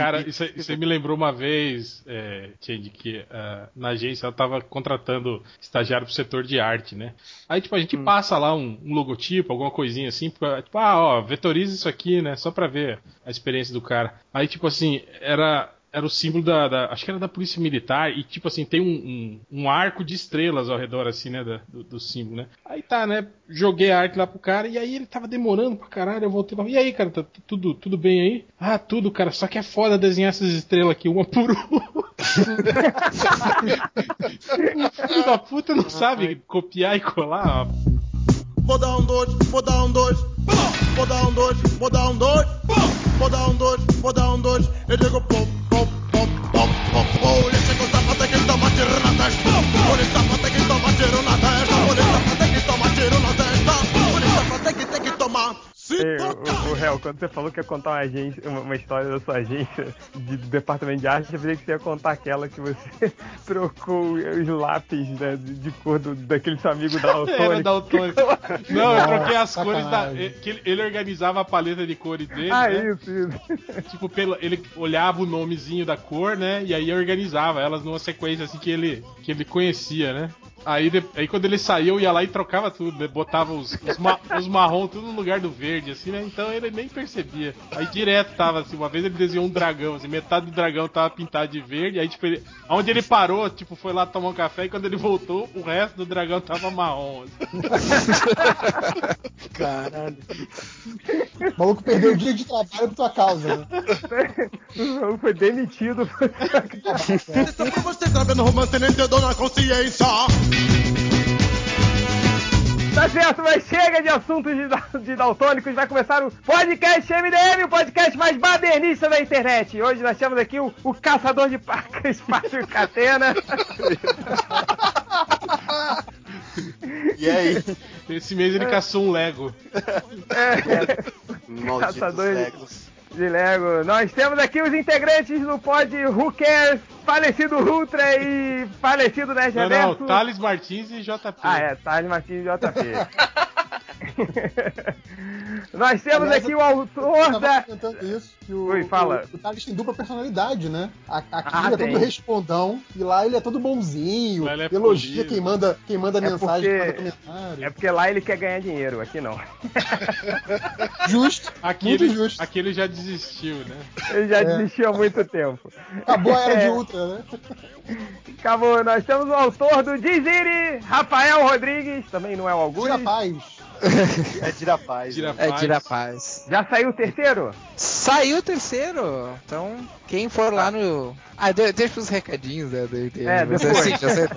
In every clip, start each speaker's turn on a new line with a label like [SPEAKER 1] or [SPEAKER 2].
[SPEAKER 1] Cara, isso, isso me lembrou uma vez, é, Change, que uh, na agência ela tava contratando estagiário pro setor de arte, né? Aí, tipo, a gente hum. passa lá um, um, logotipo, alguma coisinha assim, tipo, ah, ó, vetoriza isso aqui, né? Só pra ver a experiência do cara. Aí, tipo assim, era era o símbolo da, da, Acho que era da Polícia Militar. E, tipo assim, tem um, um, um arco de estrelas ao redor, assim, né? Da, do, do, símbolo, né? Aí tá, né? Joguei a arte lá pro cara. E aí ele tava demorando pra caralho. Eu voltei lá. E aí, cara, tá, tudo, tudo bem aí? Ah, tudo, cara. Só que é foda desenhar essas estrelas aqui, uma por uma. Filho da puta não sabe copiar e colar, ó. Vou dar um dois, vou dar um dois. Vou dar um dois, vou dar um dois. Vou dar um dois, vou dar um dois. Eu digo pop, pop, pop, pop, pop. Polícia com sapata que toma tiro na testa. Polícia sapata que toma tiro na testa. Polícia sapata que toma tiro na testa. Polícia sapata que tem que tomar.
[SPEAKER 2] Ei, Hel, quando você falou que ia contar uma, agência, uma, uma, história da sua agência de, do departamento de arte, eu pensei que você ia contar aquela que você trocou os lápis né, de, de, cor do, daquele seu amigo da Altônica. Era.
[SPEAKER 1] Não, eu troquei as cores da. Que ele, ele, organizava a paleta de cores dele.
[SPEAKER 2] Ah, né? isso, isso.
[SPEAKER 1] Tipo, pelo, ele olhava o nomezinho da cor, né? E aí organizava elas numa sequência assim que ele, que ele conhecia, né? Aí, aí quando ele saiu, eu ia lá e trocava tudo, né? Botava os, os, ma, os marrom tudo no lugar do verde, assim, né? Então ele nem percebia. Aí direto tava assim, uma vez ele desenhou um dragão, assim, metade do dragão tava pintado de verde, aí tipo, ele, onde ele parou, tipo, foi lá tomar um café e quando ele voltou, o resto do dragão tava marrom. Assim.
[SPEAKER 3] Caralho. O maluco perdeu o dia de trabalho por tua causa, né?
[SPEAKER 2] O foi demitido.
[SPEAKER 4] pra você sabendo romance, nem te dou na consciência.
[SPEAKER 2] Tá certo, mas chega de assuntos de, de daltônicos. Vai começar o podcast MDM, o podcast mais badernista da internet. Hoje nós temos aqui o, o caçador de pacas, Pátrio Catena.
[SPEAKER 1] E aí? Esse mês ele é. caçou um Lego.
[SPEAKER 2] É. Caçador de Legos de Lego. Nós temos aqui os integrantes do pod Who Cares, falecido Ultra e falecido Nerd
[SPEAKER 1] Não, não, Thales Martins e JP.
[SPEAKER 2] Ah, é, Thales Martins e JP. Nós temos Aliás, aqui o autor da.
[SPEAKER 3] Isso, que o, Oi, fala. O, o Thales tem dupla personalidade, né? Aqui ah, ele é todo respondão e lá ele é todo bonzinho, é elogia quem manda, quem manda é mensagem, porque... manda comentário.
[SPEAKER 2] É porque lá ele quer ganhar dinheiro, aqui não.
[SPEAKER 3] justo.
[SPEAKER 1] Aqui muito ele, justo. Aqui ele já desistiu, né?
[SPEAKER 2] Ele já é. desistiu há muito tempo.
[SPEAKER 3] Acabou a era é. de Ultra, né?
[SPEAKER 2] Acabou. Nós temos o autor do Dizire, Rafael Rodrigues, também não é o Augusto.
[SPEAKER 3] Rapaz.
[SPEAKER 5] É Dirapaz.
[SPEAKER 6] É Dirapaz.
[SPEAKER 2] Já saiu o terceiro?
[SPEAKER 6] Saiu o terceiro. Então, quem for lá no. Ah, deixa os recadinhos, né?
[SPEAKER 2] De, é, depois. Sim, já sei,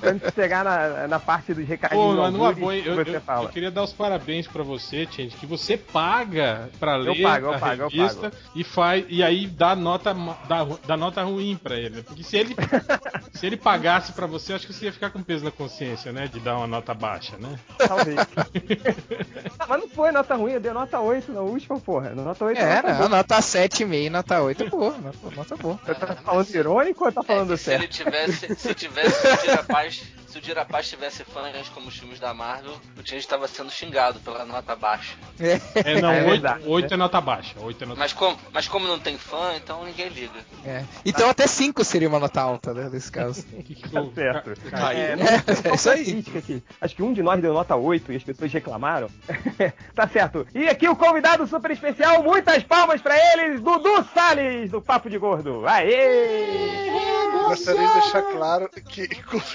[SPEAKER 2] Quando chegar na, na parte dos recadinhos. Pô,
[SPEAKER 1] mas numa boa, eu, eu, eu, queria dar os parabéns pra você, gente, que você paga pra ler eu pago, eu a pago, revista eu pago. e faz e aí dá nota dá, dá nota ruim pra ele. Porque se ele se ele pagasse pra você, acho que você ia ficar com peso na consciência, né? De dar uma nota baixa, né? Talvez.
[SPEAKER 2] mas não foi nota ruim, eu dei nota 8 na última, porra. Nota 8
[SPEAKER 6] é, nota, não, nota 7,5 nota 8 boa. Nota, nota boa.
[SPEAKER 2] Você tá falando irônico ou tá falando é, sério?
[SPEAKER 5] Se ele tivesse, se tivesse o Dirapaz, se o Dirapaz tivesse fãs como os filmes da Marvel, o Change estava sendo xingado pela nota baixa.
[SPEAKER 1] É, é não, é 8, verdade, 8 é nota baixa. 8 é nota
[SPEAKER 5] mas, como, mas como não tem fã, então ninguém liga.
[SPEAKER 6] É. Então até 5 seria uma nota alta, né, nesse caso.
[SPEAKER 2] tá certo. É, é, é isso aí. Aqui. Acho que um de nós deu nota 8 e as pessoas reclamaram. tá certo. E aqui o convidado super especial, muitas palmas pra eles, Dudu Salles, do Papo de Gordo. Aê!
[SPEAKER 7] Gostaria de deixar claro que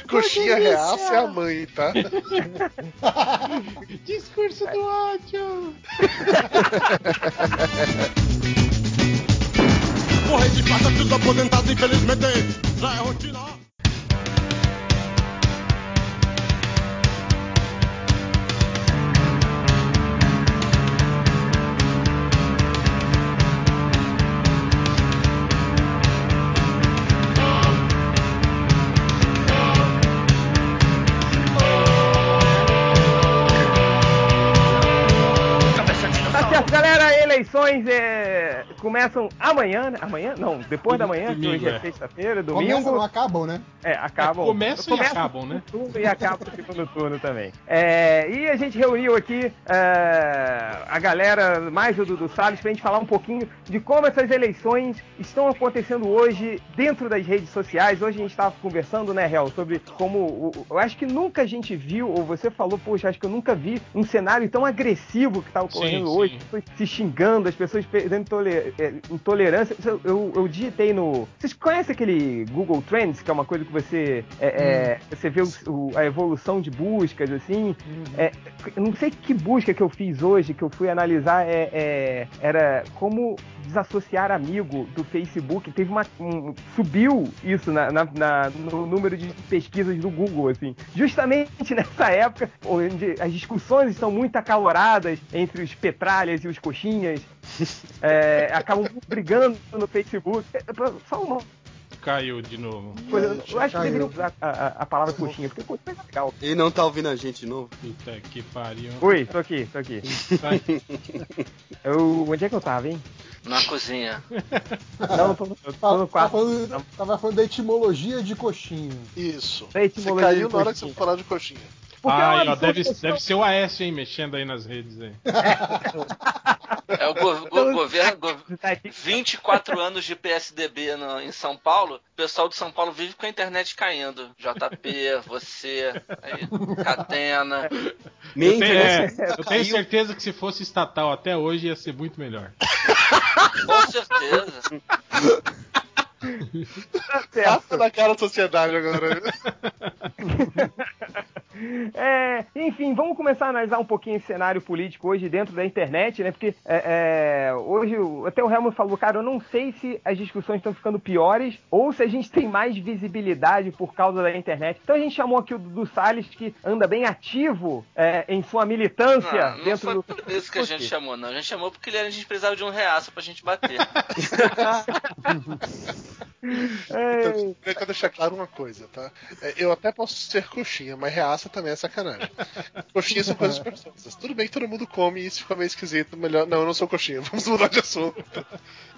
[SPEAKER 7] coxinha reaça é a mãe, tá?
[SPEAKER 3] Discurso do ódio!
[SPEAKER 4] Morrer de farta, tudo aposentado, infelizmente já é rotina.
[SPEAKER 2] Eleições é, começam amanhã, né? Amanhã? Não, depois da manhã, que hoje é, é. sexta-feira, domingo.
[SPEAKER 3] Começam, não acabam, né?
[SPEAKER 2] É, acabam. É,
[SPEAKER 1] começam e acabam, né?
[SPEAKER 2] e acabam no segundo turno também. É, e a gente reuniu aqui é, a galera mais do Dudu Salles pra gente falar um pouquinho de como essas eleições estão acontecendo hoje dentro das redes sociais. Hoje a gente estava conversando, né, Real, sobre como. Eu acho que nunca a gente viu, ou você falou, poxa, acho que eu nunca vi um cenário tão agressivo que está ocorrendo sim, hoje, sim. se xingando, as pessoas perdendo é, intolerância. Eu, eu, eu, digitei no. Vocês conhecem aquele Google Trends, que é uma coisa que você. É, é, hum. você vê o, o, a evolução de buscas, assim. Hum. É, não sei que busca que eu fiz hoje, que eu fui analisar, é, é era como desassociar amigo do Facebook. Teve uma. Um, subiu isso na, na, na, no número de pesquisas do Google, assim. Justamente nessa época, onde as discussões estão muito acaloradas entre os petralhas e os coxinhas, é, acabam brigando no Facebook. É, só uma
[SPEAKER 1] caiu de novo.
[SPEAKER 2] Coisa, eu acho que deveria usar a, a, a, palavra coxinha, porque coisa é legal.
[SPEAKER 8] Ele não tá ouvindo a gente de novo?
[SPEAKER 1] Puta que pariu.
[SPEAKER 2] Oi, tô aqui, tô aqui. eu, onde é que eu tava, hein?
[SPEAKER 5] Na cozinha.
[SPEAKER 3] Não, tô, tô, tô no quarto. Tava falando, tava falando da etimologia de coxinha.
[SPEAKER 7] Isso. Você caiu na hora que você falar de coxinha.
[SPEAKER 1] Porque ah, é ó, deve, deve ser o Aécio, hein, mexendo aí nas redes aí.
[SPEAKER 5] É o go go governo. Go 24 anos de PSDB no, em São Paulo. O pessoal de São Paulo vive com a internet caindo. JP, você, aí, Catena.
[SPEAKER 1] Eu tenho, é, eu tenho certeza que se fosse estatal até hoje ia ser muito melhor.
[SPEAKER 5] Com certeza.
[SPEAKER 7] Tá na cara da sociedade agora.
[SPEAKER 2] É, enfim, vamos começar a analisar um pouquinho esse cenário político hoje dentro da internet, né? Porque é, é, hoje, até o Helmut falou, cara, eu não sei se as discussões estão ficando piores ou se a gente tem mais visibilidade por causa da internet. Então a gente chamou aqui o Dudu Salles, que anda bem ativo é, em sua militância
[SPEAKER 5] não, não
[SPEAKER 2] dentro
[SPEAKER 5] foi
[SPEAKER 2] do.
[SPEAKER 5] por isso que a gente chamou, não. A gente chamou porque ele, a gente precisava de um reaço pra gente bater.
[SPEAKER 7] então, quero deixar claro uma coisa, tá? É, eu até posso ser coxinha, mas reaça também é sacanagem. Coxinha são coisas perfeitas. Tudo bem que todo mundo come e isso fica meio esquisito. Melhor. Não, eu não sou coxinha. Vamos mudar de assunto.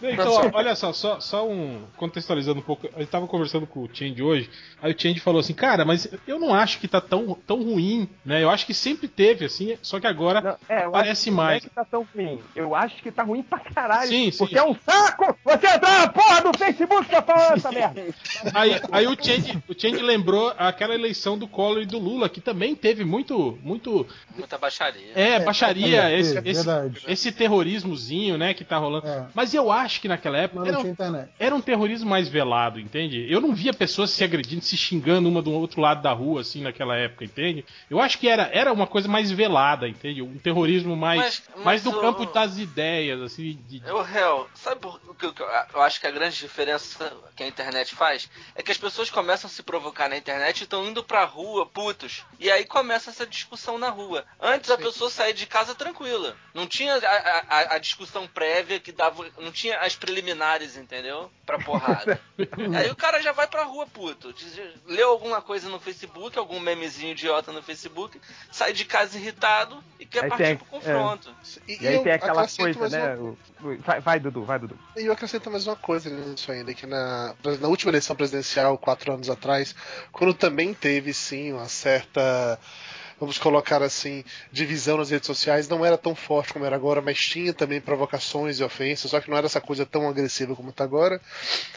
[SPEAKER 1] Então, olha só, só, só um. Contextualizando um pouco. Eu tava conversando com o Change hoje. Aí o Change falou assim: Cara, mas eu não acho que tá tão, tão ruim, né? Eu acho que sempre teve, assim, só que agora não, é, parece mais. Não é
[SPEAKER 2] que tá tão ruim. Eu acho que tá ruim pra caralho. Sim, sim. Porque é um saco você entrar na porra do Facebook pra falar essa merda.
[SPEAKER 1] Aí, aí o, Change, o Change lembrou aquela eleição do Collor e do Lula, que também teve muito. muito
[SPEAKER 5] Muita baixaria.
[SPEAKER 1] É, baixaria, é, esse, é, esse, esse, terrorismozinho, né, que tá rolando. É. Mas eu acho que naquela época era um, era um, terrorismo mais velado, entende? Eu não via pessoas se agredindo, se xingando uma do outro lado da rua, assim, naquela época, entende? Eu acho que era, era uma coisa mais velada, entende? Um terrorismo mais, mas, mas mais do o, campo das ideias, assim. De...
[SPEAKER 5] Eu, real, sabe o que eu acho que a grande diferença que a internet faz? É que as pessoas começam a se provocar na internet e estão indo pra rua, putos. E aí começa essa discussão na rua. Antes a Sim. pessoa saía de casa tranquila. Não tinha a, a, a, discussão prévia que dava. Não tinha as preliminares, entendeu? Pra porrada. aí o cara já vai pra rua, puto. Leu alguma coisa no Facebook, algum memezinho idiota no Facebook, sai de casa irritado e quer aí partir tem, pro confronto.
[SPEAKER 2] É. E, e, aí tem aquela coisa, né? Uma... Vai, vai, Dudu, vai, Dudu.
[SPEAKER 7] E eu acrescento mais uma coisa nisso ainda, que na, na última eleição presidencial, quatro anos atrás, quando também teve sim uma certa vamos colocar assim, divisão nas redes sociais não era tão forte como era agora, mas tinha também provocações e ofensas, só que não era essa coisa tão agressiva como está agora.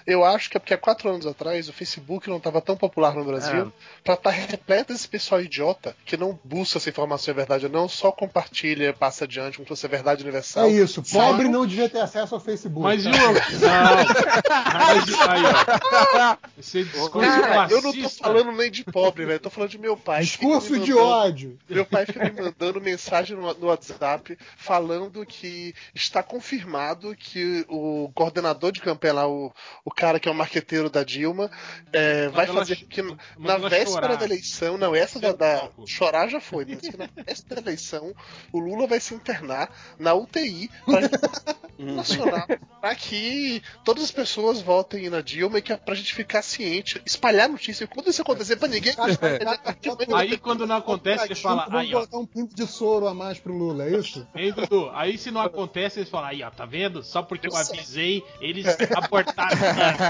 [SPEAKER 7] Eu acho que é porque há quatro anos atrás o Facebook não estava tão popular no Brasil é. para estar tá repleto desse pessoal idiota que não busca essa informação é verdade, não só compartilha, passa adiante como se fosse verdade universal.
[SPEAKER 3] É isso, pobre não devia ter acesso ao Facebook.
[SPEAKER 1] Mas e o. Mas, aí, ó. Esse discurso Cara,
[SPEAKER 7] eu não tô falando nem de pobre, velho. Tô falando de meu pai.
[SPEAKER 3] Discurso de ódio.
[SPEAKER 7] Meu pai fica me mandando mensagem no, no, WhatsApp falando que está confirmado que o coordenador de campanha lá, o, o cara que é o marqueteiro da Dilma, é, vai fazer que na véspera chorar. da eleição, não, essa da, da, chorar já foi, mas que na véspera da eleição o Lula vai se internar na UTI pra, nacional para que todas as pessoas votem na Dilma e que é pra gente ficar ciente, espalhar notícia quando isso acontecer pra ninguém.
[SPEAKER 1] Aí quando não acontece você fala.
[SPEAKER 3] Vamos botar um pingo de soro a mais pro Lula, é isso?
[SPEAKER 1] Ei, Dudu, aí se não acontece, eles falam, aí, ó, tá vendo? Só porque eu avisei, eles abortaram.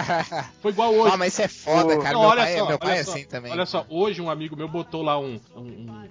[SPEAKER 1] Foi igual hoje.
[SPEAKER 6] Ah, mas isso é foda, cara. Não, meu
[SPEAKER 1] olha
[SPEAKER 6] pai,
[SPEAKER 1] só,
[SPEAKER 6] meu pai
[SPEAKER 1] é
[SPEAKER 6] só, assim também.
[SPEAKER 1] Olha só, hoje um amigo meu botou lá um, um,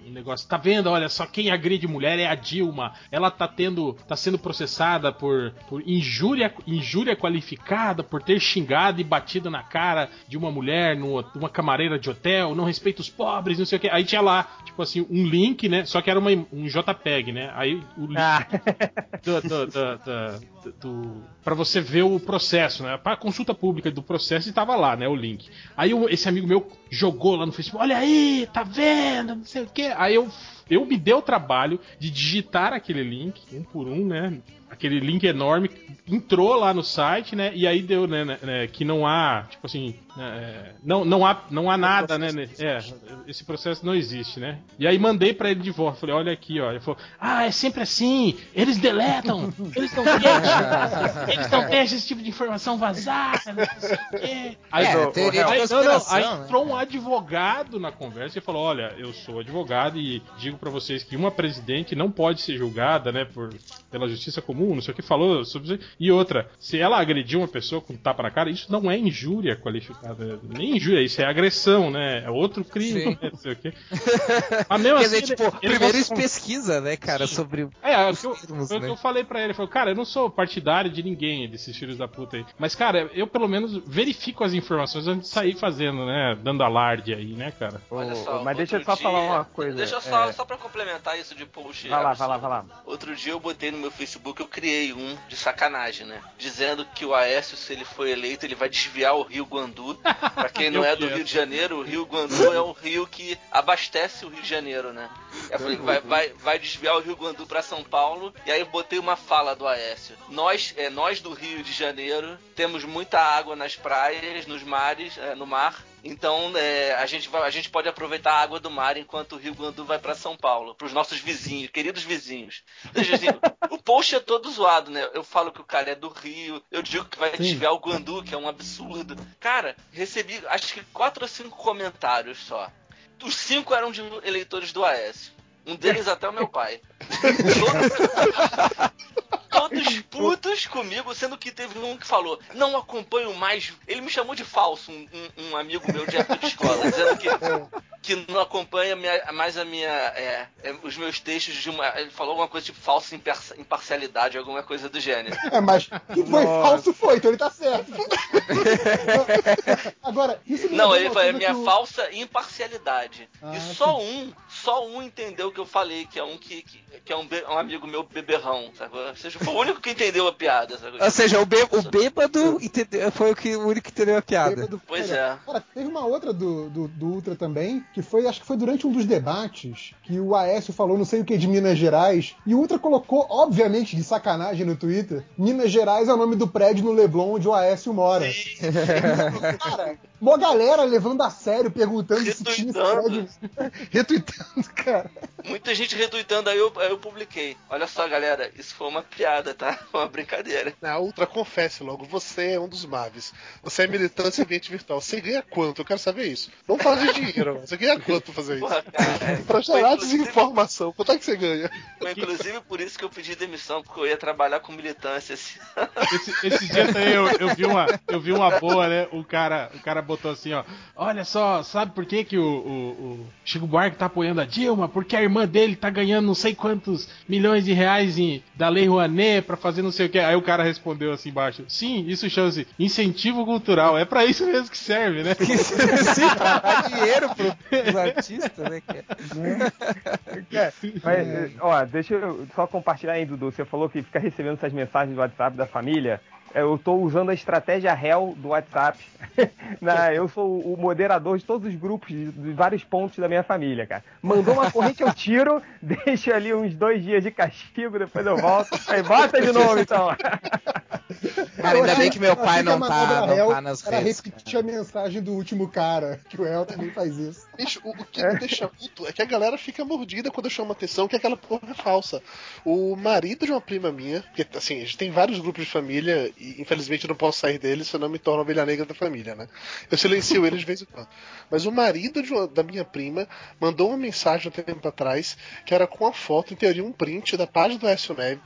[SPEAKER 1] um, negócio. Tá vendo? Olha só, quem agride mulher é a Dilma. Ela tá tendo. tá sendo processada por, por injúria, injúria qualificada, por ter xingado e batido na cara de uma mulher numa camareira de hotel, não respeita os pobres, não sei o que. Aí tinha lá, tipo assim, um link, né? Só que era uma, um JPEG, né? Aí o link ah. do, do, do, do, para você ver o processo, né? Para consulta pública do processo e tava lá, né? O link. Aí eu, esse amigo meu jogou lá no Facebook, olha aí, tá vendo? Não sei o que. Aí eu eu me dei o trabalho de digitar aquele link, um por um, né? Aquele link enorme, entrou lá no site, né? E aí deu, né, né, né que não há, tipo assim, né, é, não, não há, não há nada, né? É, esse processo não existe, né? E aí mandei para ele de volta, falei, olha aqui, ó. Ele falou, ah, é sempre assim, eles deletam, eles não deixam, eles não deixam esse tipo de informação vazar, não sei o quê. Aí, é, aí, não, não, aí né? entrou um advogado na conversa e falou, olha, eu sou advogado e digo para vocês que uma presidente não pode ser julgada, né, por, pela justiça comum comum, não sei o que, falou sobre. E outra, se ela agrediu uma pessoa com um tapa na cara, isso não é injúria qualificada. Nem injúria, isso é agressão, né? É outro crime, né? não sei o que.
[SPEAKER 6] Mas mesmo Quer assim, dizer, tipo, ele, primeiro ele pesquisa, né, cara, Sim. sobre.
[SPEAKER 1] É, é o que eu, termos, foi né? que eu falei pra ele. Falei, cara, eu não sou partidário de ninguém desses filhos da puta aí. Mas, cara, eu pelo menos verifico as informações antes de sair fazendo, né? Dando alarde aí, né, cara?
[SPEAKER 2] Olha só, mas deixa eu só dia... falar uma coisa.
[SPEAKER 5] Deixa eu só, é... só pra complementar isso de post.
[SPEAKER 2] Vai lá, vai lá, vai lá.
[SPEAKER 5] Outro dia eu botei no meu Facebook, eu criei um de sacanagem, né? Dizendo que o Aécio, se ele for eleito, ele vai desviar o Rio Guandu. Pra quem não é do Rio de Janeiro, o Rio Guandu é o rio que abastece o Rio de Janeiro, né? Eu falei, vai, vai, vai desviar o Rio Guandu para São Paulo. E aí eu botei uma fala do Aécio. Nós, é, nós do Rio de Janeiro temos muita água nas praias, nos mares, é, no mar. Então é, a, gente vai, a gente pode aproveitar a água do mar enquanto o Rio Guandu vai para São Paulo, para os nossos vizinhos, queridos vizinhos. Assim, o post é todo zoado, né? Eu falo que o cara é do Rio, eu digo que vai desviar o Guandu, que é um absurdo. Cara, recebi acho que quatro ou cinco comentários só. Os cinco eram de eleitores do Aécio. Um deles até o meu pai. todos putos comigo, sendo que teve um que falou: Não acompanho mais. Ele me chamou de falso, um, um, um amigo meu de época de escola, dizendo que que não acompanha minha, mais a minha é, é, os meus textos de uma. Ele falou alguma coisa tipo falsa imparcialidade, alguma coisa do gênero.
[SPEAKER 3] É, mas que foi Nossa. falso foi, então ele tá certo. Agora, isso
[SPEAKER 5] não, não ele falou é minha o... falsa imparcialidade. Ah, e só sim. um, só um entendeu que eu falei, que é um que, que, que é um, um, amigo meu beberrão, sabe? Ou seja, foi o único que entendeu a piada. Sabe?
[SPEAKER 6] Ou seja, o, bê, o bêbado entendeu, foi o, que, o único que entendeu a piada. Bêbado,
[SPEAKER 5] pois cara,
[SPEAKER 3] é. Cara, teve uma outra do, do, do Ultra também, que foi, acho que foi durante um dos debates, que o Aécio falou não sei o que de Minas Gerais, e o Ultra colocou, obviamente, de sacanagem no Twitter, Minas Gerais é o nome do prédio no Leblon onde o Aécio mora. cara, uma galera levando a sério, perguntando se tinha prédio. Retweetando, cara.
[SPEAKER 5] Muita gente retweetando, aí eu, aí eu publiquei. Olha só, galera, isso foi uma piada, tá? Foi uma brincadeira.
[SPEAKER 7] Na Ultra, confesse logo, você é um dos Maves. Você é militante em ambiente virtual. Você ganha quanto? Eu quero saber isso. Não fala de dinheiro, você ganha quanto pra fazer isso? Porra, cara, é. pra gerar desinformação. Quanto é que você ganha?
[SPEAKER 5] Foi inclusive por isso que eu pedi demissão, porque eu ia trabalhar com militância. Assim.
[SPEAKER 1] Esse, esse dia aí eu, eu, vi uma, eu vi uma boa, né? O cara, o cara botou assim, ó. Olha só, sabe por que, que o, o, o Chico Buarque tá apoiando a Dilma? Porque a irmã dele tá ganhando não sei quantos milhões de reais em, da Lei Rouanet pra fazer não sei o que. Aí o cara respondeu assim embaixo: Sim, isso chama-se incentivo cultural. É pra isso mesmo que serve, né?
[SPEAKER 6] Sim, pra dar dinheiro pros artistas, né,
[SPEAKER 2] cara? Mas, ó, deixa eu só compartilhar aí, Dudu. Você falou que fica recebendo essas mensagens do WhatsApp da família. É, eu estou usando a estratégia réu do WhatsApp. Na, eu sou o moderador de todos os grupos de, de, vários pontos da minha família, cara. Mandou uma corrente, eu tiro, deixo ali uns dois dias de castigo, depois eu volto. Aí bota de novo, então.
[SPEAKER 6] Cara, ainda bem que meu pai não tá, não tá nas redes.
[SPEAKER 3] repetir a mensagem do último cara, que o El também faz isso.
[SPEAKER 7] Bicho, o, o que me deixa puto é que a galera fica mordida quando eu chamo atenção que aquela porra é falsa. O marido de uma prima minha, porque assim, a gente tem vários grupos de família e, infelizmente eu não posso sair dele, senão me torno a ovelha negra da família, né? Eu silencio ele de vez em quando. Mas o marido uma- da minha prima mandou uma mensagem há tempo atrás que era com a foto, em teoria, um print da página do Aécio Neves.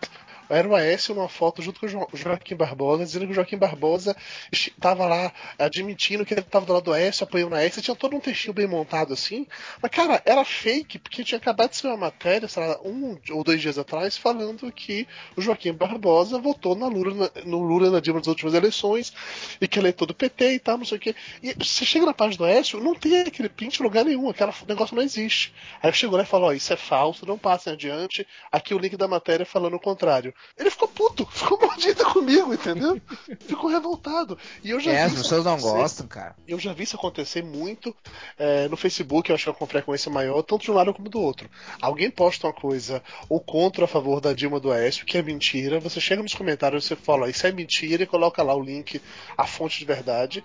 [SPEAKER 7] Era o Aécio numa foto junto com o Jo- Joaquim Barbosa, dizendo que o Joaquim Barbosa estava lá admitindo que ele estava do lado do Aécio, apoiando o Aécio. Tinha todo um textinho bem montado assim. Mas, cara, era fake, porque tinha acabado de ser uma matéria, sei lá, um ou dois dias atrás, falando que o Joaquim Barbosa votou na Lula, no Lula na Dilma nas últimas eleições e que ele é todo PT e tal, não sei o quê. E você chega na página do Aécio, não tem aquele print em lugar nenhum, aquele negócio não existe. Aí chegou lá e falou: Ó, isso é falso, não passem adiante. Aqui o link da matéria falando o contrário. Ele ficou puto, ficou mordido comigo, entendeu? Ficou revoltado. E eu já
[SPEAKER 6] É,
[SPEAKER 7] vi
[SPEAKER 6] as
[SPEAKER 7] isso
[SPEAKER 6] pessoas não gostam, cara.
[SPEAKER 7] Eu já vi isso acontecer muito é, no Facebook, eu acho que é com frequência maior, tanto de um lado como do outro. Alguém posta uma coisa ou contra a favor da Dilma do Aécio, que é mentira, você chega nos comentários e você fala, "Ó, isso é mentira, e coloca lá o link, a fonte de verdade.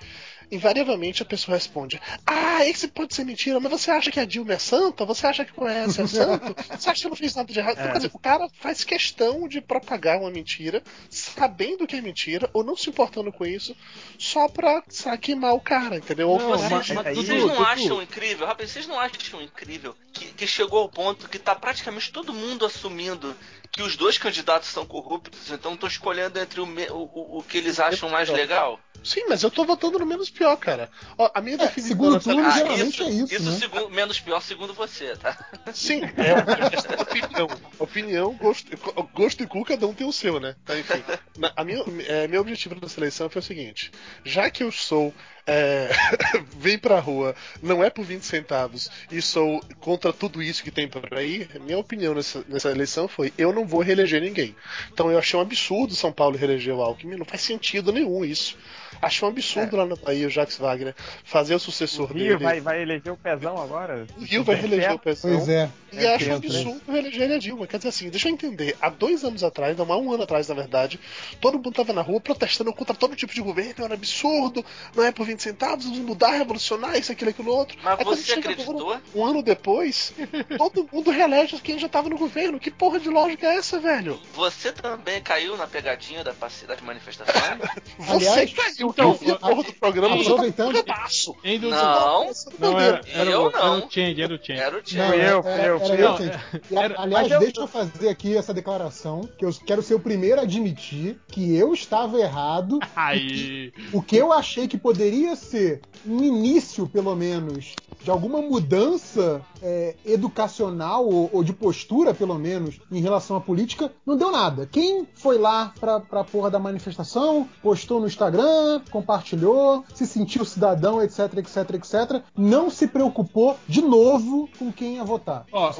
[SPEAKER 7] Invariavelmente a pessoa responde: Ah, esse pode ser mentira, mas você acha que a Dilma é santa? Você acha que o Aécio é santo? Você acha que eu não fiz nada de errado? Então, quer dizer, o cara faz questão de propagar uma mentira, sabendo que é mentira, ou não se importando com isso, só pra sabe, queimar o cara, entendeu? Ou
[SPEAKER 1] Não,
[SPEAKER 7] fazer-
[SPEAKER 1] mas-
[SPEAKER 5] Mas
[SPEAKER 2] aí-
[SPEAKER 5] vocês não acham incrível, rapaz, vocês não acham incrível que, que chegou ao ponto que tá praticamente todo mundo assumindo que os dois candidatos são corruptos, então estão escolhendo entre o, me- o, o, o que eles acham mais legal?
[SPEAKER 7] Sim, mas eu tô votando no menos pior, cara. Ó, a minha definição
[SPEAKER 3] segundo turno,
[SPEAKER 7] Ah,
[SPEAKER 3] geralmente é isso, né?
[SPEAKER 5] segundo- menos pior segundo você, tá?
[SPEAKER 7] Sim, é opinião. Opinião, gosto, gosto e cu, cada um tem o seu, né? Tá, enfim. Na- A minha, é, meu objetivo na seleção foi o seguinte: já que eu sou. É, vem pra rua, não é por 20 centavos e sou contra tudo isso que tem por aí, minha opinião nessa, nessa eleição foi: eu não vou reeleger ninguém. Então eu achei um absurdo São Paulo reeleger o Alckmin, não faz sentido nenhum isso. Achei um absurdo lá na Bahia o Jacques Wagner fazer o sucessor
[SPEAKER 2] O Rio
[SPEAKER 7] dele.
[SPEAKER 2] vai, vai eleger o pezão agora?
[SPEAKER 7] O Rio vai reeleger o Pezão.
[SPEAKER 3] Pois é.
[SPEAKER 7] E
[SPEAKER 2] É
[SPEAKER 7] acho um
[SPEAKER 2] hein?
[SPEAKER 7] absurdo reeleger a Dilma. Quer dizer assim, deixa eu entender. Há dois anos atrás, não há um ano atrás, na verdade, todo mundo tava na rua protestando contra todo tipo de governo, era absurdo, não é por 20 centavos, vamos mudar, revolucionar, isso, aquilo, aquilo outro.
[SPEAKER 5] Mas
[SPEAKER 7] Aí quando
[SPEAKER 5] você acreditou?
[SPEAKER 7] agora, um ano depois, todo mundo reelege quem já tava no governo. Que porra de lógica é essa, velho?
[SPEAKER 5] Você também caiu na pegadinha da, das manifestações?
[SPEAKER 7] Você
[SPEAKER 3] Aliás,
[SPEAKER 7] caiu,
[SPEAKER 1] então,
[SPEAKER 7] que eu vi a porra do programa, tá
[SPEAKER 3] aproveitando-
[SPEAKER 7] um pedaço.
[SPEAKER 1] Dudu?
[SPEAKER 5] Não,
[SPEAKER 1] Não, era, era,
[SPEAKER 5] Eu
[SPEAKER 1] o, era
[SPEAKER 5] não.
[SPEAKER 1] o Change, era o Change.
[SPEAKER 5] era o
[SPEAKER 3] Não,
[SPEAKER 5] Tchê.
[SPEAKER 2] Fui eu,
[SPEAKER 3] era,
[SPEAKER 2] fui eu,
[SPEAKER 3] era
[SPEAKER 2] fui
[SPEAKER 3] eu,
[SPEAKER 1] Era-
[SPEAKER 3] aliás,
[SPEAKER 2] mas eu-
[SPEAKER 3] deixa eu fazer aqui essa declaração, que eu quero ser o primeiro a admitir que eu estava errado.
[SPEAKER 1] Aí.
[SPEAKER 3] O que eu achei que poderia ser um início, pelo menos, de alguma mudança é, educacional ou, ou de postura, pelo menos, em relação à política, não deu nada. Quem foi lá pra, pra porra da manifestação, postou no Instagram, compartilhou, se sentiu cidadão, etc, etc, etc, não se preocupou de novo com quem ia votar.
[SPEAKER 1] Ó,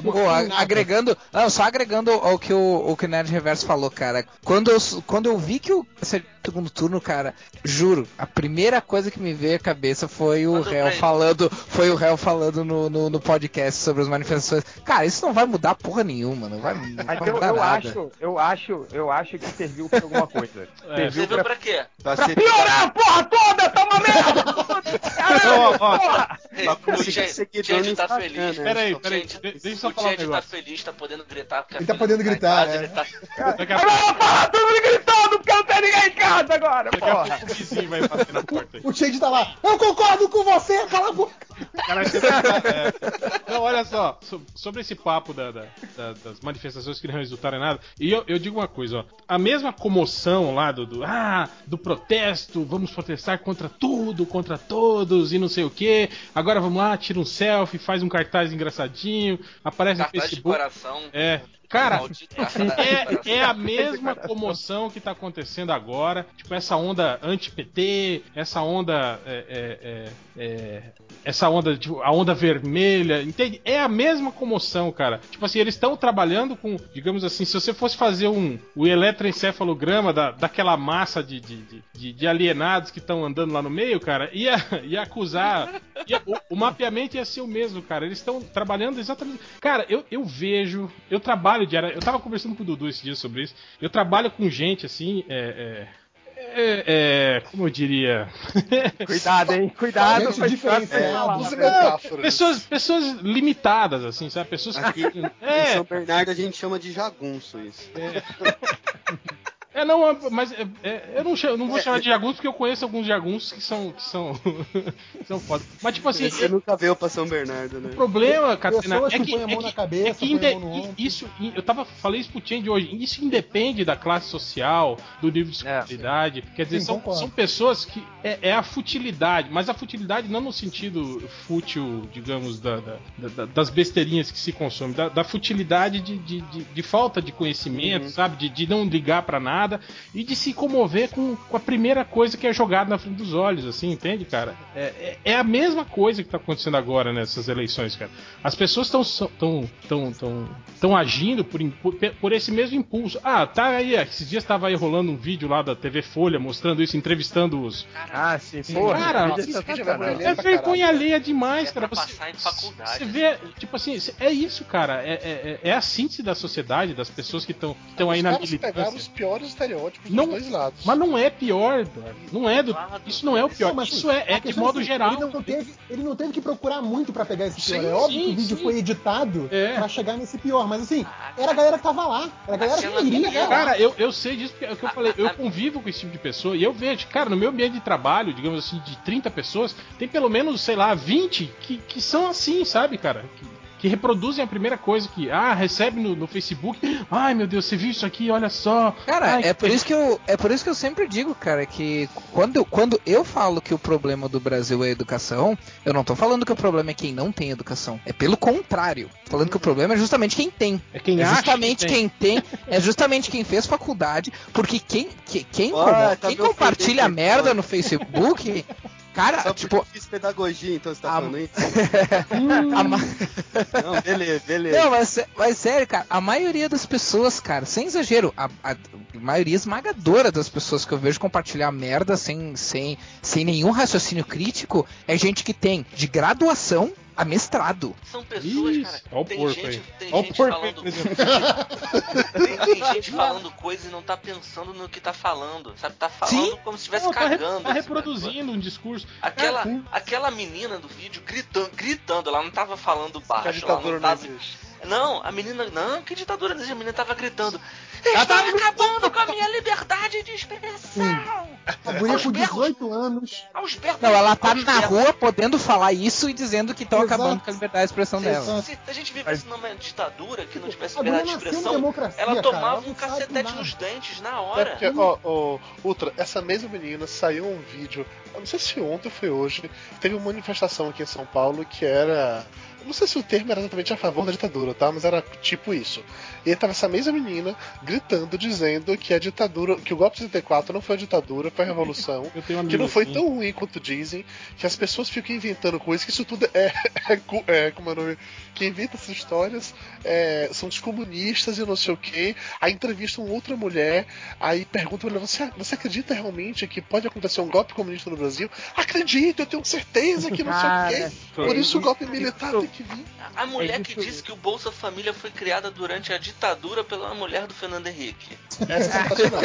[SPEAKER 3] nada.
[SPEAKER 6] agregando, não, só agregando ao que o, o que o Nerd Reverso falou, cara. Quando eu, quando eu vi que o segundo turno, cara, juro, a primeira coisa que me veio à cabeça foi o
[SPEAKER 5] Manda
[SPEAKER 6] réu falando, foi o réu falando no, no, no podcast sobre as manifestações. Cara, isso não vai mudar porra nenhuma, não vai, não vai
[SPEAKER 2] eu,
[SPEAKER 6] mudar
[SPEAKER 2] eu
[SPEAKER 6] nada.
[SPEAKER 2] acho, eu acho, eu acho que serviu pra alguma coisa.
[SPEAKER 1] É,
[SPEAKER 2] serviu
[SPEAKER 5] Você viu
[SPEAKER 2] pra,
[SPEAKER 5] pra quê?
[SPEAKER 8] Pra
[SPEAKER 2] pra
[SPEAKER 8] ser
[SPEAKER 2] piorar a porra toda, tá uma merda! Caralho, porra!
[SPEAKER 5] O Change
[SPEAKER 8] no
[SPEAKER 5] tá
[SPEAKER 8] Instagram,
[SPEAKER 5] feliz.
[SPEAKER 8] né?
[SPEAKER 1] Peraí, peraí, deixa eu só
[SPEAKER 5] o
[SPEAKER 1] falar um
[SPEAKER 5] tá
[SPEAKER 1] negócio.
[SPEAKER 5] feliz, tá podendo gritar.
[SPEAKER 3] Ele tá podendo
[SPEAKER 5] tá
[SPEAKER 3] gritar, é.
[SPEAKER 5] ele tá-
[SPEAKER 1] Daqui a
[SPEAKER 2] Agora eu vou falar todo mundo gritando porque não tem ninguém em casa agora, porra!
[SPEAKER 1] pouco o vizinho vai bater na porta aí.
[SPEAKER 3] O Shade tá lá. Eu concordo com você, cala a boca.
[SPEAKER 1] Cara, é. Não, olha só, so- sobre esse papo da- da- da- das manifestações que não resultaram em nada, e eu, eu digo uma coisa, ó, a mesma comoção lá do, do, ah, do protesto, vamos protestar contra tudo, contra todos e não sei o que, agora vamos lá, tira um selfie, faz um cartaz engraçadinho, aparece no
[SPEAKER 5] Cartaz de
[SPEAKER 1] Facebook.
[SPEAKER 5] coração.
[SPEAKER 1] É, cara,
[SPEAKER 5] Maldito cartaz de
[SPEAKER 1] é, é a mesma comoção que tá acontecendo agora. Tipo, essa onda anti-PT, essa onda. é, é, é, é, essa onda, tipo, a onda vermelha, entende? É a mesma comoção, cara. Tipo assim, eles estão trabalhando com, digamos assim, se você fosse fazer um o eletroencefalograma da, daquela massa de, de, de- de, de alienados que estão andando lá no meio, cara, ia, ia acusar. ia- o, o mapeamento ia ser o mesmo, cara. Eles estão trabalhando exatamente. Cara, eu, eu vejo, eu trabalho diariamente. Eu tava conversando com o Dudu esse dia sobre isso. Eu trabalho com gente assim, é. é é, é, como eu diria?
[SPEAKER 2] Cuidado, hein? Cuidado,
[SPEAKER 3] Gente
[SPEAKER 2] com você fala.
[SPEAKER 7] Use
[SPEAKER 2] velho.
[SPEAKER 7] metáforas.
[SPEAKER 1] pessoas, pessoas limitadas, assim, sabe? Pessoas
[SPEAKER 8] Aqui
[SPEAKER 1] que.
[SPEAKER 8] em
[SPEAKER 1] É,
[SPEAKER 8] São Bernardo a gente chama de jagunço isso.
[SPEAKER 1] É, não, é, mas é, é, eu não, chamo- não vou chamar de jagunços porque eu conheço alguns jagunços que são. que são. que são foda. Mas, tipo assim,
[SPEAKER 8] Você nunca veio pra São Bernardo, né?
[SPEAKER 1] o problema, Catarina,
[SPEAKER 3] Pessoas
[SPEAKER 1] é
[SPEAKER 3] que
[SPEAKER 1] que,
[SPEAKER 3] põem a
[SPEAKER 1] é
[SPEAKER 3] mão
[SPEAKER 1] que-
[SPEAKER 3] na cabeça,
[SPEAKER 1] é que inde- isso, eu tava falei isso pro Change hoje, isso independe da classe social, do nível de
[SPEAKER 6] É.
[SPEAKER 1] escolaridade. Quer dizer,
[SPEAKER 3] Sim,
[SPEAKER 1] são,
[SPEAKER 3] concordo.
[SPEAKER 1] são pessoas que é, é a futilidade, mas a futilidade não no sentido fútil, digamos, da- da- da- das besteirinhas que se consomem, da, da futilidade de, de, de- de falta de conhecimento,
[SPEAKER 3] Uhum.
[SPEAKER 1] sabe? De, de não ligar pra nada e de se comover com, com a primeira coisa que é jogada na frente dos olhos, assim, entende, cara? É, é, é a mesma coisa que tá acontecendo agora nessas eleições, cara. As pessoas estão tão, tão, tão, tão agindo por, por, por esse mesmo impulso. Ah, tá aí, esses dias tava aí rolando um vídeo lá da TV Folha mostrando isso, entrevistando os.
[SPEAKER 2] Ah, sim, porra.
[SPEAKER 1] Cara,
[SPEAKER 2] Isso é
[SPEAKER 7] é vergonha
[SPEAKER 1] É vergonha alheia demais, cara. Você,
[SPEAKER 5] passar em faculdade.
[SPEAKER 1] você vê, tipo assim, é isso, cara. É, é, é a síntese da sociedade, das pessoas que estão aí na
[SPEAKER 7] caras pegaram
[SPEAKER 1] militância.
[SPEAKER 7] os piores estereótipos
[SPEAKER 1] Não-
[SPEAKER 7] dos dois lados.
[SPEAKER 1] Mas não é pior, Eduardo. Não é do. Isso não é o pior.
[SPEAKER 3] Não, mas,
[SPEAKER 1] Isso é, é de
[SPEAKER 3] questão
[SPEAKER 1] modo
[SPEAKER 3] assim,
[SPEAKER 1] geral.
[SPEAKER 3] Ele não, teve, ele não teve que procurar muito pra pegar esse pior.
[SPEAKER 1] Sim,
[SPEAKER 3] é óbvio
[SPEAKER 1] sim,
[SPEAKER 3] que o vídeo
[SPEAKER 1] sim.
[SPEAKER 3] foi editado
[SPEAKER 1] É.
[SPEAKER 3] pra chegar nesse pior. Mas assim, era a galera que tava lá. Era a galera que iria estar lá.
[SPEAKER 1] Cara, eu, eu sei disso porque é o que eu falei. Eu convivo com esse tipo de pessoa e eu vejo, cara, no meu ambiente de trabalho, digamos assim, de 30 pessoas, tem pelo menos, sei lá, 20 que, que são assim, sabe, cara? Que, que reproduzem a primeira coisa que, ah, recebe no, no Facebook. Ai, meu Deus, você viu isso aqui? Olha só.
[SPEAKER 6] Cara,
[SPEAKER 1] Ai,
[SPEAKER 6] é por isso que eu é por isso que eu sempre digo, cara, que quando, quando eu falo que o problema do Brasil é a educação, eu não tô falando que o problema é quem não tem educação. É pelo contrário. Tô falando que o problema é justamente quem tem.
[SPEAKER 1] É quem
[SPEAKER 6] é
[SPEAKER 1] acha
[SPEAKER 6] justamente
[SPEAKER 1] que tem.
[SPEAKER 6] quem tem, é justamente quem fez faculdade, porque quem, que- quem, como-
[SPEAKER 8] tá
[SPEAKER 6] quem compartilha merda
[SPEAKER 8] mano.
[SPEAKER 6] no Facebook, cara,
[SPEAKER 8] Só
[SPEAKER 6] tipo,
[SPEAKER 8] eu fiz pedagogia, então você tá
[SPEAKER 6] a-
[SPEAKER 8] falando isso?
[SPEAKER 6] a
[SPEAKER 8] Não, beleza, beleza.
[SPEAKER 6] Não, mas, mas sério, cara, a maioria das pessoas, cara, sem exagero, a, a maioria esmagadora das pessoas que eu vejo compartilhar merda sem, sem, sem nenhum raciocínio crítico é gente que tem de graduação a mestrado.
[SPEAKER 5] São pessoas,
[SPEAKER 1] Isso.
[SPEAKER 5] cara.
[SPEAKER 1] Ó o
[SPEAKER 5] tem
[SPEAKER 1] porco
[SPEAKER 5] gente,
[SPEAKER 1] aí.
[SPEAKER 5] tem
[SPEAKER 1] Ó
[SPEAKER 5] gente
[SPEAKER 1] porco aí,
[SPEAKER 5] falando.
[SPEAKER 1] exemplo.
[SPEAKER 5] tem, tem gente falando coisa e não tá pensando no que tá falando. Sabe? Tá falando
[SPEAKER 6] Sim.
[SPEAKER 5] como se estivesse
[SPEAKER 1] Não, tá,
[SPEAKER 5] cagando.
[SPEAKER 1] tá
[SPEAKER 5] assim,
[SPEAKER 1] reproduzindo um discurso.
[SPEAKER 5] Aquela,
[SPEAKER 1] É,
[SPEAKER 5] aquela menina do vídeo gritando, gritando, ela não tava falando baixo, ela não tava. Não, a menina. Não, que ditadura? A menina tava gritando. Estão acabando com a minha liberdade de expressão!
[SPEAKER 3] A guria
[SPEAKER 5] Aos
[SPEAKER 3] com
[SPEAKER 5] berros.
[SPEAKER 3] 18 anos.
[SPEAKER 5] Aos berros,
[SPEAKER 6] Não, ela tá
[SPEAKER 5] aos
[SPEAKER 6] na
[SPEAKER 5] berros.
[SPEAKER 6] rua podendo falar isso e dizendo que estão acabando com a liberdade de expressão dela.
[SPEAKER 3] Exato.
[SPEAKER 5] Se a gente vivesse numa ditadura que não tivesse
[SPEAKER 3] A
[SPEAKER 5] liberdade de expressão, ela tomava um cacetete nos dentes na
[SPEAKER 7] É
[SPEAKER 5] hora.
[SPEAKER 7] porque, ó, ó, Ultra, essa mesma menina saiu um vídeo, eu não sei se ontem ou foi hoje, teve uma manifestação aqui em São Paulo que era. Não sei se o termo era exatamente a favor da ditadura, tá? Mas era tipo isso. E aí tava essa mesma menina gritando, dizendo que a ditadura, que o golpe de 74 não foi a ditadura, foi a revolução.
[SPEAKER 1] Eu tenho
[SPEAKER 7] Que não foi
[SPEAKER 1] assim.
[SPEAKER 7] tão ruim quanto dizem, que as pessoas ficam inventando coisas, que isso tudo é. é, é como é o nome? Quem inventa essas histórias é, são os comunistas e não sei o que. Aí entrevistam outra mulher, aí perguntam pra ela: você, você acredita realmente que pode acontecer um golpe comunista no Brasil? Acredito, eu tenho certeza que não sei o quê. Por isso o golpe militar tem vir.
[SPEAKER 5] A mulher
[SPEAKER 6] É
[SPEAKER 5] que disse que o Bolsa Família foi criada durante a ditadura pela mulher do Fernando Henrique.
[SPEAKER 7] Essa é sensacional.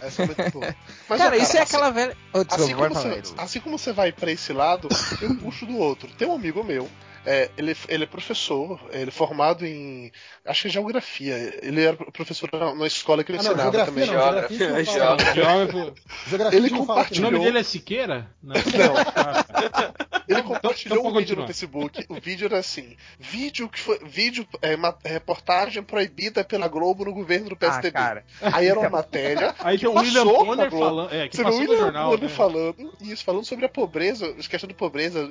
[SPEAKER 7] essa é muito boa. Mas, ó,
[SPEAKER 6] cara, isso é
[SPEAKER 7] assim-
[SPEAKER 6] aquela velha. Oh, desculpa,
[SPEAKER 7] Assim como, você, assim como você vai pra esse lado, eu puxo do outro. Tem um amigo meu, é, ele, ele é professor, ele é formado em. Acho que é geografia. Ele era professor na, na escola que ele
[SPEAKER 3] Ah, não,
[SPEAKER 7] ensinava
[SPEAKER 3] geografia
[SPEAKER 7] também.
[SPEAKER 3] não.
[SPEAKER 5] Geografia,
[SPEAKER 3] Geografia não.
[SPEAKER 1] Geógrafo.
[SPEAKER 3] Geografia
[SPEAKER 7] Ele
[SPEAKER 3] não fala
[SPEAKER 1] O nome dele é Siqueira? Não.
[SPEAKER 7] Ele
[SPEAKER 1] Então-
[SPEAKER 7] compartilhou
[SPEAKER 1] então
[SPEAKER 7] um
[SPEAKER 1] pode
[SPEAKER 7] vídeo no. Facebook. O vídeo era assim: vídeo que foi. Vídeo, é, ma- reportagem proibida pela Globo no governo do
[SPEAKER 2] Ah,
[SPEAKER 7] PSDB.
[SPEAKER 2] cara.
[SPEAKER 7] Aí era uma matéria.
[SPEAKER 1] Aí tem o
[SPEAKER 7] que
[SPEAKER 1] William
[SPEAKER 7] passou na
[SPEAKER 1] Bonner
[SPEAKER 7] Globo.
[SPEAKER 1] falando. É, que
[SPEAKER 7] Você viu o
[SPEAKER 1] passou no
[SPEAKER 7] William
[SPEAKER 1] jornal.
[SPEAKER 7] Bonner
[SPEAKER 1] né?
[SPEAKER 7] falando isso, falando sobre a pobreza, a questão da pobreza.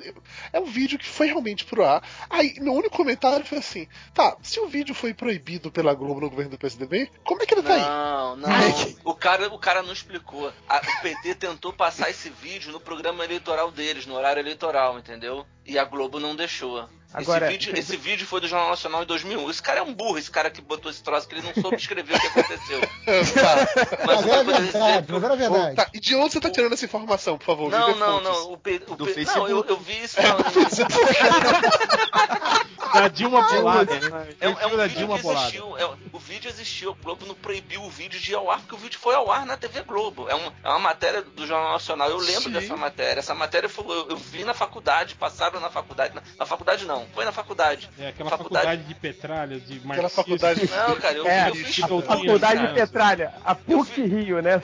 [SPEAKER 7] É um vídeo que foi realmente pro ar. Aí, meu único comentário foi assim: tá, se o vídeo foi proibido pela Globo no governo do PSDB, como é que ele tá aí?
[SPEAKER 5] Não, não. O cara, o cara não explicou. A- o PT tentou passar esse vídeo no programa eleitoral deles, no horário eleitoral, entendeu? E a Globo não deixou.
[SPEAKER 2] Agora-
[SPEAKER 5] esse, vídeo, esse vídeo foi do Jornal Nacional em 2001. Esse cara é um burro, esse cara que botou esse troço, que ele não soube escrever o que aconteceu.
[SPEAKER 7] tá.
[SPEAKER 5] Mas
[SPEAKER 3] Agora é verdade,
[SPEAKER 5] que eu-
[SPEAKER 3] agora é verdade.
[SPEAKER 7] Tá, E de onde você tá tirando essa informação, por favor?
[SPEAKER 5] Não, não,
[SPEAKER 7] fontes.
[SPEAKER 5] não. O P, o
[SPEAKER 8] Do
[SPEAKER 5] P-
[SPEAKER 8] Facebook.
[SPEAKER 5] não, eu, eu vi isso. Não,
[SPEAKER 1] da Dilma bolada.
[SPEAKER 5] É, um- é
[SPEAKER 1] Perfil
[SPEAKER 5] um
[SPEAKER 1] da
[SPEAKER 5] vídeo
[SPEAKER 1] Dilma
[SPEAKER 5] que
[SPEAKER 1] bolada.
[SPEAKER 5] existiu. é- o vídeo existiu. O Globo não proibiu o vídeo de ir ao ar, porque o vídeo foi ao ar na TV Globo. É, um- é uma matéria do Jornal Nacional. Eu lembro
[SPEAKER 7] Sim.
[SPEAKER 5] dessa matéria. Essa matéria foi, eu, eu vi na faculdade, passaram na faculdade. Na, na faculdade não, foi na faculdade.
[SPEAKER 1] É aquela faculdade, de petralhas, de
[SPEAKER 7] Aquela
[SPEAKER 1] marxismo.
[SPEAKER 7] faculdade.
[SPEAKER 5] Não, cara, eu,
[SPEAKER 2] É,
[SPEAKER 5] eu fiz
[SPEAKER 1] doutrina,
[SPEAKER 2] Faculdade de. Petralha, a PUC Rio, né?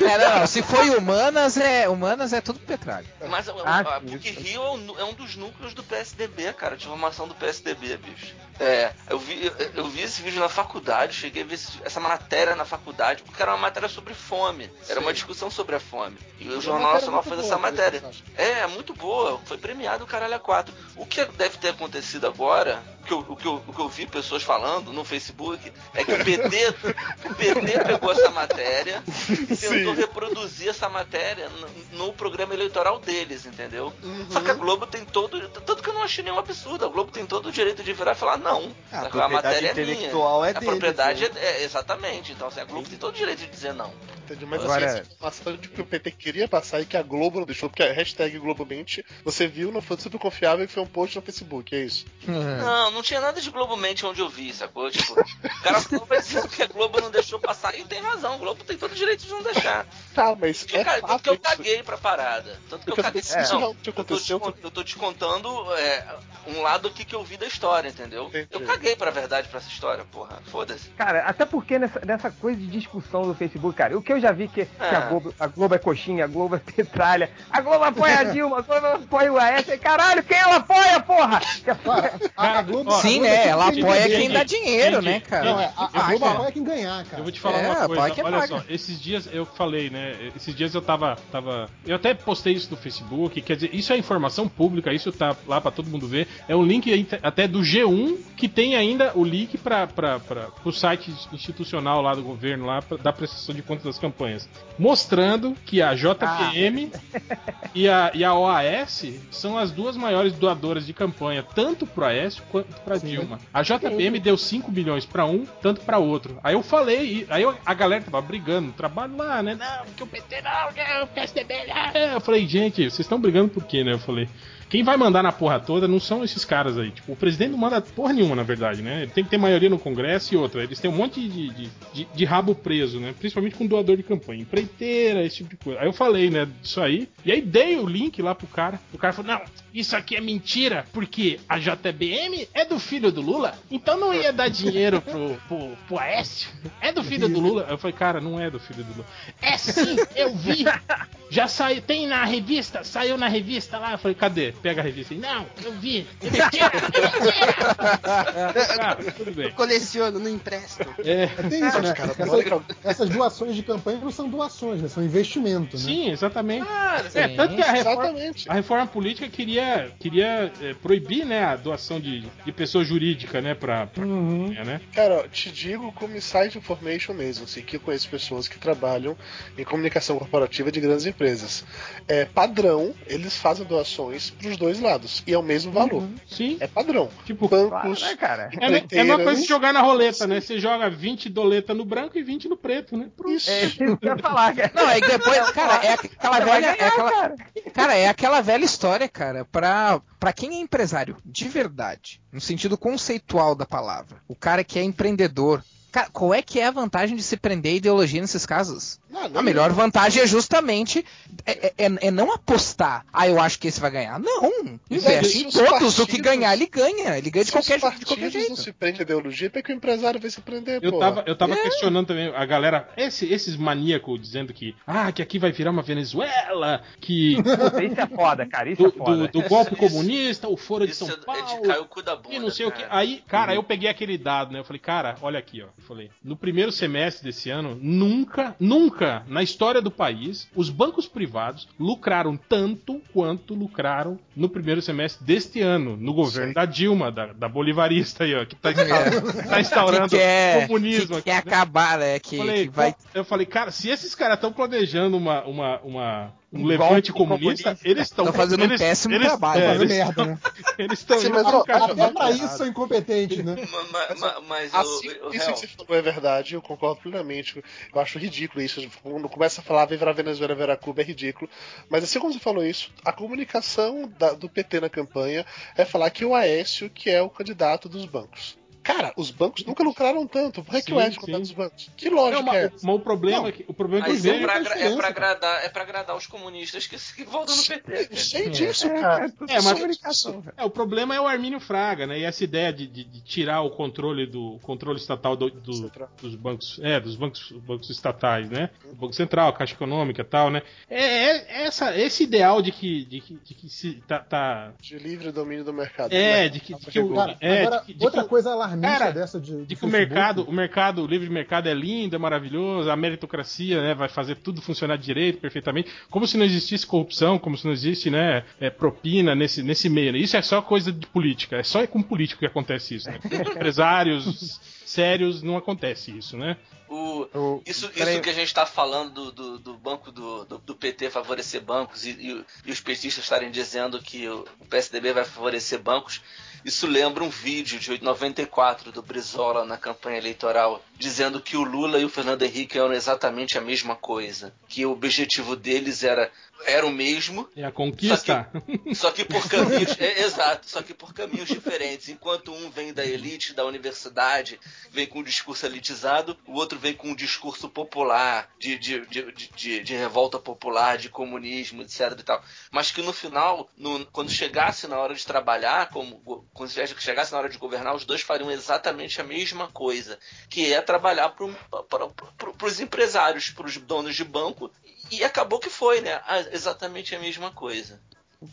[SPEAKER 6] É, não, não, se foi humanas, é humanas é tudo petralho.
[SPEAKER 5] Mas a,
[SPEAKER 2] Ah,
[SPEAKER 5] a
[SPEAKER 2] sim,
[SPEAKER 5] PUC
[SPEAKER 2] isso.
[SPEAKER 5] Rio é um, é um dos núcleos do PSDB, cara, de formação do PSDB, bicho. É, eu vi, eu, vi esse vídeo na faculdade, cheguei a ver essa matéria na faculdade, porque era uma matéria sobre fome. Era uma discussão sobre a fome. E o Jornal Nacional fez
[SPEAKER 7] boa,
[SPEAKER 5] essa matéria. É, muito boa, foi premiado o caralho a quatro. O que deve ter acontecido agora, que eu- o, que eu, o que eu vi pessoas falando no Facebook, é que o PT, o PT pegou essa matéria e tentou
[SPEAKER 7] Sim.
[SPEAKER 5] reproduzir essa matéria no, no programa eleitoral deles, entendeu?
[SPEAKER 7] Uhum.
[SPEAKER 5] Só que a Globo tem todo. Tanto que eu não achei nenhum absurdo. A Globo tem todo o direito de virar e falar, não.
[SPEAKER 8] Ah, a
[SPEAKER 5] a,
[SPEAKER 8] propriedade
[SPEAKER 5] matéria é minha.
[SPEAKER 8] intelectual é
[SPEAKER 5] a
[SPEAKER 8] deles,
[SPEAKER 5] propriedade
[SPEAKER 8] né?
[SPEAKER 5] é, é- Exatamente. Então assim, a Globo tem todo o direito de dizer não.
[SPEAKER 7] Entendi, mas
[SPEAKER 2] Agora-
[SPEAKER 7] assim, essa informação de que o PT queria passar e que a Globo não deixou, porque a hashtag Globomente, você viu, não foi super confiável e foi um post no Facebook, é isso.
[SPEAKER 5] Não, não tinha nada de Globo Mente onde eu vi, sacou? Tipo, o cara vai dizendo que a Globo não deixou passar. E tem razão, a Globo tem todo o direito de não deixar.
[SPEAKER 7] Tá, mas
[SPEAKER 5] Porque,
[SPEAKER 7] é
[SPEAKER 5] cara,
[SPEAKER 7] fato
[SPEAKER 5] tanto que eu caguei pra parada. Tanto que eu
[SPEAKER 7] Porque
[SPEAKER 5] caguei.
[SPEAKER 7] isso
[SPEAKER 5] Não, eu tô, descon- eu tô descontando é, um lado aqui que eu vi da história, entendeu?
[SPEAKER 7] Entendi.
[SPEAKER 5] Eu caguei pra verdade pra essa história, porra. Foda-se.
[SPEAKER 2] Cara, até porque nessa, nessa coisa de discussão do Facebook, cara, o que eu já vi que, que a,
[SPEAKER 5] Ah.
[SPEAKER 2] Globo, a Globo é coxinha, a Globo é petralha, a Globo apoia a Dilma, a Globo apoia o AS, caralho, quem ela apoia, porra?
[SPEAKER 3] A, a Globo,
[SPEAKER 6] Sim,
[SPEAKER 3] é
[SPEAKER 6] né? Ela apoia
[SPEAKER 3] dinheiro.
[SPEAKER 6] quem dá dinheiro,
[SPEAKER 1] Entendi.
[SPEAKER 6] né, cara?
[SPEAKER 3] Não, é, a, a
[SPEAKER 6] Ah,
[SPEAKER 3] apoia quem ganhar, cara.
[SPEAKER 1] Eu vou te falar
[SPEAKER 6] É,
[SPEAKER 1] uma
[SPEAKER 6] apoia
[SPEAKER 1] coisa.
[SPEAKER 6] quem
[SPEAKER 1] Olha
[SPEAKER 6] paga.
[SPEAKER 1] só, esses dias eu falei, né? Esses dias eu tava, tava. Eu até postei isso no Facebook. Quer dizer, isso é informação pública, isso tá lá pra todo mundo ver. É um link até do G1 que tem ainda o link para o site institucional lá do governo, lá pra- da prestação de contas das campanhas. Mostrando que a JPM e, a, e a OAS são as duas maiores doadoras de campanha, tanto pro Aécio pra Dilma. A JPM deu 5 milhões pra um, tanto pra outro. Aí eu falei, aí eu- a galera tava brigando no trabalho lá, né? Não, porque o PT não, não, o PSDB não. Eu falei, gente, vocês estão brigando por quê, né? Eu falei. Quem vai mandar na porra toda não são esses caras aí. Tipo, o presidente não manda porra nenhuma, na verdade, né? Ele tem que ter maioria no Congresso e outra. Eles têm um monte de, de, de, de rabo preso, né? Principalmente com doador de campanha. Empreiteira, esse tipo de coisa. Aí eu falei, né, disso aí. E aí dei o link lá pro cara. O cara falou: não, isso aqui é mentira, porque a JBM é do filho do Lula, então não ia dar dinheiro pro, pro, pro Aécio. É do filho do Lula. Eu falei, cara, não é do filho do Lula. É sim, eu vi. Já saiu, tem na revista, saiu na revista lá. Eu falei, cadê? Pega a revista. Ele, Não, eu vi. É mentira, é mentira. Cara, tudo bem.
[SPEAKER 8] Coleciono, não empresto.
[SPEAKER 1] É,
[SPEAKER 3] Tem isso, né?
[SPEAKER 7] cara,
[SPEAKER 3] Essas, essas doações de campanha não são doações, né? São investimento, né?
[SPEAKER 1] sim, exatamente.
[SPEAKER 5] Sim.
[SPEAKER 1] É, tanto que a reforma,
[SPEAKER 7] Exatamente.
[SPEAKER 1] a reforma política queria, queria é, proibir né, a doação de, de pessoa jurídica, né, pra, pra
[SPEAKER 2] Uhum.
[SPEAKER 1] né?
[SPEAKER 7] Cara, ó, te digo como inside information mesmo, assim, que eu conheço pessoas que trabalham em comunicação corporativa de grandes empresas. É padrão, eles fazem doações pros dois lados, e é o mesmo valor.
[SPEAKER 1] Sim,
[SPEAKER 7] É padrão.
[SPEAKER 1] tipo,
[SPEAKER 2] Claro,
[SPEAKER 7] Bancos,
[SPEAKER 2] né, cara?
[SPEAKER 1] é, é uma coisa que
[SPEAKER 7] empreiteiras.
[SPEAKER 1] jogar na roleta, né? Você joga 20 doleta no branco e 20 no preto, né? Pronto.
[SPEAKER 7] Isso.
[SPEAKER 2] É isso que eu ia falar, cara.
[SPEAKER 6] Não, aí depois, cara, é aquela velha. É
[SPEAKER 2] ganhar,
[SPEAKER 6] aquela,
[SPEAKER 2] cara.
[SPEAKER 6] cara, é aquela velha história, cara, pra, pra quem é empresário de verdade, no sentido conceitual da palavra, o cara que é empreendedor. Cara, qual é que é a vantagem de se prender a ideologia nesses casos?
[SPEAKER 7] Não,
[SPEAKER 6] A melhor vantagem é justamente é, é- é não apostar. Ah, eu acho que esse vai ganhar. Não. Investe em
[SPEAKER 7] os
[SPEAKER 6] todos. O que
[SPEAKER 7] partidos-
[SPEAKER 6] ganhar, ele ganha. Ele ganha de qualquer, de qualquer
[SPEAKER 7] partidos
[SPEAKER 6] jeito.
[SPEAKER 7] não se prende a ideologia, para que o empresário vai se prender,
[SPEAKER 1] Eu
[SPEAKER 7] pô.
[SPEAKER 1] tava, eu
[SPEAKER 6] É.
[SPEAKER 1] tava questionando também a galera, esse- esses maníacos dizendo que, ah, que aqui vai virar uma Venezuela, que
[SPEAKER 2] Puta, Isso é foda, cara. Isso
[SPEAKER 1] do,
[SPEAKER 2] é foda.
[SPEAKER 1] do- do golpe
[SPEAKER 5] Isso-
[SPEAKER 1] comunista, o Foro de São
[SPEAKER 5] é, é
[SPEAKER 1] Paulo.
[SPEAKER 5] de cair o cu da bunda.
[SPEAKER 1] E não sei o que.
[SPEAKER 5] cara.
[SPEAKER 1] Aí, cara, eu peguei aquele dado, né? Eu falei, cara, olha aqui, ó. Falei, no primeiro semestre desse ano, nunca, nunca na história do país, os bancos privados lucraram tanto quanto lucraram no primeiro semestre deste ano, no governo da Dilma, da, da bolivarista aí, ó, que tá, instaurando- tá instaurando
[SPEAKER 6] que quer,
[SPEAKER 1] o comunismo
[SPEAKER 6] que
[SPEAKER 1] aqui.
[SPEAKER 6] quer
[SPEAKER 1] né?
[SPEAKER 6] acabar, né? Que,
[SPEAKER 1] Falei,
[SPEAKER 6] que vai.
[SPEAKER 1] Eu falei, cara, se esses caras estão planejando uma, uma, uma, um levante
[SPEAKER 2] comunista.
[SPEAKER 1] comunista, eles estão
[SPEAKER 6] Tão fazendo um péssimo trabalho.
[SPEAKER 1] é,
[SPEAKER 3] Fazendo
[SPEAKER 1] eles-
[SPEAKER 3] merda, né?
[SPEAKER 1] Eles estão
[SPEAKER 7] Sim,
[SPEAKER 1] indo
[SPEAKER 7] mas, ó,
[SPEAKER 3] Até pra isso são incompetentes, né?
[SPEAKER 5] Ma- ma- mas
[SPEAKER 7] Assim,
[SPEAKER 5] o, o
[SPEAKER 7] isso que você falou é verdade, eu concordo plenamente. Eu acho ridículo isso. Quando começa a falar viva a Venezuela, viva Cuba, é ridículo. Mas assim como você falou isso, a comunicação da- do PT na campanha é falar que o Aécio que é o candidato dos bancos. Cara, os bancos nunca lucraram tanto. Por que, que o
[SPEAKER 1] Sim,
[SPEAKER 7] é o dos bancos? Que lógica
[SPEAKER 1] Não,
[SPEAKER 7] é
[SPEAKER 1] mas,
[SPEAKER 7] essa?
[SPEAKER 1] mas o problema
[SPEAKER 3] Não.
[SPEAKER 1] é que o problema é que eu
[SPEAKER 5] mas é pra, é, pra agradar, é pra agradar os comunistas que, que votam no PT.
[SPEAKER 7] Eu sei disso, cara.
[SPEAKER 1] É, mas-
[SPEAKER 2] comunicação, velho.
[SPEAKER 1] É, o problema é o Armínio Fraga, né? E essa ideia de, de- de tirar o controle do controle estatal do- do- dos bancos, é, dos bancos, bancos estatais, né? O Banco Central, a Caixa Econômica, e tal, né? É, é essa, esse ideal de que, de que, de que se tá, tá-
[SPEAKER 7] De livre domínio do mercado.
[SPEAKER 1] é,
[SPEAKER 7] né?
[SPEAKER 1] de que, de
[SPEAKER 7] Nossa,
[SPEAKER 1] que o.
[SPEAKER 3] Cara,
[SPEAKER 1] é,
[SPEAKER 3] agora,
[SPEAKER 1] de que- de
[SPEAKER 3] outra
[SPEAKER 1] que o- Cara,
[SPEAKER 3] dessa de,
[SPEAKER 1] de
[SPEAKER 3] do
[SPEAKER 1] que o mercado, o mercado, o livre mercado é lindo, é maravilhoso, a meritocracia, né, vai fazer tudo funcionar direito, perfeitamente, como se não existisse corrupção, como se não existe, né, é, propina nesse, nesse meio. né? Isso é só coisa de política, é só com político que acontece isso, né? Com Empresários sérios não acontece isso, né?
[SPEAKER 5] O,
[SPEAKER 2] O-
[SPEAKER 5] isso, isso que a gente está falando do, do, do banco do, do, do PT favorecer bancos e, e- e os petistas estarem dizendo que o PSDB vai favorecer bancos, isso lembra um vídeo de 94 do Brizola na campanha eleitoral dizendo que o Lula e o Fernando Henrique eram exatamente a mesma coisa, que o objetivo deles era era o mesmo,
[SPEAKER 1] É a conquista.
[SPEAKER 5] só que por caminhos. é, exato, só que por caminhos diferentes. Enquanto um vem da elite, da universidade, vem com um discurso elitizado, o outro vem com um discurso popular, de, de, de, de- revolta popular, de comunismo, etc. E tal. Mas que no final, quando chegasse na hora de trabalhar, como, quando chegasse na hora de governar, os dois fariam exatamente a mesma coisa, que é trabalhar para os empresários, para os donos de banco. E acabou que foi, né? Exatamente a mesma coisa.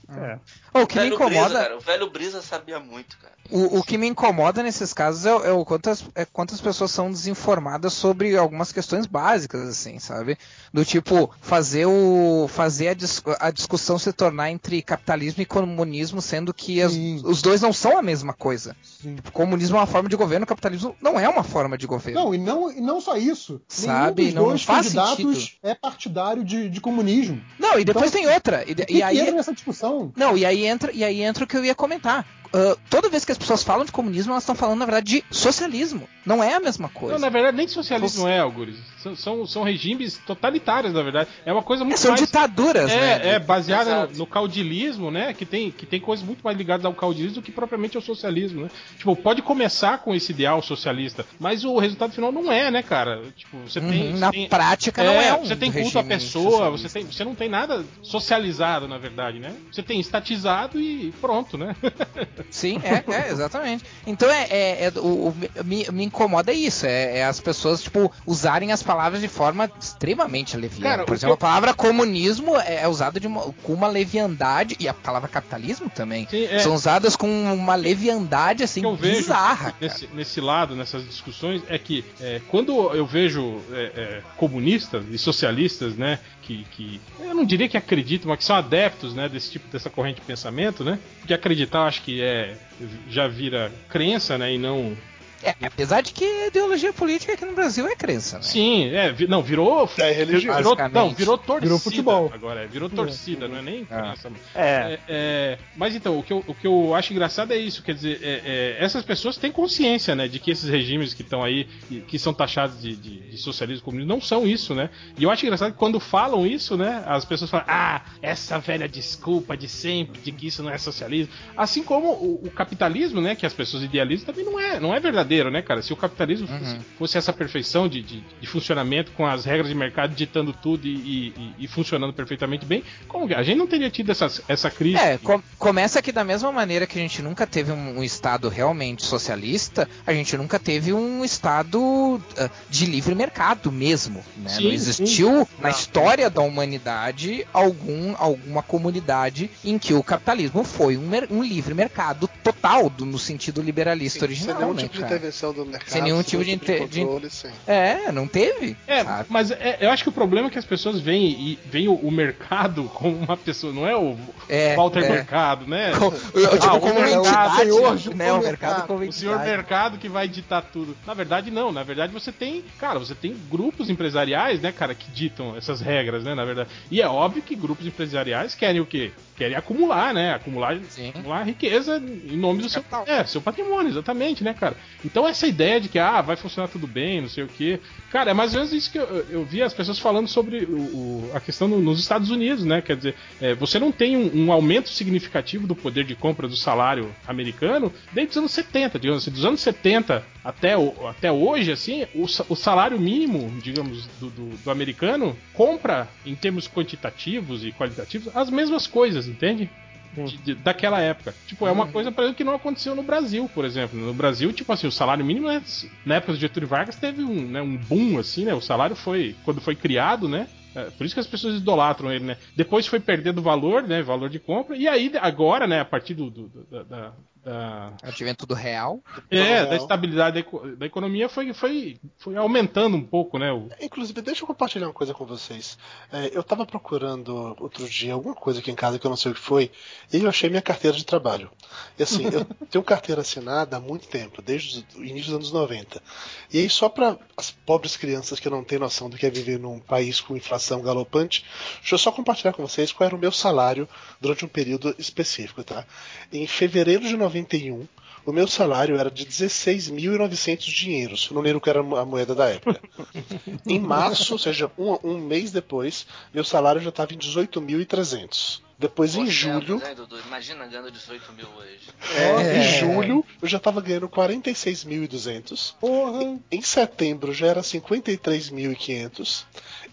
[SPEAKER 2] É.
[SPEAKER 6] O que me
[SPEAKER 5] velho
[SPEAKER 6] incomoda.
[SPEAKER 5] Brisa, cara, o velho Brisa sabia muito, cara.
[SPEAKER 6] O, o que me incomoda nesses casos é, o- é o quantas, é quantas pessoas são desinformadas sobre algumas questões básicas, assim, sabe? Do tipo, fazer o. fazer a, dis- a discussão se tornar entre capitalismo e comunismo, sendo que as- os dois não são a mesma coisa. Tipo, comunismo é uma forma de governo, capitalismo não é uma forma de governo.
[SPEAKER 3] Não, e não, e não só isso.
[SPEAKER 6] Sabe,
[SPEAKER 3] Nenhum dos
[SPEAKER 6] não
[SPEAKER 3] dois
[SPEAKER 6] faz
[SPEAKER 3] candidatos
[SPEAKER 6] sentido.
[SPEAKER 3] é partidário de, de comunismo.
[SPEAKER 6] Não, e depois
[SPEAKER 3] Então,
[SPEAKER 6] tem outra. E,
[SPEAKER 3] que
[SPEAKER 6] e aí.
[SPEAKER 3] entra nessa discussão?
[SPEAKER 6] Não, e aí entra, e aí entra o que eu ia comentar. Ah, toda vez que as pessoas falam de comunismo, elas estão falando, na verdade, de socialismo. Não é a mesma coisa.
[SPEAKER 1] Não, na verdade, nem socialismo é, Algures. São, são, são regimes totalitários, na verdade. É uma coisa muito
[SPEAKER 6] É, são
[SPEAKER 1] mais.
[SPEAKER 6] ditaduras, né?
[SPEAKER 1] É, é baseada no, no caudilismo, né? Que tem, que tem coisas muito mais ligadas ao caudilismo do que propriamente ao socialismo, né? Tipo, pode começar com esse ideal socialista, mas o resultado final não é, né, cara? Tipo, você
[SPEAKER 6] Uhum,
[SPEAKER 1] tem. você
[SPEAKER 6] na
[SPEAKER 1] tem-
[SPEAKER 6] prática não é um
[SPEAKER 1] Você tem culto à pessoa,
[SPEAKER 6] socialista.
[SPEAKER 1] você, tem, você não tem nada socializado, na verdade, né? Você tem estatizado e pronto, né?
[SPEAKER 6] Sim, é, é, exatamente. Então é, é- é- o, o- me, me incomoda isso, é, é as pessoas, tipo, usarem as palavras de forma extremamente leviana. Por exemplo,
[SPEAKER 1] que
[SPEAKER 6] a palavra comunismo é, é usada de uma- com uma leviandade, e a palavra capitalismo também,
[SPEAKER 1] Sim, é.
[SPEAKER 6] são usadas com uma leviandade, assim,
[SPEAKER 1] que eu vejo
[SPEAKER 6] bizarra,
[SPEAKER 1] nesse, nesse lado, nessas discussões, é que quando eu vejo comunistas e socialistas, né, que, que eu não diria que acreditam, mas que são adeptos, né, desse tipo dessa corrente de pensamento, né, porque acreditar eu acho que é já vira crença, né, e não
[SPEAKER 6] É, apesar de que a ideologia política aqui no Brasil é crença, né?
[SPEAKER 1] Sim, é, vi- não, virou.
[SPEAKER 7] É religião.
[SPEAKER 1] Virou, não, virou torcida.
[SPEAKER 3] Virou futebol.
[SPEAKER 1] Agora, é, virou torcida, não é nem
[SPEAKER 6] Ah.
[SPEAKER 1] criança.
[SPEAKER 2] É.
[SPEAKER 1] É, é, mas então, o que, eu, o que eu acho engraçado é isso, quer dizer, é, é, essas pessoas têm consciência, né, de que esses regimes que estão aí, que, que são taxados de, de, de socialismo comunismo, não são isso, né? E eu acho engraçado que quando falam isso, né, as pessoas falam, ah, essa velha desculpa de sempre, de que isso não é socialismo. Assim como o, o capitalismo, né, que as pessoas idealizam, também não é, não é verdadeiro, né, cara? Se o capitalismo fosse, fosse essa perfeição de, de, de funcionamento com as regras de mercado ditando tudo e, e- e funcionando perfeitamente bem, como a gente não teria tido essa, essa crise.
[SPEAKER 6] É, com- começa que da mesma maneira que a gente nunca teve um, um Estado realmente socialista, a gente nunca teve um Estado ah, de livre mercado mesmo. Né?
[SPEAKER 1] Sim,
[SPEAKER 6] não
[SPEAKER 1] sim.
[SPEAKER 6] existiu na história da humanidade algum, alguma comunidade em que o capitalismo foi um, um livre mercado total, do- no sentido liberalista
[SPEAKER 7] Sim,
[SPEAKER 6] original,
[SPEAKER 7] senão,
[SPEAKER 6] né,
[SPEAKER 7] tipo,
[SPEAKER 6] cara?
[SPEAKER 7] Intervenção do mercado.
[SPEAKER 6] Sem nenhum
[SPEAKER 7] sem
[SPEAKER 6] tipo de inter- de-
[SPEAKER 7] controle, sim.
[SPEAKER 6] É, não teve.
[SPEAKER 1] É,
[SPEAKER 6] sabe?
[SPEAKER 1] mas é- eu acho que o problema é que as pessoas veem, e veem o, o mercado como uma pessoa, não é o
[SPEAKER 6] É,
[SPEAKER 1] Walter
[SPEAKER 6] é.
[SPEAKER 1] Mercado, né?
[SPEAKER 6] Co- eu digo
[SPEAKER 1] Ah, o
[SPEAKER 6] como
[SPEAKER 1] mercado,
[SPEAKER 6] entidade,
[SPEAKER 3] senhor,
[SPEAKER 6] né?
[SPEAKER 3] o
[SPEAKER 6] O mercado como
[SPEAKER 1] O senhor mercado que vai ditar tudo. Na verdade, não. Na verdade, você tem, cara, você tem grupos empresariais, né, cara, que ditam essas regras, né, na verdade. E é óbvio que grupos empresariais querem o quê? Querem acumular, né? Acumular,
[SPEAKER 6] Sim.
[SPEAKER 1] acumular riqueza em nome do seu, é, seu patrimônio, exatamente, né, cara? Então essa ideia de que ah, vai funcionar tudo bem, não sei o quê. Cara, é mais ou menos isso que eu, eu vi as pessoas falando sobre o, o- a questão no- nos Estados Unidos, né? Quer dizer, é, você não tem um, um aumento significativo do poder de compra do salário americano desde os anos 70, digamos assim, dos anos 70 até, o- até hoje, assim, o, o salário mínimo, digamos, do, do- do americano compra, em termos quantitativos e qualitativos, as mesmas coisas, entende? De- de- daquela época. Tipo, é uma coisa, por exemplo, que não aconteceu no Brasil, por exemplo. No Brasil, tipo assim, o salário mínimo, né, na época do Getúlio Vargas, teve um, né, um boom, assim, né? O salário foi, quando foi criado, né? é, por isso que as pessoas idolatram ele, né? Depois foi perdendo valor, né? Valor de compra. E aí, agora, né? A partir do, do- do- da, da- da-
[SPEAKER 6] Advento do real.
[SPEAKER 1] é,
[SPEAKER 7] real.
[SPEAKER 1] da estabilidade da, eco- da economia, foi, foi, foi aumentando um pouco, né? O,
[SPEAKER 7] Inclusive, deixa eu compartilhar uma coisa com vocês. É, eu tava procurando outro dia alguma coisa aqui em casa que eu não sei o que foi, e eu achei minha carteira de trabalho. E assim, eu tenho carteira assinada há muito tempo, desde o início dos anos 90. E aí, só para as pobres crianças que não têm noção do que é viver num país com inflação galopante, deixa eu só compartilhar com vocês qual era o meu salário durante um período específico, tá? Em fevereiro de 91, o meu salário era de 16.900 dinheiros, não lembro que era a moeda da época. Em março, ou seja, um, um mês depois, meu salário já estava em 18.300. Depois, em
[SPEAKER 5] Pô,
[SPEAKER 7] julho,
[SPEAKER 5] né, Dudu? Imagina ganhando 18 mil hoje.
[SPEAKER 7] é, em julho, eu já estava ganhando 46.200.
[SPEAKER 3] Porra!
[SPEAKER 7] Em setembro já era 53.500.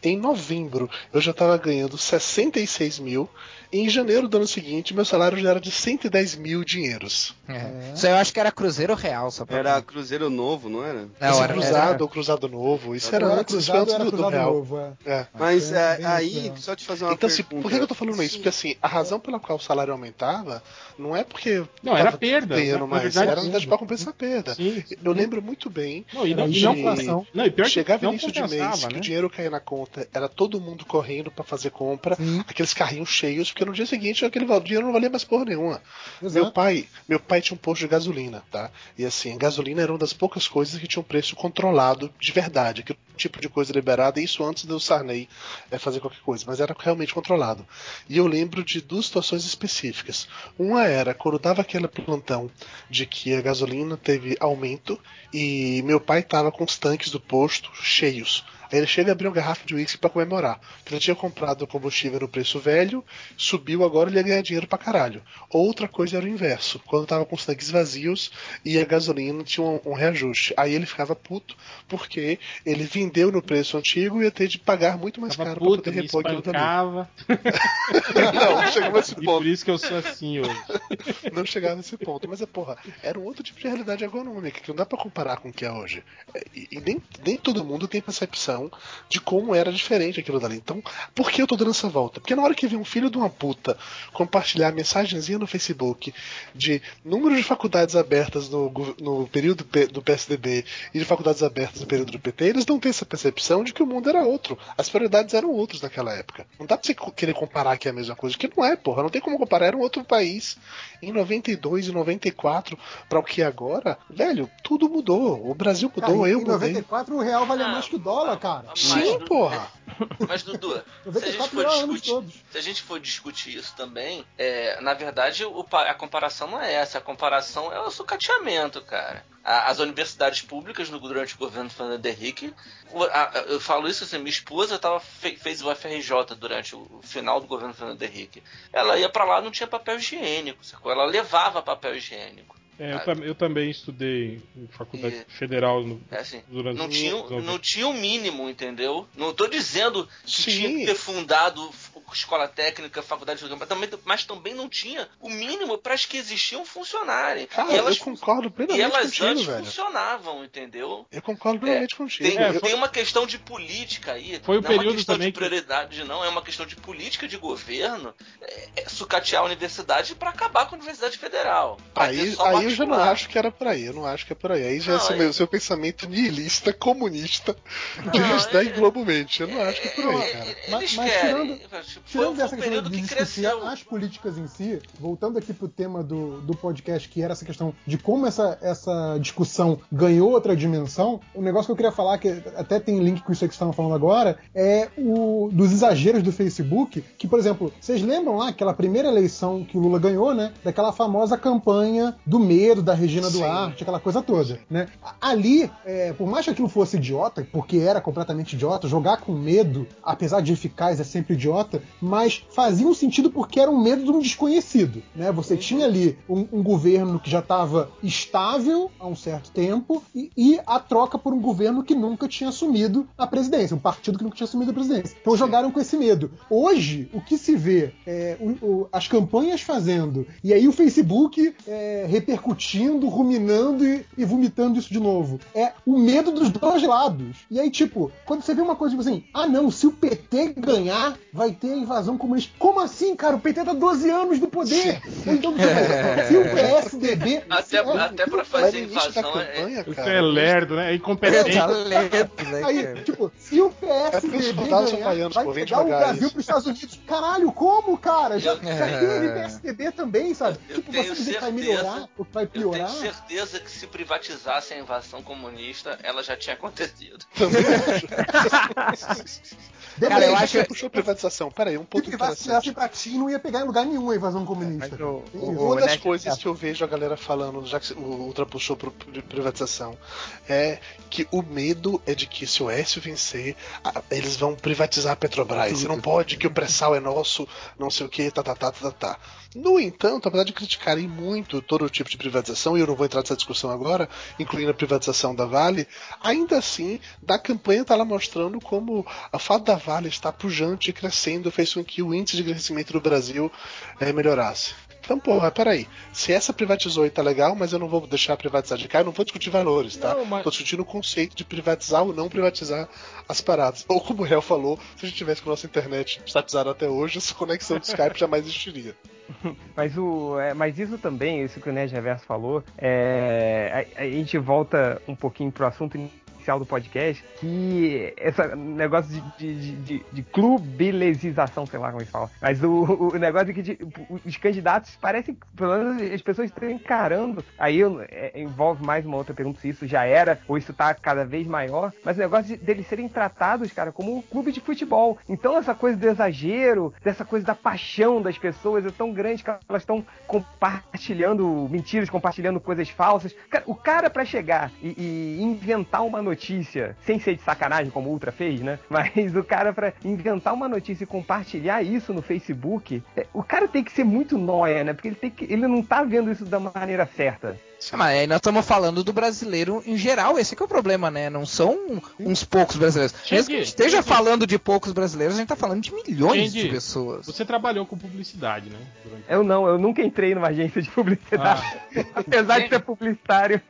[SPEAKER 7] Em novembro eu já estava ganhando 66 mil. Em janeiro do ano seguinte meu salário já era de 110 mil dinheiros.
[SPEAKER 6] É. Isso aí eu acho que era Cruzeiro Real, só pra
[SPEAKER 8] Era Cruzeiro Novo, não era?
[SPEAKER 6] Não, era,
[SPEAKER 7] cruzado
[SPEAKER 6] era-
[SPEAKER 7] ou cruzado novo, isso era
[SPEAKER 3] era
[SPEAKER 7] antes, isso
[SPEAKER 3] cruzado,
[SPEAKER 7] antes
[SPEAKER 3] era
[SPEAKER 7] do, do
[SPEAKER 3] cruzado
[SPEAKER 7] real.
[SPEAKER 3] novo, é.
[SPEAKER 7] É.
[SPEAKER 8] Mas
[SPEAKER 3] É,
[SPEAKER 8] aí, só te fazer uma
[SPEAKER 7] Então, assim,
[SPEAKER 8] pergunta.
[SPEAKER 7] por que eu tô falando isso? Porque assim, a razão pela qual o salário aumentava não é porque
[SPEAKER 1] Não, era perda.
[SPEAKER 7] ganhando
[SPEAKER 1] Na
[SPEAKER 7] mais,
[SPEAKER 1] verdade,
[SPEAKER 7] era verdade
[SPEAKER 1] sim.
[SPEAKER 7] pra compensar a perda.
[SPEAKER 1] Sim.
[SPEAKER 7] Eu lembro muito bem
[SPEAKER 1] Não, e não,
[SPEAKER 3] Era
[SPEAKER 1] e não,
[SPEAKER 3] inflação.
[SPEAKER 1] não, e pior
[SPEAKER 7] Chegava
[SPEAKER 1] não
[SPEAKER 7] início de mês,
[SPEAKER 1] compensava,
[SPEAKER 7] que
[SPEAKER 1] né?
[SPEAKER 7] o dinheiro caía na conta, era todo mundo correndo pra fazer compra, aqueles carrinhos cheios, porque no dia seguinte aquele dinheiro não valia mais porra nenhuma.
[SPEAKER 3] Exato.
[SPEAKER 7] Meu pai, meu pai tinha um posto de gasolina, tá? E assim, gasolina era uma das poucas coisas que tinha um preço controlado de verdade, que tipo de coisa liberada, e isso antes do Sarney é, fazer qualquer coisa, mas era realmente controlado. E eu lembro de duas situações específicas. Uma era quando dava aquele plantão de que a gasolina teve aumento e meu pai tava com os tanques do posto cheios. Aí ele chega e abriu uma garrafa de uísque pra comemorar. Porque ele tinha comprado o combustível no preço velho, subiu agora ele ia ganhar dinheiro pra caralho. Outra coisa era o inverso. Quando tava com os tanques vazios e a gasolina tinha um, um reajuste. Aí ele ficava puto porque ele vendeu no preço antigo e ia ter de pagar muito mais
[SPEAKER 1] Tava
[SPEAKER 7] caro
[SPEAKER 1] puta,
[SPEAKER 7] pra poder repor aquilo
[SPEAKER 1] espancava.
[SPEAKER 7] Não, não chegava a esse
[SPEAKER 1] E por
[SPEAKER 7] ponto.
[SPEAKER 1] isso que eu sou assim hoje.
[SPEAKER 7] Não chegava a esse ponto. Mas é porra, era um outro tipo de realidade econômica que não dá pra comparar com o que é hoje. É, E, e nem, nem todo mundo tem percepção de como era diferente aquilo dali. Então, por que eu tô dando essa volta? Porque na hora que vem um filho de uma puta compartilhar mensagenzinha no Facebook de número de faculdades abertas no, no período do PSDB e de faculdades abertas no período do PT, eles não têm essa percepção de que o mundo era outro. As prioridades eram outras naquela época. Não dá pra você querer comparar que é a mesma coisa, que não é, porra. Não tem como comparar. Era um outro país. Em 92 e 94 para o que é agora, velho, tudo mudou. O Brasil
[SPEAKER 3] Cara,
[SPEAKER 7] mudou,
[SPEAKER 3] em
[SPEAKER 7] eu mudei.
[SPEAKER 3] 94 o real valia
[SPEAKER 5] Ah,
[SPEAKER 3] mais que o dólar, cara.
[SPEAKER 5] Mas,
[SPEAKER 7] Sim,
[SPEAKER 5] Du-
[SPEAKER 7] porra.
[SPEAKER 5] Mas, Dudu, se a gente
[SPEAKER 3] 94
[SPEAKER 5] for discutir, se a gente for discutir isso também, é, na verdade o a comparação não é essa, a comparação é o sucateamento, cara. A- As universidades públicas no, durante o governo Fernando Henrique, o- a- a- eu falo isso assim, minha esposa tava, fe- fez o FRJ durante o o final do governo Fernando Henrique. Ela ia pra lá não tinha papel higiênico, sacou? Ela levava papel higiênico.
[SPEAKER 1] É, eu, tam- eu também estudei em faculdade
[SPEAKER 5] E-
[SPEAKER 1] federal no,
[SPEAKER 5] É assim,
[SPEAKER 1] durante
[SPEAKER 5] não tinha,
[SPEAKER 1] anos
[SPEAKER 5] não tinha o mínimo, entendeu? Não tô dizendo que
[SPEAKER 7] Sim.
[SPEAKER 5] tinha que ter fundado escola técnica, faculdade de também, mas também não tinha o mínimo para as que existiam funcionarem.
[SPEAKER 7] Cara,
[SPEAKER 5] e elas,
[SPEAKER 7] eu concordo
[SPEAKER 5] e
[SPEAKER 7] plenamente
[SPEAKER 5] elas
[SPEAKER 7] contigo,
[SPEAKER 5] antes
[SPEAKER 7] velho.
[SPEAKER 5] funcionavam, entendeu?
[SPEAKER 7] Eu concordo plenamente contigo.
[SPEAKER 5] Tem,
[SPEAKER 7] Eu-
[SPEAKER 5] tem uma questão de política aí.
[SPEAKER 1] Foi o
[SPEAKER 5] não é uma
[SPEAKER 1] período
[SPEAKER 5] questão
[SPEAKER 1] também
[SPEAKER 5] de
[SPEAKER 1] que-
[SPEAKER 5] prioridade, não. É uma questão de política de governo é, é sucatear a universidade para acabar com a Universidade Federal.
[SPEAKER 7] Aí, aí eu já não acho que era por aí, eu não acho que é por aí. Aí já é
[SPEAKER 5] Não,
[SPEAKER 7] seu,
[SPEAKER 5] é-
[SPEAKER 7] meu- seu pensamento nihilista, comunista, de universidade
[SPEAKER 5] é-
[SPEAKER 7] globalmente. Eu não acho que é por aí,
[SPEAKER 5] É,
[SPEAKER 7] cara.
[SPEAKER 5] Eles
[SPEAKER 3] Mas- mas tirando-
[SPEAKER 5] Tipo,
[SPEAKER 3] Tirando
[SPEAKER 5] foi um
[SPEAKER 3] questão de
[SPEAKER 5] que
[SPEAKER 3] discutir as políticas em si, voltando aqui pro tema do, do podcast, que era essa questão de como essa, essa discussão ganhou outra dimensão, o negócio que eu queria falar, que até tem link com isso que vocês estavam falando agora, é o dos exageros do Facebook, que, por exemplo, vocês lembram lá aquela primeira eleição que o Lula ganhou, né? Daquela famosa campanha do medo da Regina
[SPEAKER 7] Sim.
[SPEAKER 3] Duarte, aquela coisa toda, né? Ali, é, por mais que aquilo fosse idiota, porque era completamente idiota, jogar com medo, apesar de eficaz, é sempre idiota, mas fazia um sentido porque era um medo de um desconhecido, né? Você tinha ali um, um governo que já estava estável há um certo tempo e, e a troca por um governo que nunca tinha assumido a presidência, um partido que nunca tinha assumido a presidência. Então jogaram com esse medo. Hoje, o que se vê é o- o- as campanhas fazendo e aí o Facebook é, repercutindo, ruminando e, e vomitando isso de novo. É o medo dos dois lados. E aí, tipo, quando você vê uma coisa tipo assim, ah não, se o PT ganhar, vai ter a invasão comunista. Como assim, cara? O PT tá 12 anos no poder. Então, tipo, se o PSDB.
[SPEAKER 5] Até,
[SPEAKER 3] é,
[SPEAKER 5] até pra fazer invasão é,
[SPEAKER 7] campanha,
[SPEAKER 1] Isso
[SPEAKER 7] cara,
[SPEAKER 1] é lerdo, né? É incompetente.
[SPEAKER 6] Talento, né,
[SPEAKER 3] Aí, tipo, se o
[SPEAKER 7] É
[SPEAKER 3] PSDB
[SPEAKER 7] soldados
[SPEAKER 3] ganhar, vai pegar o Brasil
[SPEAKER 7] isso.
[SPEAKER 3] pros Estados Unidos. Caralho, como, cara? Já, já teve PSDB também, sabe?
[SPEAKER 5] Eu
[SPEAKER 3] tipo, você vai melhorar ou vai
[SPEAKER 5] Eu
[SPEAKER 3] piorar.
[SPEAKER 5] tenho certeza que se privatizasse a invasão comunista, ela já tinha acontecido.
[SPEAKER 6] Cara, eu
[SPEAKER 3] Depende.
[SPEAKER 6] acho
[SPEAKER 7] Você puxou privatização. Pera aí, um
[SPEAKER 3] Se
[SPEAKER 7] ponto
[SPEAKER 3] privatizasse pra ti, não ia pegar em lugar nenhum a invasão comunista.
[SPEAKER 2] Mas o- o-.
[SPEAKER 7] Uma
[SPEAKER 2] o
[SPEAKER 7] das coisas que eu vejo a galera falando, já que o Ultra puxou pro pri- privatização, é que o medo é de que se o Écio vencer, a- eles vão privatizar a Petrobras. Você não pode, que o pré-sal é nosso, não sei o que, tá, tá, tá, tá, tá. No entanto, apesar de criticarem muito todo tipo de privatização, e eu não vou entrar nessa discussão agora, incluindo a privatização da Vale, ainda assim, da campanha tá lá mostrando como a fato da Vale estar pujante e crescendo fez com que o índice de crescimento do Brasil eh, melhorasse. Então, porra, peraí. Se essa privatizou e tá legal, mas eu não vou deixar privatizar de cá, eu não vou discutir valores, tá?
[SPEAKER 1] Não, mas-
[SPEAKER 7] Tô discutindo o conceito de privatizar ou não privatizar as paradas. Ou como o Real falou, se a gente tivesse com a nossa internet estatizada até hoje, essa conexão de Skype jamais existiria.
[SPEAKER 2] Mas, o, é, mas isso também, isso que o Nerd Reverso falou, é, a, a gente volta um pouquinho pro assunto inicial do podcast, que esse negócio de, de, de, de sei lá como eles falam, mas o, o negócio de que de- os candidatos parecem, pelo menos as pessoas estão encarando, aí é, envolve mais uma outra pergunta se isso já era ou isso tá cada vez maior, mas o negócio de, deles serem tratados, cara, como um clube de futebol. Então essa coisa do exagero, dessa coisa da paixão das pessoas é tão grande que elas estão compartilhando mentiras, compartilhando coisas falsas. O cara pra chegar e, e inventar uma notícia, sem ser de sacanagem como o Ultra fez, né? Mas o cara pra inventar uma notícia e compartilhar isso no Facebook, é, o cara tem que ser muito nóia, né? Porque ele, tem que, ele não tá vendo isso da maneira certa.
[SPEAKER 6] Ah, Mas aí nós estamos falando do brasileiro em geral, esse que é o problema, né? Não são uns poucos brasileiros. Mesmo que a gente esteja falando de poucos brasileiros, a gente tá falando de milhões de pessoas.
[SPEAKER 1] Você trabalhou com publicidade, né? Durante-
[SPEAKER 2] Eu não, eu nunca entrei numa agência de publicidade, apesar de ser publicitário.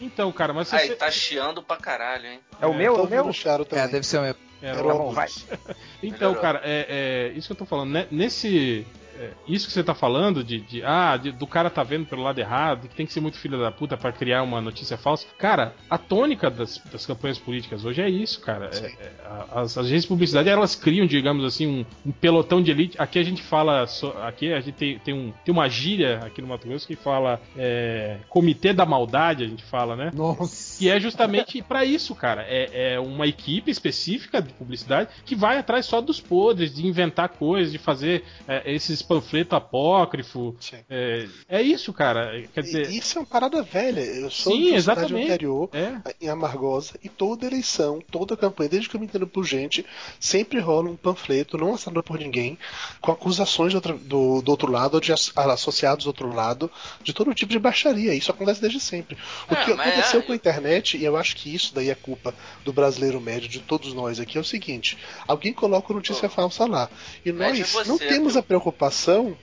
[SPEAKER 1] Então, cara, mas se
[SPEAKER 5] Aí,
[SPEAKER 1] você.
[SPEAKER 5] tá chiando pra caralho, hein?
[SPEAKER 2] É o meu? É o meu?
[SPEAKER 6] É, deve ser o meu.
[SPEAKER 1] Era
[SPEAKER 7] Era
[SPEAKER 1] o
[SPEAKER 7] o
[SPEAKER 2] bom, vai.
[SPEAKER 1] Então,
[SPEAKER 5] Melhorou.
[SPEAKER 1] cara, é, é isso que eu tô falando. né? Nesse. É, isso que você tá falando de, de- ah, de- do cara tá vendo pelo lado errado, que tem que ser muito filho da puta pra criar uma notícia falsa. Cara, a tônica das, das campanhas políticas hoje é isso, cara. É- é, as agências de publicidade elas criam, digamos assim, um, um pelotão de elite. Aqui a gente fala, so- aqui a gente tem, tem, um, tem uma gíria aqui no Mato Grosso que fala é, comitê da maldade, a gente fala, né?
[SPEAKER 3] Nossa.
[SPEAKER 1] Que é justamente pra isso, cara. É, é uma equipe específica de publicidade que vai atrás só dos podres, de inventar coisas, de fazer é, esses panfletos apócrifo. É, é isso, cara. Quer dizer.
[SPEAKER 7] Isso é uma parada velha. Eu sou
[SPEAKER 1] Sim,
[SPEAKER 7] de uma cidade interior,
[SPEAKER 1] É.
[SPEAKER 7] em Amargosa, e toda eleição, toda campanha, desde que eu me entendo por gente, sempre rola um panfleto, não assinado por ninguém, com acusações do, do- do outro lado, ou de as- associados do outro lado, de todo tipo de baixaria. Isso acontece desde sempre. O
[SPEAKER 5] É,
[SPEAKER 7] que aconteceu
[SPEAKER 5] é-
[SPEAKER 7] com a internet, e eu acho que isso daí é culpa do brasileiro médio, de todos nós aqui, é o seguinte: alguém coloca notícia falsa lá. E nós
[SPEAKER 5] você,
[SPEAKER 7] não temos
[SPEAKER 5] viu?
[SPEAKER 7] a preocupação.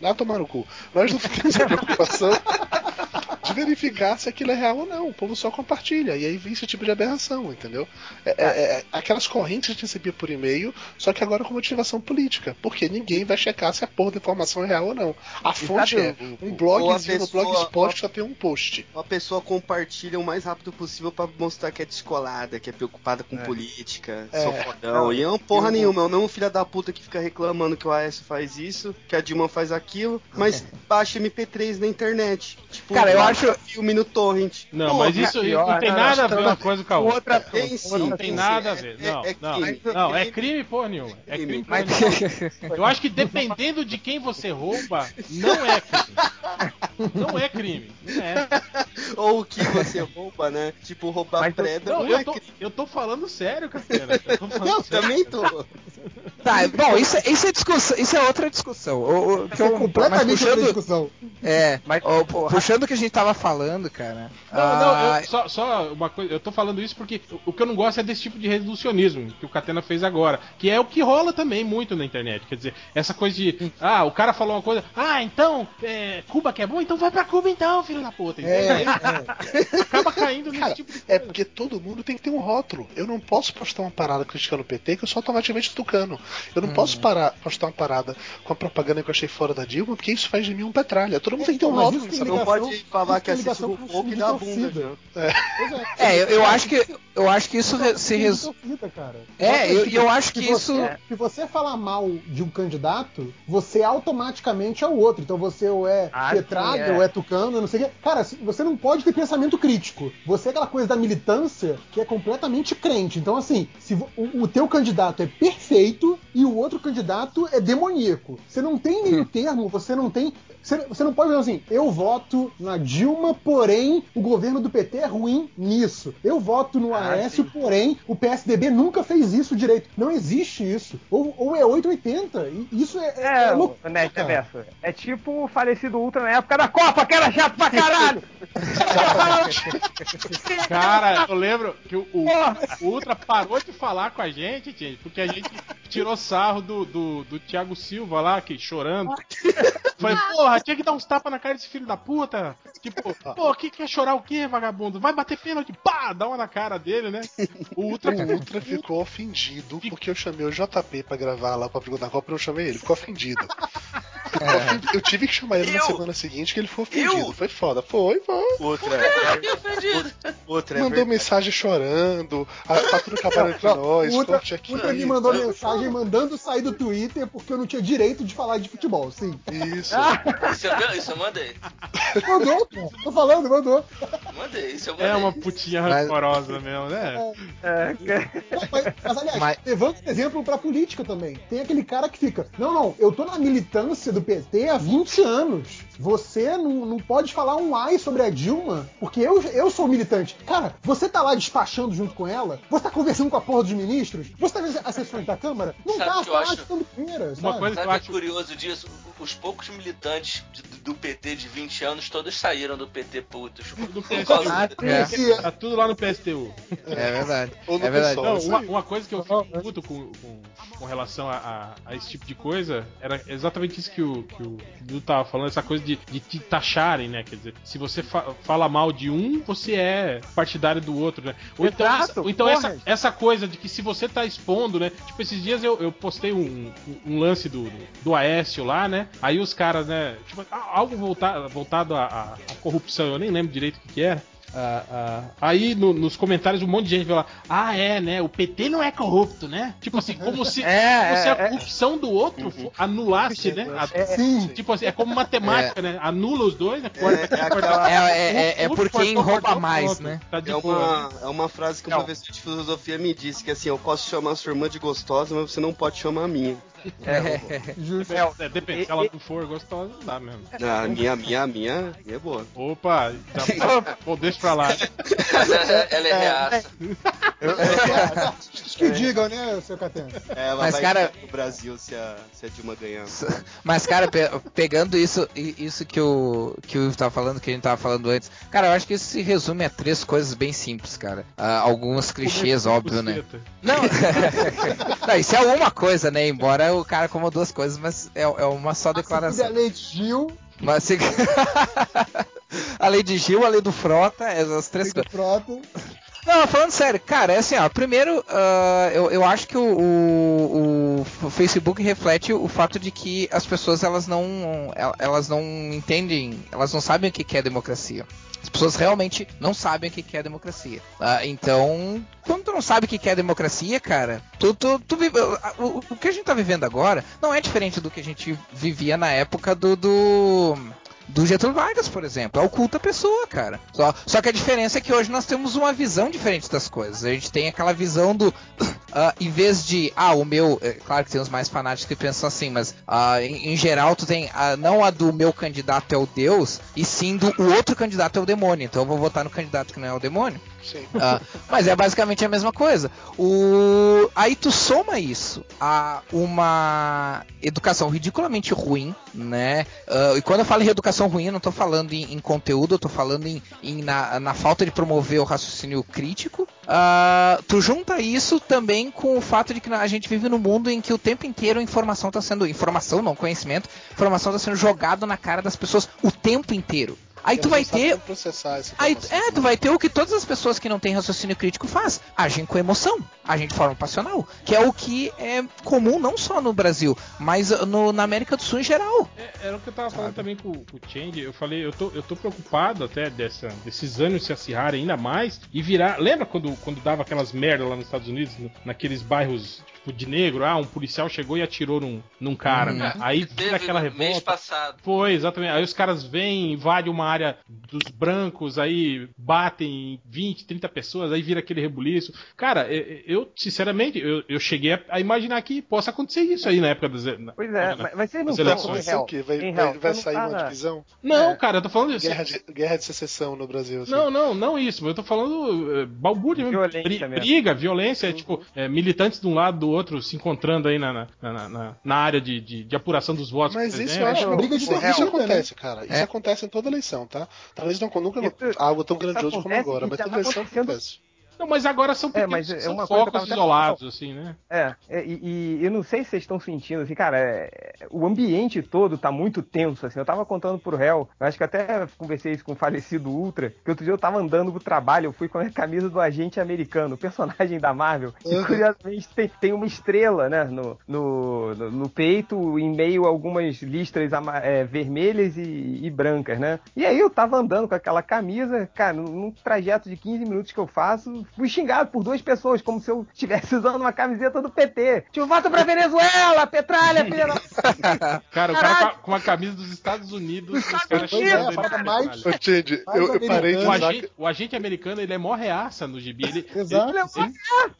[SPEAKER 7] Ah, tomar no cu. Nós não temos a preocupação de verificar se aquilo é real ou não. O povo só compartilha. E aí vem esse tipo de aberração, entendeu? É, é- é aquelas correntes que a gente recebia por e-mail, só que agora com motivação política. Porque ninguém vai checar se a porra da informação é real ou não. A fonte é um blogzinho no
[SPEAKER 8] pessoa-
[SPEAKER 7] blogspot só tem um post.
[SPEAKER 8] A pessoa compartilha o mais rápido possível pra mostrar que é descolada, que é preocupada com política,
[SPEAKER 7] É.
[SPEAKER 8] sou fodão. E é uma porra nenhuma, é o mesmo filho da puta que fica reclamando que o AS faz isso, que a Dilma faz aquilo, mas baixa MP3 na internet. Tipo,
[SPEAKER 6] Cara, eu
[SPEAKER 8] baixa
[SPEAKER 6] acho-
[SPEAKER 8] filme no torrent.
[SPEAKER 1] Não,
[SPEAKER 8] Porra,
[SPEAKER 1] mas isso, isso não tem nada a ver uma coisa com a outra.
[SPEAKER 2] Outra
[SPEAKER 8] Tem sim,
[SPEAKER 1] Não tem nada a ver.
[SPEAKER 8] É-
[SPEAKER 1] Não,
[SPEAKER 8] é
[SPEAKER 1] não,
[SPEAKER 8] crime.
[SPEAKER 1] não, é crime porra nenhuma. É crime porra
[SPEAKER 8] Mas-
[SPEAKER 1] nenhuma. Eu acho que dependendo de quem você rouba, não é crime. Não é crime. Não é.
[SPEAKER 8] Ou o que você rouba, né? Tipo, roubar
[SPEAKER 2] Mas eu-
[SPEAKER 8] preda
[SPEAKER 1] Não,
[SPEAKER 8] não,
[SPEAKER 1] eu
[SPEAKER 8] é
[SPEAKER 1] tô,
[SPEAKER 8] crime.
[SPEAKER 1] eu tô falando sério, Catena. Eu tô falando
[SPEAKER 8] Não,
[SPEAKER 1] sério.
[SPEAKER 8] também tô.
[SPEAKER 6] Tá, bom, isso, é- isso é discussão, isso é outra discussão. O, o, que eu, mas
[SPEAKER 3] Completamente outra
[SPEAKER 6] puxando,
[SPEAKER 3] discussão.
[SPEAKER 6] é,
[SPEAKER 2] Mas, porra.
[SPEAKER 6] puxando o que a gente tava falando, cara.
[SPEAKER 1] Não,
[SPEAKER 6] ah,
[SPEAKER 1] não, eu- só, só uma coisa, eu tô falando isso porque o, o que eu não gosto é desse tipo de reducionismo que o Catena fez agora, que é o que rola também muito na internet. Quer dizer, essa coisa de, ah, o cara falou uma coisa, ah, então, é, Cuba que é bom, então vai pra Cuba então, filho da puta.
[SPEAKER 3] É, é.
[SPEAKER 1] Acaba caindo nesse
[SPEAKER 7] Cara,
[SPEAKER 1] tipo de
[SPEAKER 7] é
[SPEAKER 1] coisa.
[SPEAKER 7] porque todo mundo tem que ter um rótulo. Eu não posso postar uma parada criticando o PT que eu sou automaticamente tucano. Eu não posso parar, postar uma parada com a propaganda que eu achei fora da Dilma, porque isso faz de mim um petralha. Todo mundo tem que ter um rótulo. sabe?
[SPEAKER 8] Não pode falar que assiste o fogo e dá a bunda.
[SPEAKER 3] Pois é.
[SPEAKER 6] é, eu, eu acho que eu acho que isso re- se
[SPEAKER 3] cara.
[SPEAKER 6] É, eu, eu acho que isso.
[SPEAKER 3] você, se você falar mal de um candidato, você automaticamente é o outro. Então você ou é
[SPEAKER 2] Ah,
[SPEAKER 3] Petralha,
[SPEAKER 2] é.
[SPEAKER 3] ou é Tucano, não sei o quê. Cara, se- você não pode ter pensamento crítico. Você é aquela coisa da militância que é completamente crente. Então, assim, se o, o teu candidato é perfeito e o outro candidato é demoníaco. Você não tem meio termo, você não tem. Você, você não pode dizer assim, eu voto na Dilma, porém o governo do PT é ruim nisso. Eu voto no
[SPEAKER 2] Ah,
[SPEAKER 3] Aécio,
[SPEAKER 2] sim.
[SPEAKER 3] porém o PSDB nunca fez isso direito. Não existe isso. Ou, ou é 880. E isso é, é,
[SPEAKER 2] É,
[SPEAKER 3] loucura,
[SPEAKER 2] né. Reverso. É tipo o falecido Ultra na época da Copa, que era chato pra caralho!
[SPEAKER 1] Cara, eu lembro que o, o, o Ultra parou de falar com a gente, gente, porque a gente tirou sarro do, do, do Thiago Silva lá, que chorando. Falei, porra, tinha que dar uns tapas na cara desse filho da puta. Tipo, pô, que quer chorar o quê, vagabundo? Vai bater pênalti, pá, dá uma na cara dele, né? O Ultra.
[SPEAKER 7] O Ultra ficou ofendido porque eu chamei o JP pra gravar lá pra perguntar da Copa e não chamei ele. Ficou ofendido. Ofendido. Eu tive que chamar ele na
[SPEAKER 5] Eu?
[SPEAKER 7] semana seguinte que ele foi ofendido.
[SPEAKER 5] Eu?
[SPEAKER 7] Foi foda. Foi, foi.
[SPEAKER 8] Outra.
[SPEAKER 5] Ofendido.
[SPEAKER 8] Outra é
[SPEAKER 7] Mandou
[SPEAKER 8] verdade.
[SPEAKER 7] mensagem chorando. Ah, tá tudo acabando entre nós.
[SPEAKER 3] Ultra,
[SPEAKER 7] aqui.
[SPEAKER 3] Ultra me mandou mensagem mandando sair do Twitter porque eu não tinha direito de falar de futebol. Sim.
[SPEAKER 7] Isso.
[SPEAKER 5] Isso eu, isso eu mandei.
[SPEAKER 3] Mandou, cara. Tô falando, mandou.
[SPEAKER 5] Mandei, isso eu mandei.
[SPEAKER 1] É uma putinha
[SPEAKER 6] Mas-
[SPEAKER 1] rancorosa mesmo, né?
[SPEAKER 2] É, que-
[SPEAKER 3] Não, Mas, mas, aliás,
[SPEAKER 6] Mas-
[SPEAKER 3] levanta esse exemplo pra política também. Tem aquele cara que fica, não, não, eu tô na militância do PT há 20 anos. Você não, não pode falar um ai sobre a Dilma, porque eu, eu sou militante. Cara, você tá lá despachando junto com ela? Você tá conversando com a porra dos ministros? Você tá vendo as sessões da Câmara? Não
[SPEAKER 5] Sabe
[SPEAKER 3] tá, você
[SPEAKER 5] eu
[SPEAKER 3] tá lá
[SPEAKER 5] acho?
[SPEAKER 1] Uma
[SPEAKER 3] sabe?
[SPEAKER 1] coisa que
[SPEAKER 5] Sabe
[SPEAKER 1] eu
[SPEAKER 5] o que
[SPEAKER 1] acho.
[SPEAKER 5] é curioso disso? Os poucos militantes de- do PT de 20 anos todos saíram do PT putos.
[SPEAKER 1] Do
[SPEAKER 5] Por causa
[SPEAKER 1] PSTU.
[SPEAKER 5] do-
[SPEAKER 6] É,
[SPEAKER 1] Tá tudo lá no PSTU.
[SPEAKER 6] é verdade.
[SPEAKER 7] Ou no
[SPEAKER 6] É verdade.
[SPEAKER 1] Não, uma, uma coisa que eu fico puto com, com, com relação a, a- a esse tipo de coisa era exatamente isso que o, que o Dudu tava falando, essa coisa de, de te taxarem, né? Quer dizer, se você fa- fala mal de um, você é partidário do outro, né? Ou então,
[SPEAKER 2] Exato,
[SPEAKER 1] essa, ou então essa, essa coisa de que se você tá expondo, né? Tipo, esses dias eu, eu postei um, um- um lance do, do Aécio lá, né? Aí os caras, né? Tipo, algo voltado, voltado à, à- à corrupção, eu nem lembro direito o que, que era. Ah, ah, aí no- nos comentários um monte de gente vai lá, ah é, né? O PT não é corrupto, né? Tipo assim, como se,
[SPEAKER 2] É,
[SPEAKER 1] como se
[SPEAKER 2] é,
[SPEAKER 1] a
[SPEAKER 2] é.
[SPEAKER 1] corrupção do outro fo- anulasse, né? A-
[SPEAKER 3] Sim.
[SPEAKER 1] Tipo assim, é como matemática, né? Anula os dois, né?
[SPEAKER 8] É, é aquela-
[SPEAKER 6] É, é, é, é
[SPEAKER 1] Um
[SPEAKER 6] por quem rouba mais, né?
[SPEAKER 1] Tá
[SPEAKER 8] É uma, é uma frase que o
[SPEAKER 2] Não.
[SPEAKER 8] professor de filosofia me disse, que assim, eu posso chamar sua irmã de gostosa, mas você não pode chamar a minha.
[SPEAKER 3] Justo.
[SPEAKER 1] É, depende, se ela não for gostosa, não dá mesmo.
[SPEAKER 8] A minha, minha, minha, minha é boa.
[SPEAKER 1] Opa, já, pô, deixa pra lá.
[SPEAKER 5] Mas ela, ela é reaça.
[SPEAKER 3] Os que digam, né, seu Catena?
[SPEAKER 8] É, ela
[SPEAKER 6] Mas,
[SPEAKER 8] vai
[SPEAKER 6] cara-
[SPEAKER 8] no Brasil se a, se a Dilma ganhar.
[SPEAKER 6] Mas, cara, pe- pegando isso, isso que o que o Ivo tava falando, que a gente tava falando antes, cara, eu acho que isso se resume a três coisas bem simples, cara. Ah, alguns clichês, óbvio, né? Não, não, isso é uma coisa, né? Embora o cara coma duas coisas, mas é, é uma só
[SPEAKER 3] Se a
[SPEAKER 6] declaração.
[SPEAKER 3] lei de Gil,
[SPEAKER 6] Mas se... a lei de Gil, a lei do Frota, essas três
[SPEAKER 3] lei
[SPEAKER 6] coisas.
[SPEAKER 3] do Frota.
[SPEAKER 6] Não, falando sério, cara, é assim, ó. Primeiro, ah, eu, eu acho que o, o- o Facebook reflete o fato de que as pessoas elas não, el- elas não entendem, elas não sabem o que é democracia. As pessoas realmente não sabem o que é democracia. Ah, então, quando tu não sabe o que que é democracia, cara, tu, tu, tu vive, o, o que a gente tá vivendo agora não é diferente do que a gente vivia na época do- do do Getúlio Vargas, por exemplo. É o culto pessoa, cara. Só, só que a diferença é que hoje nós temos uma visão diferente das coisas. A gente tem aquela visão do. Ah, em vez de. Ah, o meu. É, claro que tem os mais fanáticos que pensam assim, mas ah, em, em geral tu tem. ah, não a do meu candidato é o Deus, e sim do o outro candidato é o demônio. Então eu vou votar no candidato que não é o demônio.
[SPEAKER 7] Sim.
[SPEAKER 6] Ah, mas é basicamente a mesma coisa. O... Aí tu soma isso a uma educação ridiculamente ruim, né? Ah, e quando eu falo em educação ruim, eu não tô falando em, em conteúdo, eu tô falando em, em na, na falta de promover o raciocínio crítico. Ah, tu junta isso também com o fato de que a gente vive num mundo em que o tempo inteiro a informação está sendo. Informação, não conhecimento, informação está sendo jogada na cara das pessoas o tempo inteiro. Aí tu vai ter
[SPEAKER 7] como processar essa
[SPEAKER 6] Aí, é, tu vai ter o que todas as pessoas que não têm raciocínio crítico faz, agem com emoção, agem de forma passional, que é o que é comum não só no Brasil, mas no- na América do Sul em geral.
[SPEAKER 1] É, era o que eu tava falando também com, com o Change. Eu falei, eu tô, eu tô preocupado até dessa, desses anos se acirrarem ainda mais e virar. Lembra quando, quando dava aquelas merda lá nos Estados Unidos, naqueles bairros tipo de negro? Ah, um policial chegou e atirou num, num cara. né? Aí vira aquela
[SPEAKER 5] no mês
[SPEAKER 1] revolta.
[SPEAKER 5] passado.
[SPEAKER 1] Foi, exatamente. Aí os caras vêm, invadem uma área dos brancos, aí batem 20, 30 pessoas, aí vira aquele rebuliço. Cara, eu, sinceramente, eu, eu cheguei a, imaginar que possa acontecer isso aí na época das.
[SPEAKER 2] Pois é,
[SPEAKER 1] na-
[SPEAKER 2] mas, mas vocês não estão.
[SPEAKER 7] Vai ser o quê? Vai,
[SPEAKER 2] em
[SPEAKER 7] vai,
[SPEAKER 2] real,
[SPEAKER 7] vai sair
[SPEAKER 2] não
[SPEAKER 7] uma divisão?
[SPEAKER 1] Não,
[SPEAKER 2] É.
[SPEAKER 1] cara, eu tô falando isso.
[SPEAKER 7] Guerra de, guerra de secessão no Brasil. Assim.
[SPEAKER 1] Não, não, não isso, mas eu tô falando eh, balbúrdia mesmo.
[SPEAKER 2] Violência
[SPEAKER 1] Bri-
[SPEAKER 2] mesmo.
[SPEAKER 1] Briga, violência, é tipo, eh, militantes de um lado do outro se encontrando aí na, na, na, na- área de, de, de apuração dos votos.
[SPEAKER 7] Mas isso
[SPEAKER 1] exemplo.
[SPEAKER 7] eu acho
[SPEAKER 3] É, briga de
[SPEAKER 7] isso, isso acontece, cara. Isso
[SPEAKER 6] É.
[SPEAKER 7] acontece em toda eleição, tá? Talvez não, nunca
[SPEAKER 2] Isso-
[SPEAKER 7] algo tão grandioso como agora, mas toda
[SPEAKER 2] tá
[SPEAKER 7] eleição acontece.
[SPEAKER 1] Não, mas agora são
[SPEAKER 2] É,
[SPEAKER 1] pequenos,
[SPEAKER 2] mas é
[SPEAKER 1] são
[SPEAKER 2] uma coisa que eu
[SPEAKER 1] focos
[SPEAKER 2] tava até
[SPEAKER 1] isolados, assim, né?
[SPEAKER 2] É, é, e, e eu não sei se vocês estão sentindo, assim, cara, é, o ambiente todo tá muito tenso, assim, eu tava contando pro réu, eu acho que até conversei isso com o falecido Ultra, que outro dia eu tava andando pro trabalho, eu fui com a camisa do agente americano, o personagem da Marvel, e
[SPEAKER 7] Uhum.
[SPEAKER 2] curiosamente tem, tem uma estrela, né, no, no, no- no peito, em meio a algumas listras é, vermelhas e, e brancas, né, e aí eu tava andando com aquela camisa, cara, num trajeto de 15 minutos que eu faço, fui xingado por duas pessoas, como se eu estivesse usando uma camiseta do PT. Tio, voto pra Venezuela, petralha, filha da...
[SPEAKER 1] Cara, o cara com a, camisa dos Estados Unidos, os caras
[SPEAKER 2] Unidos,
[SPEAKER 3] é,
[SPEAKER 1] ele
[SPEAKER 3] mais-.
[SPEAKER 7] Ô, Tid, eu, eu parei de
[SPEAKER 1] O agente, o agente americano, ele é mó reaça no gibi. Ele,
[SPEAKER 3] Exato.
[SPEAKER 1] ele- eles,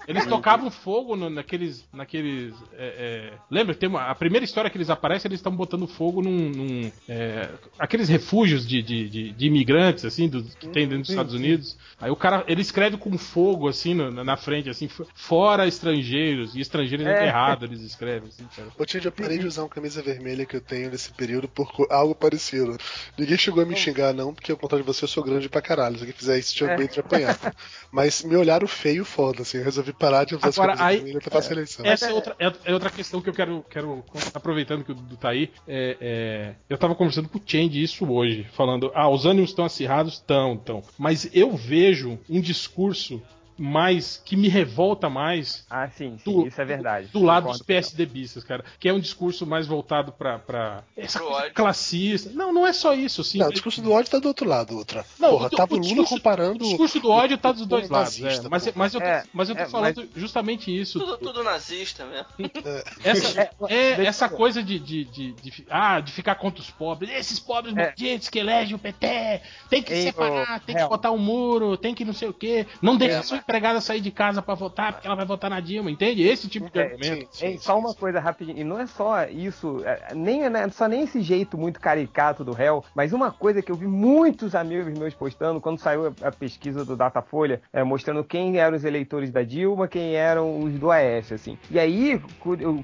[SPEAKER 1] eles tocavam fogo no- naqueles. naqueles é, é, lembra? Tem uma, a primeira história que eles aparecem, eles estão botando fogo num. num, é, aqueles refúgios de, de, de- de imigrantes, assim, do, que tem dentro dos Estados. Unidos. Aí o cara, ele escreve com fogo, assim, no- na, na frente, assim, fora estrangeiros. E estrangeiros é,
[SPEAKER 2] É.
[SPEAKER 1] errado, eles escrevem, assim, cara.
[SPEAKER 7] Ô, Tid, eu parei de usar uma camisa vermelha que eu tenho nesse período por algo parecido. Ninguém chegou a me xingar, não, porque ao contrário de você, eu sou grande pra caralho. Se alguém fizer isso, tinha medo de apanhar. Mas me olharam feio foda, assim. Eu resolvi parar de usar
[SPEAKER 1] Agora,
[SPEAKER 7] essa camisa
[SPEAKER 1] aí-
[SPEAKER 7] vermelha até fazer eleição.
[SPEAKER 1] Essa é outra, é, é outra questão que eu quero, quero aproveitando que o Dudu tá aí. é, é, eu tava conversando com o Change isso hoje, falando, ah, os ânimos estão acirrados, estão, estão. Mas eu vejo um discurso mais que me revolta mais
[SPEAKER 2] Ah, sim, sim,
[SPEAKER 1] Do-
[SPEAKER 2] isso é verdade.
[SPEAKER 1] do lado dos. PSDBistas, cara. Que é um discurso mais voltado pra, pra essa classista. Não, não é só isso, assim.
[SPEAKER 7] Não, o discurso do ódio tá do outro lado, outra.
[SPEAKER 1] Não,
[SPEAKER 7] Porra,
[SPEAKER 1] o-
[SPEAKER 7] tava
[SPEAKER 1] o
[SPEAKER 7] o Lula
[SPEAKER 1] discurso-
[SPEAKER 7] comparando.
[SPEAKER 1] O discurso do ódio tá dos dois lados,
[SPEAKER 7] nazista,
[SPEAKER 1] é. Mas, mas eu tô,
[SPEAKER 2] É,
[SPEAKER 1] mas eu tô
[SPEAKER 2] é,
[SPEAKER 1] falando justamente isso.
[SPEAKER 5] Tudo, tudo nazista mesmo.
[SPEAKER 1] Essa,
[SPEAKER 2] É,
[SPEAKER 1] é,
[SPEAKER 2] deixa
[SPEAKER 1] essa coisa de, de, de, de ah, de ficar contra os pobres. Esses pobres
[SPEAKER 2] É.
[SPEAKER 1] malditos que elegem o PT. Tem que
[SPEAKER 2] Ei,
[SPEAKER 1] separar,
[SPEAKER 2] ô,
[SPEAKER 1] tem que botar um muro, tem que não sei o quê. Não deixa
[SPEAKER 5] É,
[SPEAKER 1] isso
[SPEAKER 5] mas-
[SPEAKER 1] empregada sair de casa pra votar porque ela vai votar na Dilma, entende? Esse tipo de
[SPEAKER 2] É,
[SPEAKER 1] argumento.
[SPEAKER 7] sim.
[SPEAKER 2] Ei, só uma coisa rapidinho, e não é só isso, é, nem é só nem esse jeito muito caricato do réu, mas uma coisa que eu vi muitos amigos meus postando quando saiu a, pesquisa do Datafolha, é, mostrando quem eram os eleitores da Dilma, quem eram os do Aécio, assim. E aí,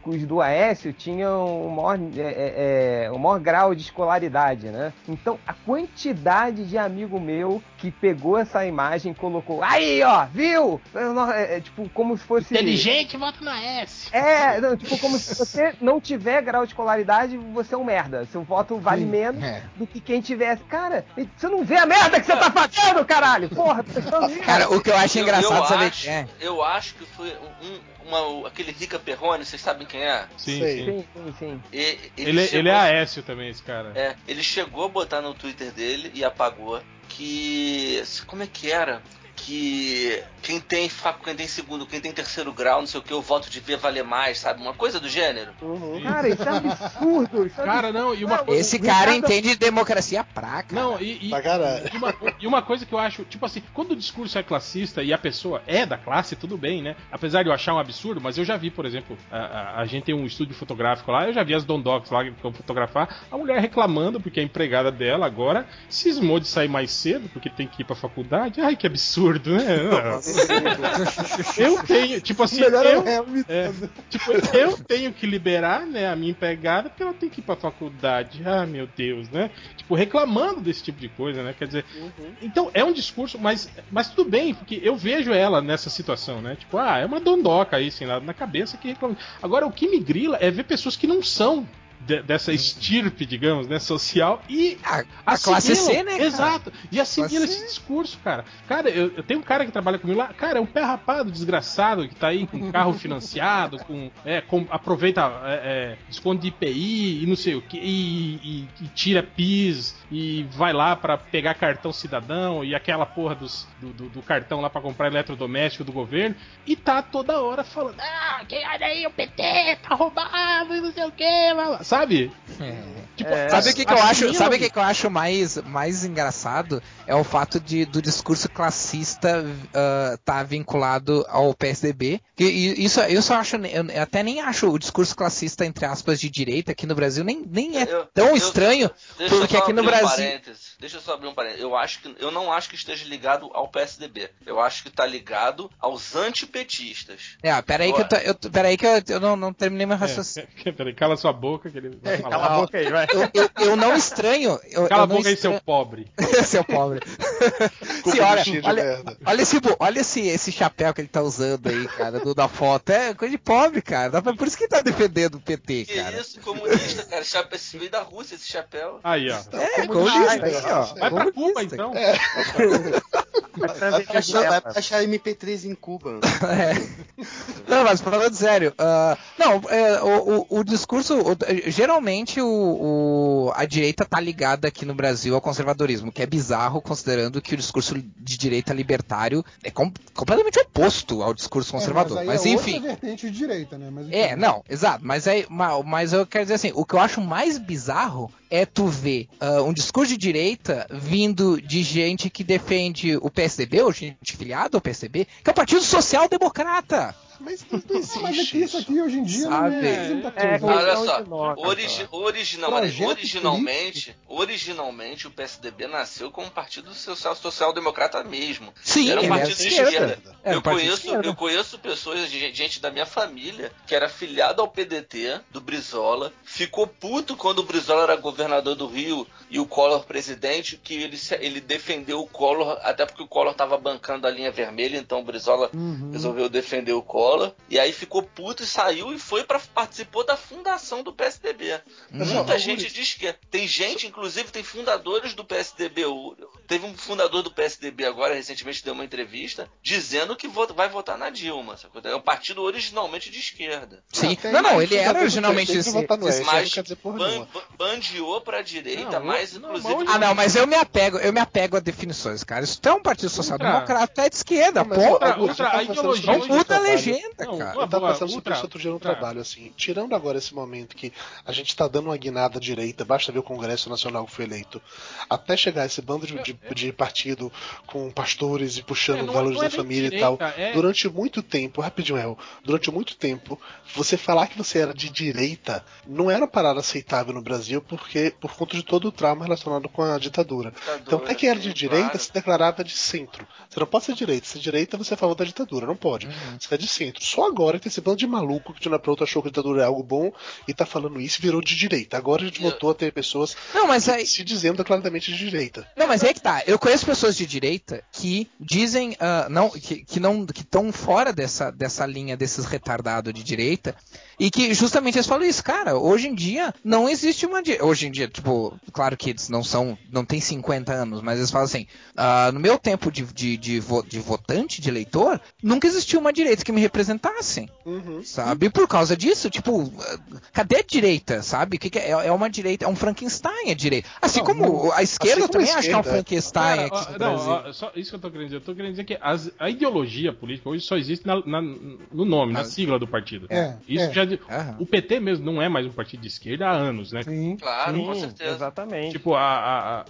[SPEAKER 2] os do Aécio tinham o maior, é, é, é, o maior grau de escolaridade, né? Então, a quantidade de amigo meu que pegou essa imagem e colocou, aí, ó, viu? É, é, tipo, como se fosse...
[SPEAKER 1] Inteligente, vota na S.
[SPEAKER 2] É, não, tipo, como se você não tiver grau de escolaridade, você é um merda. Seu voto vale menos
[SPEAKER 6] É.
[SPEAKER 2] do que quem tivesse. Cara, você não vê a merda que você tá fazendo, caralho! Porra?
[SPEAKER 6] Cara, o que eu acho
[SPEAKER 5] Eu-
[SPEAKER 6] engraçado
[SPEAKER 5] eu
[SPEAKER 6] saber
[SPEAKER 5] acho,
[SPEAKER 6] que é.
[SPEAKER 5] Eu acho que foi um, uma, aquele Rica Perrone, vocês sabem quem é?
[SPEAKER 1] Sim, sim.
[SPEAKER 2] Sim, sim, sim.
[SPEAKER 5] E-
[SPEAKER 1] Ele,
[SPEAKER 5] chegou-
[SPEAKER 1] ele é Aécio também, esse cara.
[SPEAKER 5] É, ele chegou a botar no Twitter dele e apagou que. Como é que era? Que quem tem quem tem segundo, quem tem terceiro grau, não sei o que, o voto devia valer mais, sabe? Uma coisa do gênero.
[SPEAKER 7] Uhum.
[SPEAKER 2] Cara, isso é absurdo. Isso é
[SPEAKER 1] Cara, não, e uma
[SPEAKER 2] absurdo.
[SPEAKER 6] Esse cara
[SPEAKER 2] Ricardo-
[SPEAKER 6] entende de democracia pra, cara.
[SPEAKER 1] Não, e, e- e uma, e uma coisa que eu acho, tipo assim, quando o discurso é classista e a pessoa é da classe, tudo bem, né? Apesar de eu achar um absurdo, mas eu já vi, por exemplo, a, a- a gente tem um estúdio fotográfico lá, eu já vi as dondocs lá que vão fotografar, a mulher reclamando porque a empregada dela agora cismou de sair mais cedo porque tem que ir pra faculdade. Ai, que absurdo, né? eu tenho, tipo assim,
[SPEAKER 3] Melhor é
[SPEAKER 1] eu, é,
[SPEAKER 3] imitando.
[SPEAKER 1] tipo, eu tenho que liberar, né, a minha empregada porque ela tem que ir pra faculdade. Ah, meu Deus, né? Tipo, reclamando desse tipo de coisa, né? Quer dizer, então é um discurso, mas, mas tudo bem, porque eu vejo ela nessa situação, né? Tipo, ah, é uma dondoca aí, sem nada na cabeça que reclama. Agora, o que me grila é ver pessoas que não são de- dessa estirpe, digamos, né, social e
[SPEAKER 6] A, a classe. C, né? cara?
[SPEAKER 1] Exato. E assimila esse discurso, cara. Cara, eu, eu tenho um cara que trabalha comigo lá, cara, é um pé rapado, desgraçado, que tá aí com carro financiado, com, é, com- aproveita é, é, desconto de IPI e não sei o que, e, e- e tira PIS e vai lá pra pegar cartão cidadão e aquela porra dos- do, do- do cartão lá pra comprar eletrodoméstico do governo e tá toda hora falando, ah, que olha aí o PT, tá roubado e não sei o que, sabe? Tipo,
[SPEAKER 2] É.
[SPEAKER 6] Sabe o que, que eu acho? Sabe o que, que eu acho mais, mais engraçado? É o fato de do discurso classista ah, tá vinculado ao PSDB. Que, e isso eu só acho, eu até nem acho o discurso classista entre aspas de direita aqui no Brasil nem, nem é
[SPEAKER 5] Eu-
[SPEAKER 6] tão
[SPEAKER 5] eu-
[SPEAKER 6] estranho.
[SPEAKER 5] Deixa eu
[SPEAKER 6] Porque
[SPEAKER 5] só
[SPEAKER 6] aqui no
[SPEAKER 5] abrir um
[SPEAKER 6] Brasil-
[SPEAKER 5] parênteses. Deixa eu só abrir um parênteses. Eu, acho que, eu não acho que esteja ligado ao PSDB. Eu acho que tá ligado aos antipetistas.
[SPEAKER 6] É, peraí que eu, tô- eu, peraí que eu, eu não, não terminei meu raciocínio.
[SPEAKER 1] É, peraí, cala sua boca que ele vai falar.
[SPEAKER 2] Cala a boca aí, vai.
[SPEAKER 6] Eu, eu, eu não estranho. Eu,
[SPEAKER 1] Cala
[SPEAKER 6] eu
[SPEAKER 1] a boca aí,
[SPEAKER 6] estranho-
[SPEAKER 1] seu pobre.
[SPEAKER 6] seu pobre. Senhora, olha, olha, esse, olha esse, esse chapéu que ele tá usando aí, cara, do, da foto. É coisa de pobre, cara. Por isso que ele tá defendendo o PT,
[SPEAKER 5] Que
[SPEAKER 6] cara.
[SPEAKER 5] isso, comunista, cara. Chapéu, esse veio da Rússia, esse chapéu.
[SPEAKER 1] Aí, ó.
[SPEAKER 6] É,
[SPEAKER 7] comunista,
[SPEAKER 6] comunista,
[SPEAKER 7] aí,
[SPEAKER 6] aí, ó.
[SPEAKER 1] Vai pra. Cuba, então.
[SPEAKER 8] Vai achar, vai achar MP3 em Cuba.
[SPEAKER 6] É. Não, mas falando sério, ah, não, é, o, o- o discurso, geralmente o, o- a direita tá ligada aqui no Brasil ao conservadorismo, que é bizarro considerando que o discurso de direita libertário é com- completamente oposto ao discurso conservador.
[SPEAKER 3] É,
[SPEAKER 6] mas
[SPEAKER 3] mas, é
[SPEAKER 6] enfim.
[SPEAKER 3] outra vertente de direita, né? Mas,
[SPEAKER 6] É,
[SPEAKER 3] enfim.
[SPEAKER 6] não, exato. Mas, é, ma- mas eu quero dizer assim, o que eu acho mais bizarro é tu ver ah, um discurso de direita vindo de gente que defende o PSDB, ou gente filiada ao PSDB, que é o Partido Social Democrata.
[SPEAKER 7] Mas não, não
[SPEAKER 3] Ah, mas é
[SPEAKER 7] existe
[SPEAKER 3] que isso aqui hoje em dia não
[SPEAKER 6] Sabe?
[SPEAKER 3] é muita
[SPEAKER 2] É,
[SPEAKER 3] coisa.
[SPEAKER 5] Olha só, origi original, originalmente, originalmente o PSDB nasceu como um partido social, social-democrata mesmo.
[SPEAKER 6] Sim,
[SPEAKER 5] era um
[SPEAKER 6] é
[SPEAKER 5] partido de
[SPEAKER 6] esquerda.
[SPEAKER 5] esquerda.
[SPEAKER 6] Era um
[SPEAKER 5] eu,
[SPEAKER 6] partido de
[SPEAKER 5] conheço,
[SPEAKER 6] esquerda.
[SPEAKER 5] eu conheço pessoas, gente da minha família, que era filiada ao PDT, do Brizola, ficou puto quando o Brizola era governador do Rio e o Collor presidente, que ele, ele defendeu o Collor, até porque o Collor estava bancando a linha vermelha, então o Brizola
[SPEAKER 3] Uhum.
[SPEAKER 5] resolveu defender o Collor. E aí ficou puto e saiu e foi para participou da fundação do PSDB.
[SPEAKER 7] Hum.
[SPEAKER 5] Muita gente diz que é. tem gente, inclusive tem fundadores do PSDB. Teve um fundador do PSDB agora recentemente deu uma entrevista dizendo que vai votar na Dilma. É um partido originalmente de esquerda.
[SPEAKER 6] Sim, não, não, ele era
[SPEAKER 7] é
[SPEAKER 6] originalmente
[SPEAKER 7] de esquerda.
[SPEAKER 5] Mas bandiou para direita,
[SPEAKER 1] não,
[SPEAKER 5] inclusive.
[SPEAKER 6] Ah, não, mas eu me apego, eu me apego a definições, cara. Isso é um partido social-democrata, é de esquerda, pô.
[SPEAKER 1] A ideologia.
[SPEAKER 6] Não muda a legenda.
[SPEAKER 1] 80, não,
[SPEAKER 6] cara.
[SPEAKER 7] Eu tava
[SPEAKER 1] boa,
[SPEAKER 7] outro dia no trabalho, assim. Tirando agora esse momento que a gente tá dando uma guinada direita, basta ver o Congresso Nacional que foi eleito. Até chegar esse bando de, de, é. de partido com pastores e puxando
[SPEAKER 1] é, não, é-
[SPEAKER 7] valores
[SPEAKER 1] não é
[SPEAKER 7] da família
[SPEAKER 1] direita,
[SPEAKER 7] e tal.
[SPEAKER 1] É...
[SPEAKER 7] Durante muito tempo, rapidinho, El, durante muito tempo, você falar que você era de direita não era parada aceitável no Brasil porque por conta de todo o trauma relacionado com a ditadura. ditadura então, até quem era de direita
[SPEAKER 5] claro.
[SPEAKER 7] se declarava de centro. Você não pode ser direita. Se é direita, você é a favor da ditadura. Não pode.
[SPEAKER 1] Uhum.
[SPEAKER 7] Você é de centro só agora que esse bando de maluco que de uma pra outra achou que a ditadura é algo bom e tá falando isso virou de direita. Agora a gente voltou a ter pessoas
[SPEAKER 6] Não, mas aí.
[SPEAKER 7] se dizendo declaradamente de direita.
[SPEAKER 6] Não, mas é que tá. Eu conheço pessoas de direita que dizem ah, não, que, que não que estão fora dessa, dessa linha desses retardados de direita e que justamente eles falam isso, cara. Hoje em dia não existe uma hoje em dia tipo claro que eles não são não tem 50 anos, mas eles falam assim, ah, no meu tempo de, de, de, vo- de votante, de eleitor, nunca existiu uma direita que me representasse.
[SPEAKER 7] Uhum.
[SPEAKER 6] Sabe? Por causa disso, tipo, cadê a direita, sabe? Que, que é? É uma direita, é um Frankenstein a direita. Assim
[SPEAKER 3] Não,
[SPEAKER 6] como a esquerda
[SPEAKER 7] assim como a
[SPEAKER 6] também acho que é um. Frankenstein
[SPEAKER 1] Cara,
[SPEAKER 6] aqui
[SPEAKER 1] ó,
[SPEAKER 6] no
[SPEAKER 1] não,
[SPEAKER 6] Brasil.
[SPEAKER 1] ó, só isso que eu tô querendo dizer. Eu tô querendo dizer que as- a ideologia política hoje só existe na- na- no nome, na
[SPEAKER 6] Ah.
[SPEAKER 1] sigla do partido.
[SPEAKER 3] É,
[SPEAKER 1] Isso
[SPEAKER 3] é.
[SPEAKER 1] já. O PT mesmo não é mais um partido de esquerda há anos, né?
[SPEAKER 3] Sim.
[SPEAKER 5] Claro, com
[SPEAKER 2] Sim,
[SPEAKER 5] certeza.
[SPEAKER 2] exatamente.
[SPEAKER 1] Tipo, a, a- a-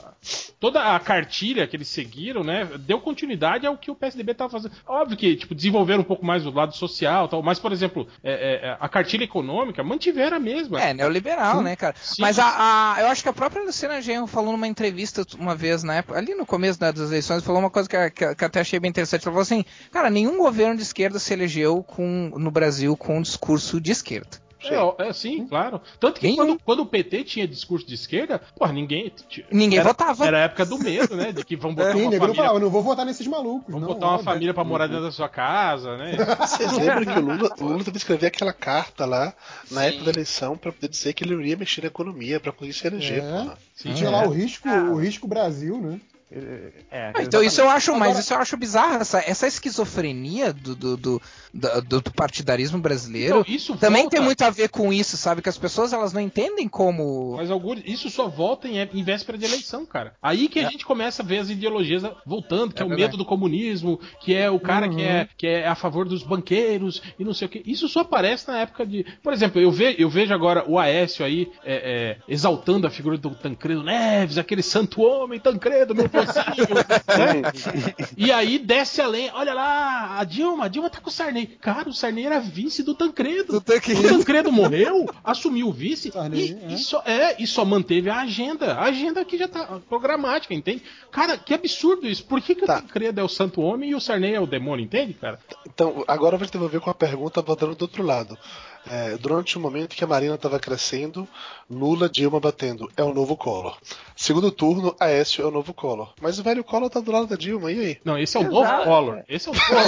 [SPEAKER 1] toda a cartilha que eles seguiram, né, deu continuidade ao que o PSDB tava fazendo. Óbvio que, tipo, desenvolveram um pouco mais o lado social tal, mas, por exemplo, é, é, a cartilha econômica mantiveram a mesma.
[SPEAKER 6] É, neoliberal, né, cara?
[SPEAKER 1] Sim.
[SPEAKER 6] Mas a, a- eu acho que a própria Luciana Genro falou numa entrevista uma vez na época, ali no começo né, das eleições, falou uma coisa que, que, que eu até achei bem interessante. Ela falou assim, cara, nenhum governo de esquerda se elegeu com, no Brasil com um discurso de esquerda.
[SPEAKER 1] É, é, sim, claro. Tanto que quando, quando o PT tinha discurso de esquerda, porra, ninguém.
[SPEAKER 6] Ninguém
[SPEAKER 1] era,
[SPEAKER 6] votava.
[SPEAKER 1] Era a época do medo, né? De que vão botar
[SPEAKER 3] Sim,
[SPEAKER 1] uma família.
[SPEAKER 3] falava, não vou votar nesses malucos.
[SPEAKER 1] Vamos
[SPEAKER 3] não,
[SPEAKER 1] botar uma família pra morar dentro da sua casa, né?
[SPEAKER 7] Vocês lembram que o Lula, o Lula teve que escrever aquela carta lá na
[SPEAKER 5] Sim.
[SPEAKER 7] época da eleição pra poder dizer que ele não ia mexer na economia pra conseguir se eleger,
[SPEAKER 3] É.
[SPEAKER 7] porra.
[SPEAKER 1] Sim,
[SPEAKER 3] Tinha lá o risco, o risco Brasil, né?
[SPEAKER 2] É,
[SPEAKER 6] Ah, Então isso eu acho, mas isso eu acho bizarro, essa, essa esquizofrenia do, do, do, do- do partidarismo brasileiro
[SPEAKER 1] Então,
[SPEAKER 6] também
[SPEAKER 1] volta-
[SPEAKER 6] tem muito a ver com isso, sabe? Que as pessoas elas não entendem como.
[SPEAKER 1] Mas Augusto, isso só volta em, em véspera de eleição, cara. Aí que a gente começa a ver as ideologias voltando, que é,
[SPEAKER 6] É
[SPEAKER 1] o medo do comunismo, que é o cara que, é, que é a favor dos banqueiros e não sei o que. Isso só aparece na época de. Por exemplo, eu, ve, eu vejo agora o Aécio aí é, é, exaltando a figura do Tancredo Neves, aquele santo homem, Tancredo, meu né? E aí desce além, olha lá, a Dilma, a Dilma tá com o Sarney. Cara, o Sarney era vice do Tancredo.
[SPEAKER 6] Do Tancredo.
[SPEAKER 1] O Tancredo morreu, assumiu o vice
[SPEAKER 3] Sarney,
[SPEAKER 1] e,
[SPEAKER 3] é.
[SPEAKER 1] e só, é, e só manteve a agenda. A agenda que já tá programática, entende? Cara, que absurdo isso. Por que, que
[SPEAKER 7] Tá.
[SPEAKER 1] o Tancredo é o santo homem e o Sarney é o demônio, entende, cara?
[SPEAKER 7] Então, agora eu vou te devolver com a pergunta voltando do outro lado. É, durante o momento que a Marina estava crescendo, Lula, Dilma batendo, é o novo Collor. Segundo turno, Aécio é o novo Collor. Mas o velho Collor tá do lado da Dilma, e aí?
[SPEAKER 1] Não, esse é o
[SPEAKER 2] Exato.
[SPEAKER 1] novo Collor. Esse é o Collor.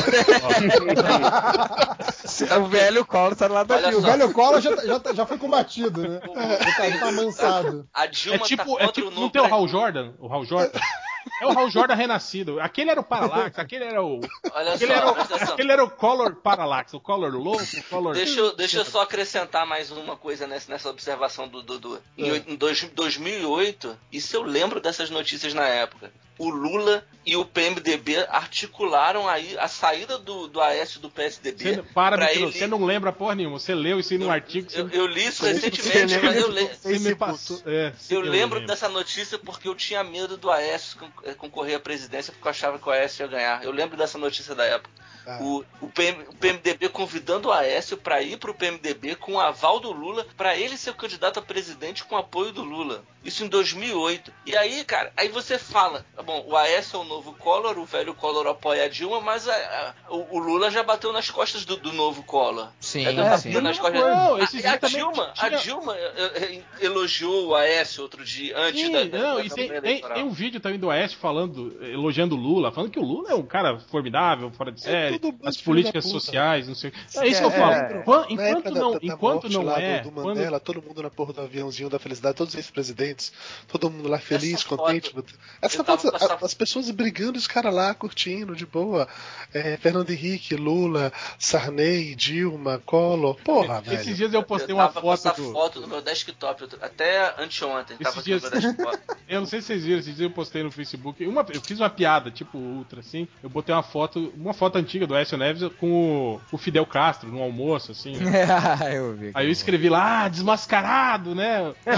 [SPEAKER 6] o velho Collor tá lá da
[SPEAKER 5] Olha
[SPEAKER 3] E o
[SPEAKER 5] só.
[SPEAKER 3] velho Collor já, tá- já, tá- já foi combatido, né? Já tá, já tá amansado.
[SPEAKER 5] A
[SPEAKER 1] É
[SPEAKER 5] Dilma tá
[SPEAKER 1] tipo,
[SPEAKER 5] contra
[SPEAKER 1] é
[SPEAKER 5] o
[SPEAKER 1] tipo
[SPEAKER 5] novo
[SPEAKER 1] não tem o Hal Jordan? O Hal Jordan? É o Hal Jordan renascido. Aquele era o Parallax, aquele era o.
[SPEAKER 5] Olha
[SPEAKER 1] Aquele
[SPEAKER 5] só,
[SPEAKER 1] era, o,
[SPEAKER 5] atenção.
[SPEAKER 1] aquele era o Color Parallax, o Color louco, o Color.
[SPEAKER 5] Deixa eu, deixa eu só acrescentar mais uma coisa nessa, nessa observação do Dudu. Em, oit- em dois- 2008, isso eu lembro dessas notícias na época. O Lula e o PMDB articularam aí a saída do, do Aécio do PSDB.
[SPEAKER 1] Você, para,
[SPEAKER 5] pra ele-
[SPEAKER 1] você não lembra porra nenhuma. Você leu isso aí num artigo. Você,
[SPEAKER 5] Eu, eu li isso recentemente,
[SPEAKER 8] lembra
[SPEAKER 5] mas eu, le-
[SPEAKER 1] você me passou. É, sim,
[SPEAKER 5] eu lembro
[SPEAKER 1] lembro.
[SPEAKER 5] dessa notícia porque eu tinha medo do Aécio con- eh, concorrer à presidência porque eu achava que o Aécio ia ganhar. Eu lembro dessa notícia da época.
[SPEAKER 7] Ah.
[SPEAKER 5] O, o, PM o PMDB convidando o Aécio para ir pro PMDB com o aval do Lula para ele ser o candidato a presidente com apoio do Lula. Isso em 2008. E aí, cara, aí você fala, bom, o Aécio é o novo Collor, o velho Collor apoia a Dilma, mas a- a- o, o Lula já bateu nas costas do, do novo Collor.
[SPEAKER 6] Sim, é, sim.
[SPEAKER 5] nas costas.
[SPEAKER 1] Não,
[SPEAKER 5] A-
[SPEAKER 1] esses
[SPEAKER 5] a,
[SPEAKER 1] também
[SPEAKER 5] Dilma, a
[SPEAKER 1] tinha-
[SPEAKER 5] Dilma eh, eh, elogiou o Aécio outro dia, antes
[SPEAKER 1] Sim,
[SPEAKER 5] da, da,
[SPEAKER 1] não,
[SPEAKER 5] da
[SPEAKER 1] e tem, tem, tem um vídeo também do Oeste falando, elogiando o Lula, falando que o Lula é um cara formidável, fora de série,
[SPEAKER 7] tudo bom,
[SPEAKER 1] as políticas sociais, não sei. É isso que eu
[SPEAKER 2] É,
[SPEAKER 1] falo.
[SPEAKER 2] é.
[SPEAKER 1] Enquanto não,
[SPEAKER 7] da-
[SPEAKER 1] enquanto não é.
[SPEAKER 7] do, do
[SPEAKER 1] quando-
[SPEAKER 7] Mandela, todo mundo na porra do aviãozinho da felicidade, todos os ex-presidentes, todo mundo lá feliz,
[SPEAKER 5] Essa
[SPEAKER 7] contente.
[SPEAKER 5] foto-
[SPEAKER 7] Essa foto, a- as pessoas brigando, os caras lá curtindo, de boa. É, Fernando Henrique, Lula, Sarney, Dilma, Collor. Porra,
[SPEAKER 1] Esses
[SPEAKER 7] velho.
[SPEAKER 1] dias eu postei
[SPEAKER 5] eu
[SPEAKER 1] uma foto do.
[SPEAKER 5] foto no meu desktop, até anteontem tava aqui
[SPEAKER 1] dias-
[SPEAKER 5] no meu desktop.
[SPEAKER 1] Eu não sei se vocês viram, esses dias eu postei no Facebook. Uma, eu fiz uma piada, tipo ultra, assim. Eu botei uma foto, uma foto antiga do Aécio Neves com o, o Fidel Castro num almoço, assim. né?
[SPEAKER 6] eu vi.
[SPEAKER 1] Aí eu escrevi lá, ah, desmascarado, né?
[SPEAKER 7] Eu,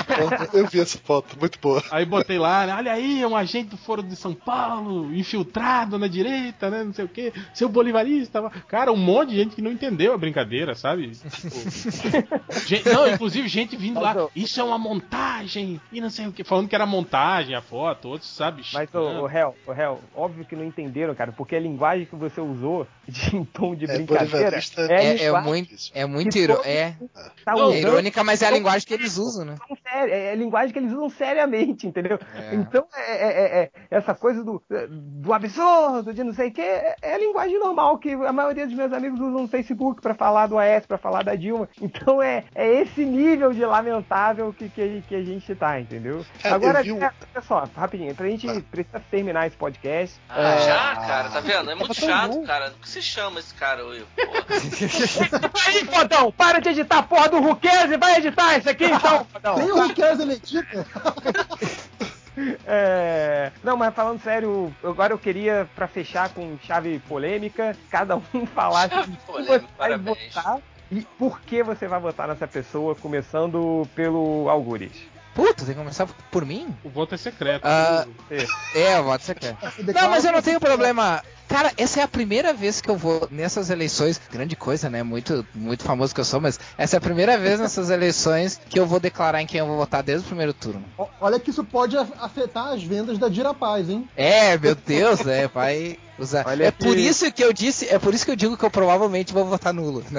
[SPEAKER 7] eu vi essa foto, muito boa.
[SPEAKER 1] Aí botei lá, né, olha aí, é um agente do Foro de São Paulo, infiltrado na direita, né? Não sei o quê, seu bolivarista. Cara, um monte de gente que não entendeu a brincadeira, sabe? Tipo, gente- não, inclusive gente vindo lá, isso é uma montagem, e não sei o que, falando que era montagem a foto, outros, sabe?
[SPEAKER 2] Mas, o, o réu, o réu, óbvio que não entenderam, cara, porque a linguagem que você usou de em tom de
[SPEAKER 7] É,
[SPEAKER 2] brincadeira é,
[SPEAKER 6] É, é muito, é muito
[SPEAKER 2] todo
[SPEAKER 6] é,
[SPEAKER 2] tá
[SPEAKER 1] Não,
[SPEAKER 6] é irônica, mas é a linguagem que eles usam, né?
[SPEAKER 2] séria, é a linguagem que eles usam seriamente, entendeu?
[SPEAKER 6] É.
[SPEAKER 2] Então, é, é- é- é- essa coisa do, do absurdo, de não sei o que, é, é a linguagem normal que a maioria dos meus amigos usam no Facebook pra falar do AS, pra falar da Dilma. Então, é, é esse nível de lamentável que, que, que a gente tá, entendeu?
[SPEAKER 7] Cara,
[SPEAKER 2] Agora,
[SPEAKER 7] vi
[SPEAKER 2] é, olha só, rapidinho, pra gente
[SPEAKER 7] Tá.
[SPEAKER 2] precisa terminar esse podcast.
[SPEAKER 5] Ah,
[SPEAKER 2] É,
[SPEAKER 5] já, cara, tá vendo? É muito chato,
[SPEAKER 7] bom.
[SPEAKER 5] cara. O que se chama esse cara, Will?
[SPEAKER 2] Aí, fodão, para de editar a porra do Ruquez e vai editar isso aqui então, fodão.
[SPEAKER 3] Tem o Riqueza Eletita.
[SPEAKER 2] É, Não, mas falando sério, agora eu queria, pra fechar com chave polêmica, cada um
[SPEAKER 5] Chave
[SPEAKER 2] quem
[SPEAKER 5] polêmica,
[SPEAKER 2] você vai votar e por que você vai votar nessa pessoa, começando pelo Algures.
[SPEAKER 6] Puta, tem que começar por mim?
[SPEAKER 1] O voto é secreto.
[SPEAKER 6] Ah,
[SPEAKER 2] É.
[SPEAKER 6] É, voto secreto. Não, mas eu não tenho problema. Cara, essa é a primeira vez que eu vou nessas eleições. Grande coisa, né? Muito, muito famoso que eu sou, mas essa é a primeira vez nessas eleições que eu vou declarar em quem eu vou votar desde o primeiro turno.
[SPEAKER 3] Olha que isso pode afetar as vendas da Dirapaz, hein?
[SPEAKER 6] É, meu Deus, é, vai usar.
[SPEAKER 2] Olha
[SPEAKER 6] é
[SPEAKER 2] que-
[SPEAKER 6] por isso que eu disse, é por isso que eu digo que eu provavelmente vou votar nulo.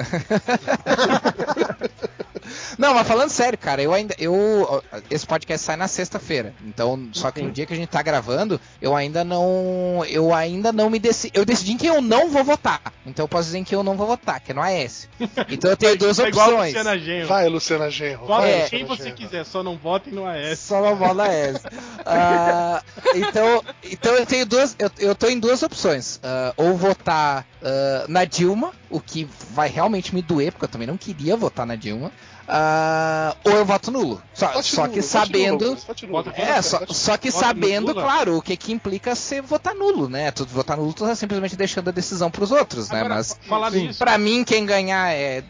[SPEAKER 6] Não, mas falando sério, cara, eu ainda. Eu, esse podcast sai na sexta-feira. Então, só que no dia que a gente tá gravando, eu ainda não. Eu ainda não me decidi. Eu decidi em quem eu não vou votar. Então eu posso dizer em quem eu não vou votar, que é no AS. Então eu tenho duas
[SPEAKER 1] é igual a
[SPEAKER 6] opções.
[SPEAKER 1] Luciana Genro.
[SPEAKER 7] Vai, Luciana Genro.
[SPEAKER 6] É.
[SPEAKER 1] quem
[SPEAKER 7] Luciana
[SPEAKER 1] você
[SPEAKER 7] Genro.
[SPEAKER 1] quiser, só não votem no AS.
[SPEAKER 6] Só uma bola AS. Ah, então, então eu tenho duas. Eu, eu tô em duas opções. Ah, ou votar ah, na Dilma, o que vai realmente me doer, porque eu também não queria votar na Dilma. ah, ou eu voto nulo. Só,
[SPEAKER 7] Vote
[SPEAKER 6] só
[SPEAKER 7] nulo,
[SPEAKER 6] que
[SPEAKER 7] vote
[SPEAKER 6] sabendo.
[SPEAKER 7] nulo, vote nulo.
[SPEAKER 6] É, só, só que sabendo, claro, o que que implica ser votar nulo, né? Tu votar nulo, tu tá simplesmente deixando a decisão pros outros, né?
[SPEAKER 1] Agora,
[SPEAKER 6] Mas pra mim, quem ganhar é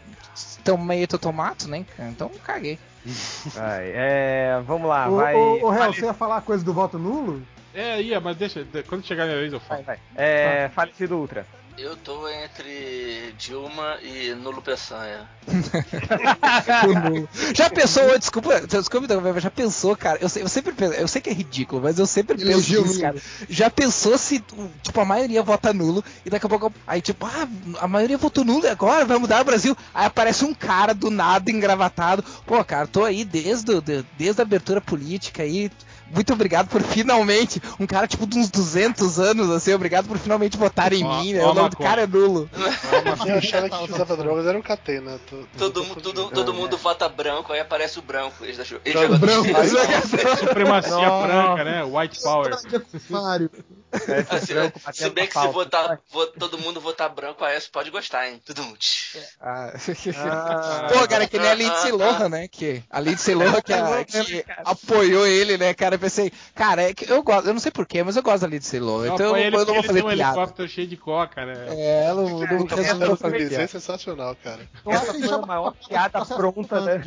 [SPEAKER 6] tomato tomato, né? Então caguei.
[SPEAKER 2] Vai, é, vamos lá,
[SPEAKER 3] Ô,
[SPEAKER 2] vai.
[SPEAKER 3] ô, Réu,
[SPEAKER 2] fale-
[SPEAKER 3] você ia falar a coisa do voto nulo?
[SPEAKER 1] É, ia, mas deixa. de- Quando chegar a minha vez eu falo.
[SPEAKER 2] vai, vai. É, falecido Ultra.
[SPEAKER 5] Eu tô entre Dilma e Nulo Peçanha.
[SPEAKER 6] Já pensou, desculpa, desculpa, interromper, já pensou, cara? Eu, sei- eu sempre penso, eu sei que é ridículo, mas eu sempre penso
[SPEAKER 3] Elogio
[SPEAKER 6] nisso, cara. Já pensou se, tipo, a maioria vota nulo e daqui a pouco, aí tipo, ah, a maioria votou nulo e agora vai mudar o Brasil. Aí aparece um cara do nada engravatado. Pô, cara, tô aí desde, desde a abertura política aí. Muito obrigado por finalmente, um cara tipo de uns 200 anos, assim, obrigado por finalmente votar em
[SPEAKER 1] Ó,
[SPEAKER 6] mim, né?
[SPEAKER 1] ó
[SPEAKER 6] O nome do cara é nulo.
[SPEAKER 7] Eu achava que usava drogas era o Catena. Tô- tô-
[SPEAKER 5] Todo,
[SPEAKER 7] tô
[SPEAKER 5] mu- todo, todo mundo vota branco, aí aparece o branco. Eles acham- eles
[SPEAKER 7] Joga
[SPEAKER 5] jogam-
[SPEAKER 3] branco.
[SPEAKER 1] Supremacia
[SPEAKER 2] Não.
[SPEAKER 1] branca, né? White Power.
[SPEAKER 3] Mário.
[SPEAKER 5] Assim,
[SPEAKER 2] branco
[SPEAKER 5] se bem que se votar, vo- todo mundo votar branco, a S pode gostar, hein? Tudo muito.
[SPEAKER 6] Ah.
[SPEAKER 2] Ah,
[SPEAKER 6] Pô, cara, que nem a Lindsay Lohan, né? Que, a Lindsay Lohan que, a- que apoiou ele, né, cara? Eu pensei, cara, é que eu gosto, eu não sei porquê, mas eu gosto Lindsay Lohan.
[SPEAKER 1] Não,
[SPEAKER 6] então eu, não-
[SPEAKER 1] ele
[SPEAKER 6] eu não vou
[SPEAKER 1] ele
[SPEAKER 6] fazer
[SPEAKER 1] tem um
[SPEAKER 6] piada.
[SPEAKER 1] helicóptero cheio de coca, né?
[SPEAKER 6] É, eu não, não, não,
[SPEAKER 7] Tá
[SPEAKER 6] não
[SPEAKER 7] é
[SPEAKER 6] piada.
[SPEAKER 7] sensacional, cara.
[SPEAKER 3] Eu acho que
[SPEAKER 2] Essa foi a maior piada pronta, né?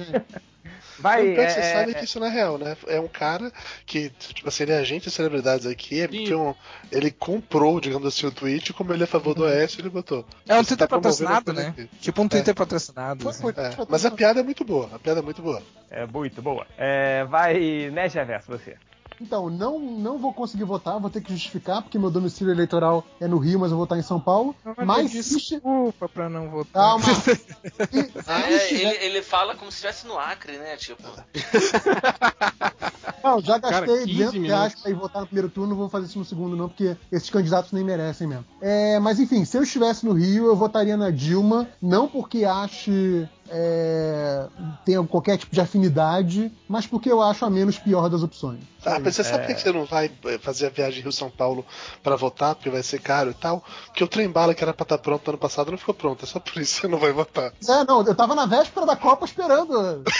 [SPEAKER 2] Vai,
[SPEAKER 7] Então, você
[SPEAKER 2] é,
[SPEAKER 7] sabe
[SPEAKER 2] é,
[SPEAKER 7] que isso não é real, né? É um cara que, tipo assim, ele é agente de celebridades aqui, é um- ele comprou, digamos assim, o tweet, como ele é a favor do Oeste, ele botou.
[SPEAKER 6] É um Twitter
[SPEAKER 7] tá
[SPEAKER 6] patrocinado, né?
[SPEAKER 7] aqui.
[SPEAKER 6] Tipo um Twitter patrocinado.
[SPEAKER 3] Foi,
[SPEAKER 6] assim.
[SPEAKER 7] É,
[SPEAKER 3] foi-
[SPEAKER 7] mas a piada é muito boa, a piada é muito boa.
[SPEAKER 2] é muito boa. É, vai, né, Reverso, você.
[SPEAKER 3] Então, não, não vou conseguir votar, vou ter que justificar, porque meu domicílio eleitoral é no Rio, mas eu vou estar em São Paulo. Mas se che-
[SPEAKER 6] desculpa pra não votar.
[SPEAKER 3] Calma. Se-
[SPEAKER 5] Ah,
[SPEAKER 3] se
[SPEAKER 5] é, ele, ele fala como se estivesse no Acre, né? Tipo,
[SPEAKER 3] Não, já
[SPEAKER 1] Cara,
[SPEAKER 3] gastei
[SPEAKER 1] 15
[SPEAKER 3] 200 reais
[SPEAKER 1] minutos.
[SPEAKER 3] pra ir votar no primeiro turno, não vou fazer isso no segundo não, porque esses candidatos nem merecem mesmo. É, mas enfim, se eu estivesse no Rio, eu votaria na Dilma, não porque ache é, tenha qualquer tipo de afinidade, mas porque eu acho a menos pior das opções.
[SPEAKER 7] Ah, mas você sabe
[SPEAKER 2] É.
[SPEAKER 7] por que você não vai fazer a viagem Rio-São Paulo pra votar, porque vai ser caro e tal? Porque o trem bala que era pra estar pronto ano passado não ficou pronto, é só por isso que você não vai votar.
[SPEAKER 3] É, não, eu tava na véspera da Copa esperando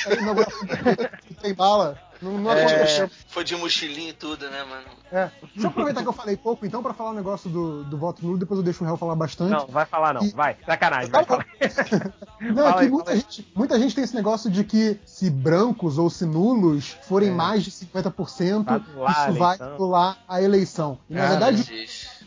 [SPEAKER 3] a inauguração do trem bala.
[SPEAKER 2] Não, não
[SPEAKER 5] É. Foi de mochilinha e tudo, né, mano?
[SPEAKER 3] É. Deixa eu aproveitar que eu falei pouco, então, pra falar um negócio do, do voto nulo, depois eu deixo o réu falar bastante.
[SPEAKER 2] Não, vai falar não.
[SPEAKER 3] E-
[SPEAKER 2] Vai. Sacanagem, vai falar.
[SPEAKER 3] Não,
[SPEAKER 2] Fala
[SPEAKER 3] é que
[SPEAKER 2] aí,
[SPEAKER 3] muita
[SPEAKER 2] aí.
[SPEAKER 3] gente, muita gente tem esse negócio de que se brancos ou se nulos forem
[SPEAKER 2] É.
[SPEAKER 3] mais de 50%,
[SPEAKER 2] Vai anular a
[SPEAKER 3] isso vai anular a eleição. E, na
[SPEAKER 6] Ah,
[SPEAKER 3] verdade.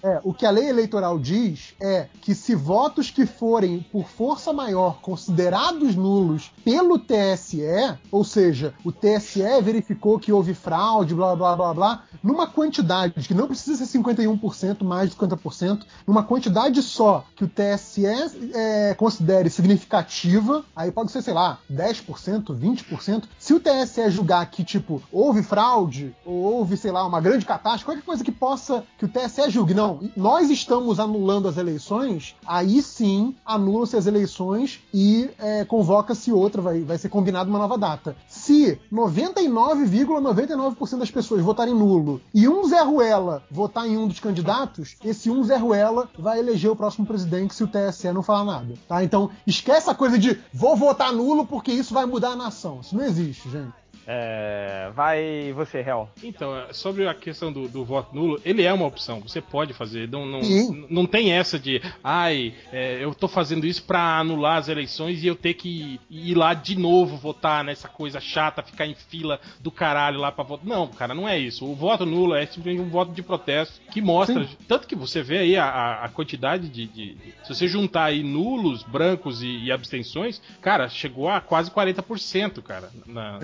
[SPEAKER 3] É, o que a lei eleitoral diz é que se votos que forem por força maior considerados nulos pelo TSE, ou seja, o TSE verificou que houve fraude, blá blá blá blá, numa quantidade que não precisa ser 51%, mais de 50%, numa quantidade só que o TSE é, considere significativa, aí pode ser, sei lá, 10%, 20%. Se o TSE julgar que, tipo, houve fraude, ou houve, sei lá, uma grande catástrofe, qualquer coisa que possa, que o TSE julgue, não, nós estamos anulando as eleições, aí sim anulam-se as eleições e é, convoca-se outra, vai, vai ser combinada uma nova data. Se 99,99% das pessoas votarem nulo e um Zé Ruela votar em um dos candidatos, esse um Zé Ruela vai eleger o próximo presidente se o TSE não falar nada. Tá? Então esquece a coisa de vou votar nulo porque isso vai mudar a nação. Isso não existe, gente.
[SPEAKER 2] É, vai você, Hel.
[SPEAKER 1] Então, é, sobre a questão do, do voto nulo, ele é uma opção, você pode fazer. Não, não,
[SPEAKER 3] Sim.
[SPEAKER 1] não tem essa de, ai, é, eu tô fazendo isso pra anular as eleições e eu ter que ir lá de novo votar nessa coisa chata, ficar em fila do caralho lá pra votar. Não, cara, não é isso. O voto nulo é simplesmente um voto de protesto que mostra. Tanto que você vê aí a, a- quantidade de, de- de- Se você juntar aí nulos, brancos e, e abstenções, cara, chegou a quase 40%, cara, na-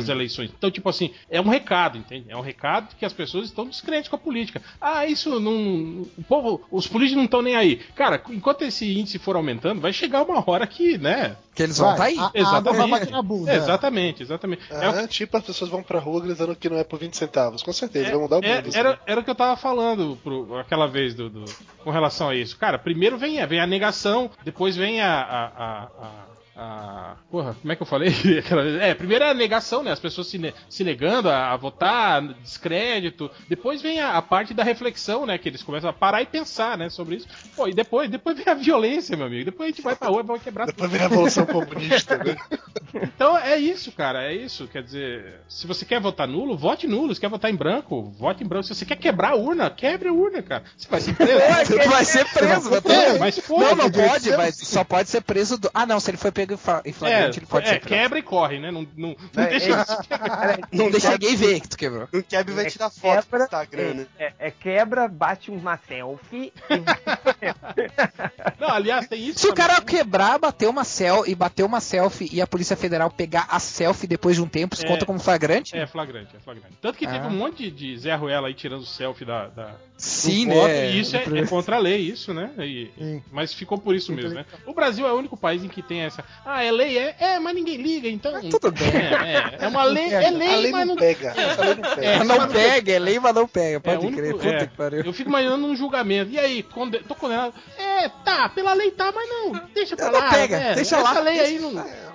[SPEAKER 1] nas eleições. Então, tipo assim, é um recado, entende? É um recado que as pessoas estão descrentes com a política. Ah, isso não. O povo, os políticos não estão nem aí. Cara, enquanto esse índice for aumentando, vai chegar uma hora que, né?
[SPEAKER 6] Que eles vão
[SPEAKER 3] Vai,
[SPEAKER 6] tá aí.
[SPEAKER 3] a- a bater na bunda.
[SPEAKER 1] Exatamente, exatamente. É o
[SPEAKER 7] Ah, tipo, as pessoas vão pra rua gritando que não é por 20 centavos. Com certeza, vai mudar o
[SPEAKER 1] É,
[SPEAKER 7] mundo.
[SPEAKER 1] era,
[SPEAKER 7] né?
[SPEAKER 1] era o que eu tava falando pro- aquela vez do, do- com relação a isso. Cara, primeiro vem, a- vem a negação, depois vem a. a, a- a- a- porra, como é que eu falei? Aquela vez? É, primeiro é a negação, né? As pessoas se, ne- se negando a, a votar, descrédito. Depois vem a, a parte da reflexão, né? Que eles começam a parar e pensar, né? Sobre isso. Pô, e depois, depois vem a violência, meu amigo. Depois a gente vai pra rua e vai quebrar tudo.
[SPEAKER 7] Depois vem a Revolução Comunista, né?
[SPEAKER 1] Então é isso, cara, é isso. Quer dizer, se você quer votar nulo, vote nulo. Se quer votar em branco, vote em branco. Se você quer quebrar a urna, quebre a urna, cara. Você vai ser preso.
[SPEAKER 6] Tu vai ser preso, vai ter-
[SPEAKER 1] É, mas
[SPEAKER 6] Não, não
[SPEAKER 1] foda-se.
[SPEAKER 6] pode, vai, só pode ser preso do. Ah, não, se ele foi pego em fa- em
[SPEAKER 1] É,
[SPEAKER 6] flagrante, ele pode
[SPEAKER 1] é,
[SPEAKER 6] ser preso.
[SPEAKER 1] quebra e corre, né? Não, não, não
[SPEAKER 2] É,
[SPEAKER 1] deixa
[SPEAKER 2] é-
[SPEAKER 1] isso quebrar.
[SPEAKER 6] Não deixa ninguém ver que tu quebrou.
[SPEAKER 8] Não quebra e vai
[SPEAKER 2] É
[SPEAKER 8] tirar foto pro
[SPEAKER 2] quebra,
[SPEAKER 8] Instagram, né?
[SPEAKER 2] É, é quebra, bate uma selfie.
[SPEAKER 1] Não, aliás, tem isso.
[SPEAKER 6] Se o
[SPEAKER 1] também.
[SPEAKER 6] cara quebrar, bater uma cel e bater uma selfie e a Polícia Federal pegar a selfie depois de um tempo, isso
[SPEAKER 1] É.
[SPEAKER 6] conta como flagrante?
[SPEAKER 1] É flagrante, é flagrante. Tanto que teve
[SPEAKER 6] Ah.
[SPEAKER 1] um monte de, de Zé Ruela aí tirando selfie da, da,
[SPEAKER 6] Sim,
[SPEAKER 1] voto,
[SPEAKER 6] né?
[SPEAKER 1] E isso é, é contra a lei, isso, né? E- mas ficou por isso mesmo, né? O Brasil é o único país em que tem essa. Ah, é lei, é, é mas ninguém liga, então.
[SPEAKER 6] tudo bem.
[SPEAKER 1] É, é, é uma lei, é lei,
[SPEAKER 7] A lei
[SPEAKER 1] mas
[SPEAKER 7] não
[SPEAKER 1] não.
[SPEAKER 7] pega. Essa lei não pega.
[SPEAKER 6] É, não pega, é lei, mas não pega.
[SPEAKER 1] É,
[SPEAKER 6] Pode
[SPEAKER 1] o único-
[SPEAKER 6] crer. Puta
[SPEAKER 1] é.
[SPEAKER 6] que pariu.
[SPEAKER 1] Eu fico imaginando um julgamento. E aí, conde... tô condenado. É, tá, pela lei tá, mas não, deixa pra
[SPEAKER 6] Não
[SPEAKER 1] lá.
[SPEAKER 6] pega,
[SPEAKER 1] é,
[SPEAKER 6] deixa
[SPEAKER 1] essa
[SPEAKER 6] lá.
[SPEAKER 1] lei aí não,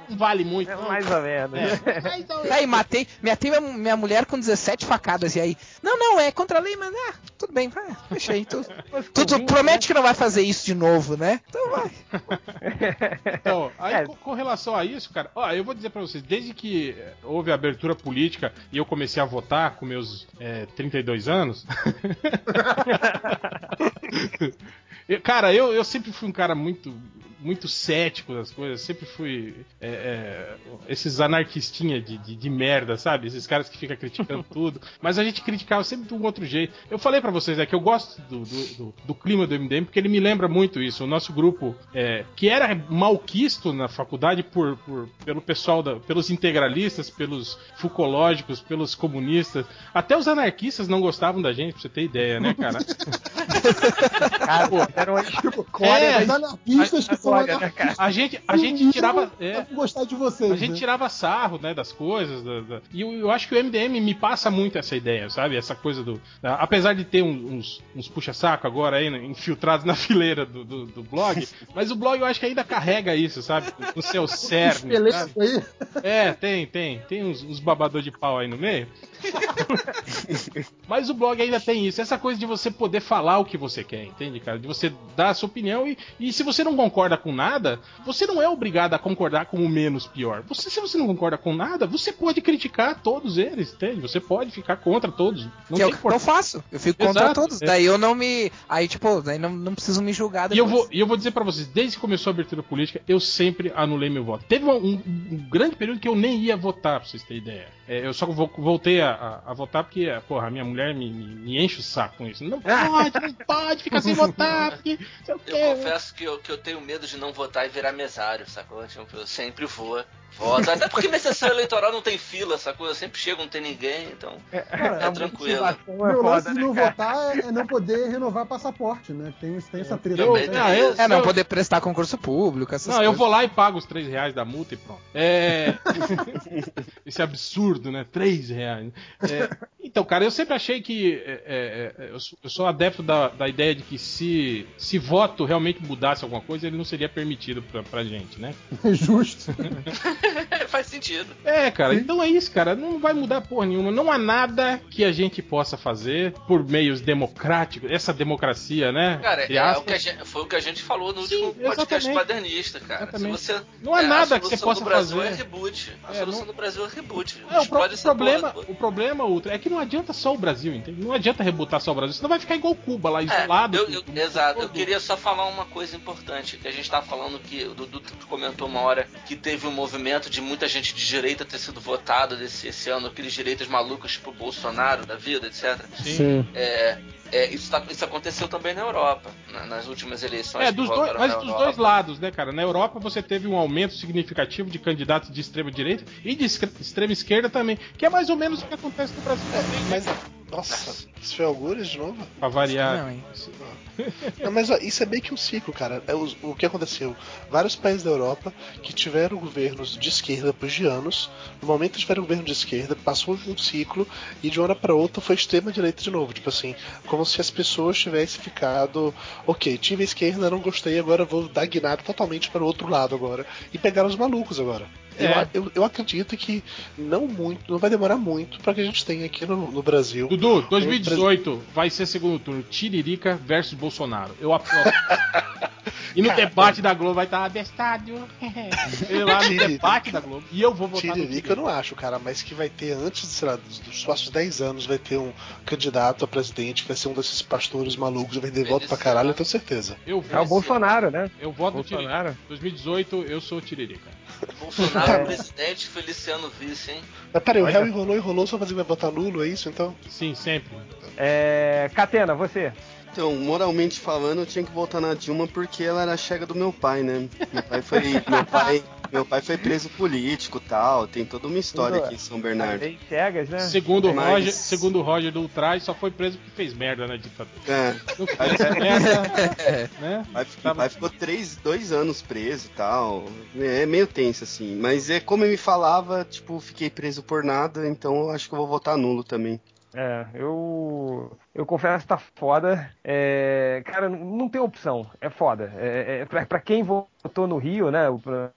[SPEAKER 1] não vale muito.
[SPEAKER 2] É
[SPEAKER 1] não.
[SPEAKER 2] mais ou menos.
[SPEAKER 1] É, ó,
[SPEAKER 6] Aí, matei, matei minha, minha mulher com 17 facadas. E aí, não, não, é contra a lei, mas ah, tudo bem, vai, deixa aí. Tu, tu, tu promete que não vai fazer isso de novo, né? Então vai.
[SPEAKER 1] Então, aí
[SPEAKER 2] É.
[SPEAKER 1] com, com relação a isso, cara, ó, eu vou dizer pra vocês, desde que eh, houve a abertura política e eu comecei a votar com meus eh, 32 anos. eu- cara, eu, eu sempre fui um cara muito muito cético das coisas, sempre fui é, é, esses anarquistinha de, de, de merda, sabe? Esses caras que ficam criticando tudo. Mas a gente criticava sempre de um outro jeito. Eu falei pra vocês é que eu gosto do, do, do- do clima do MDM porque ele me lembra muito isso. O nosso grupo, é, que era malquisto na faculdade por, por- pelo pessoal, da- pelos integralistas, pelos fucológicos, pelos comunistas. Até os anarquistas não gostavam da gente, pra você ter ideia, né, cara?
[SPEAKER 2] Cara, eram eles
[SPEAKER 1] É,
[SPEAKER 3] Os anarquistas que são
[SPEAKER 2] Olha, né, cara?
[SPEAKER 1] A gente, a gente tirava. é,
[SPEAKER 3] gostar de vocês.
[SPEAKER 1] A gente
[SPEAKER 3] né?
[SPEAKER 1] tirava sarro, né, das coisas. da- da- E eu, eu acho que o MDM me passa muito essa ideia, sabe? Essa coisa do. da- apesar de ter uns, uns puxa-saco agora aí, né, infiltrados na fileira do, do, do blog, mas o blog eu acho que ainda carrega isso, sabe? No seu cerne.
[SPEAKER 3] aí.
[SPEAKER 1] É, tem, tem. Tem uns, uns babador de pau aí no meio. Mas o blog ainda tem isso, essa coisa de você poder falar o que você quer, entende, cara? De você dar a sua opinião e, e se você não concorda com nada, você não é obrigado a concordar com o menos pior. Você, se você não concorda com nada, você pode criticar todos eles, entende? Você pode ficar contra todos. Não
[SPEAKER 6] que eu faço. Eu fico contra
[SPEAKER 1] Exato,
[SPEAKER 6] todos.
[SPEAKER 1] é.
[SPEAKER 6] Daí eu não me. Aí, tipo, daí não, não preciso me julgar
[SPEAKER 1] E eu, vou, e eu vou dizer pra vocês, desde que começou a abertura política, eu sempre anulei meu voto. Teve um, um- um grande período que eu nem ia votar, pra vocês terem ideia. É, eu só vo- voltei a, a- a votar porque, porra, a minha mulher me, me- me enche o saco com isso. Não pode, não pode ficar sem votar, porque.
[SPEAKER 5] Eu confesso que eu, que eu tenho medo de não votar e virar mesário, sacou? Tipo, eu sempre vou, voto. Até porque minha sessão eleitoral não tem fila, sacou? Eu sempre chego, não tem ninguém, então
[SPEAKER 3] Cara,
[SPEAKER 5] é
[SPEAKER 3] a
[SPEAKER 5] tranquilo.
[SPEAKER 2] motivação
[SPEAKER 3] O
[SPEAKER 2] é
[SPEAKER 3] meu lance de
[SPEAKER 2] né,
[SPEAKER 3] não
[SPEAKER 2] cara?
[SPEAKER 3] votar é, é não poder renovar passaporte, né? Tem, tem essa treta. Né?
[SPEAKER 5] tem
[SPEAKER 1] Ah, eu-.
[SPEAKER 6] É, não
[SPEAKER 1] eu-
[SPEAKER 6] poder prestar concurso público, essas
[SPEAKER 1] Não, eu
[SPEAKER 6] coisas.
[SPEAKER 1] vou lá e pago os 3 reais da multa e pronto. É. Esse absurdo, né? 3 reais. É, Então, cara, eu sempre achei que. é, é, é, eu, sou, eu sou adepto da, da ideia de que se, se voto realmente mudasse alguma coisa, ele não seria permitido pra, pra gente, né?
[SPEAKER 3] Justo.
[SPEAKER 5] faz sentido.
[SPEAKER 1] É, cara, então é isso, cara. Não vai mudar porra nenhuma. Não há nada que a gente possa fazer por meios democráticos. Essa democracia, né?
[SPEAKER 5] Cara, é o que a gente- foi o que a gente falou no
[SPEAKER 1] Sim,
[SPEAKER 5] último podcast
[SPEAKER 1] exatamente.
[SPEAKER 5] paternista, cara.
[SPEAKER 1] Exatamente.
[SPEAKER 5] Se você,
[SPEAKER 1] Não há
[SPEAKER 5] é,
[SPEAKER 1] nada
[SPEAKER 5] a
[SPEAKER 1] que você
[SPEAKER 5] solução
[SPEAKER 1] possa
[SPEAKER 5] do Brasil
[SPEAKER 1] fazer.
[SPEAKER 5] é reboot. A
[SPEAKER 1] É,
[SPEAKER 5] solução
[SPEAKER 1] não-
[SPEAKER 5] do Brasil é reboot.
[SPEAKER 1] É, o, pro- problema, o problema, Ultra, é que não adianta só o Brasil, entende? Não adianta rebutar só o Brasil, senão vai ficar igual Cuba, lá
[SPEAKER 5] É,
[SPEAKER 1] isolado.
[SPEAKER 5] eu-
[SPEAKER 1] com-
[SPEAKER 5] eu-
[SPEAKER 1] com-
[SPEAKER 5] exato, eu queria só falar uma coisa importante, que a gente tava falando que o Dudu comentou uma hora que teve um movimento de muita gente de direita ter sido votado desse, esse ano, aqueles direitas malucos tipo Bolsonaro da vida, etc.
[SPEAKER 1] Sim.
[SPEAKER 5] É, é, isso, tá- isso aconteceu também na Europa, na- nas últimas eleições.
[SPEAKER 1] É, dos dois, mas dos
[SPEAKER 5] Europa.
[SPEAKER 1] dois lados, né, cara? Na Europa você teve um aumento significativo de candidatos de extrema direita e de extrema esquerda também, que é mais ou menos o que acontece no Brasil também, né?
[SPEAKER 7] Mas, nossa, isso foi algures de novo?
[SPEAKER 1] Pra variar.
[SPEAKER 6] Não, hein?
[SPEAKER 7] Não, mas ó, isso é meio que um ciclo, cara. É o, o que aconteceu? Vários países da Europa que tiveram governos de esquerda por de anos, no momento tiveram governo de esquerda, passou um ciclo e de uma hora pra outra foi extrema direita de novo. Tipo assim, como se as pessoas tivessem ficado, ok, tive a esquerda, não gostei, agora vou dar guinada totalmente para o outro lado agora. E pegaram os malucos agora. Eu,
[SPEAKER 1] É.
[SPEAKER 7] eu, eu acredito que não muito, não vai demorar muito para que a gente tenha aqui no, no Brasil.
[SPEAKER 1] Dudu, 2018 vai ser segundo turno, Tiririca versus Bolsonaro. Eu apoio. E no debate da Globo vai estar abestado. Ele lá no debate da Globo. E eu vou votar no
[SPEAKER 7] Tiririca eu não acho, cara, mas que vai ter antes, sei lá, dos, dos próximos 10 anos, vai ter um candidato a presidente que vai ser um desses pastores malucos, vai ter voto pra caralho, eu tenho certeza.
[SPEAKER 1] Eu
[SPEAKER 2] É o Bolsonaro, né?
[SPEAKER 1] eu voto no Tiririca.
[SPEAKER 2] Bolsonaro.
[SPEAKER 1] 2018 eu sou Tiririca.
[SPEAKER 5] Bolsonaro presidente, Feliciano vice, hein?
[SPEAKER 7] Mas peraí, o réu enrolou, enrolou, só fazer que vai votar nulo, é isso então?
[SPEAKER 1] Sim, sempre.
[SPEAKER 2] É, Catena, você.
[SPEAKER 8] Então, moralmente falando, eu tinha que votar na Dilma porque ela era chega do meu pai, né? Meu pai foi, meu pai, meu pai foi preso político, tal. Tem toda uma história aqui em São Bernardo.
[SPEAKER 2] Bem cegas, né?
[SPEAKER 1] Segundo o
[SPEAKER 8] Mas-
[SPEAKER 1] Roger, segundo Roger do Ultras, só foi preso porque fez merda na ditadura.
[SPEAKER 8] É,
[SPEAKER 1] Não fez merda, né?
[SPEAKER 8] pai, meu pai ficou três, dois anos preso, tal. É meio tenso assim. Mas é como ele me falava, tipo, fiquei preso por nada, então eu acho que eu vou votar nulo também.
[SPEAKER 2] É, eu. Eu confesso que tá foda. É, cara, não tem opção. É foda. É, é, pra, pra quem votou no Rio, né? o- pra-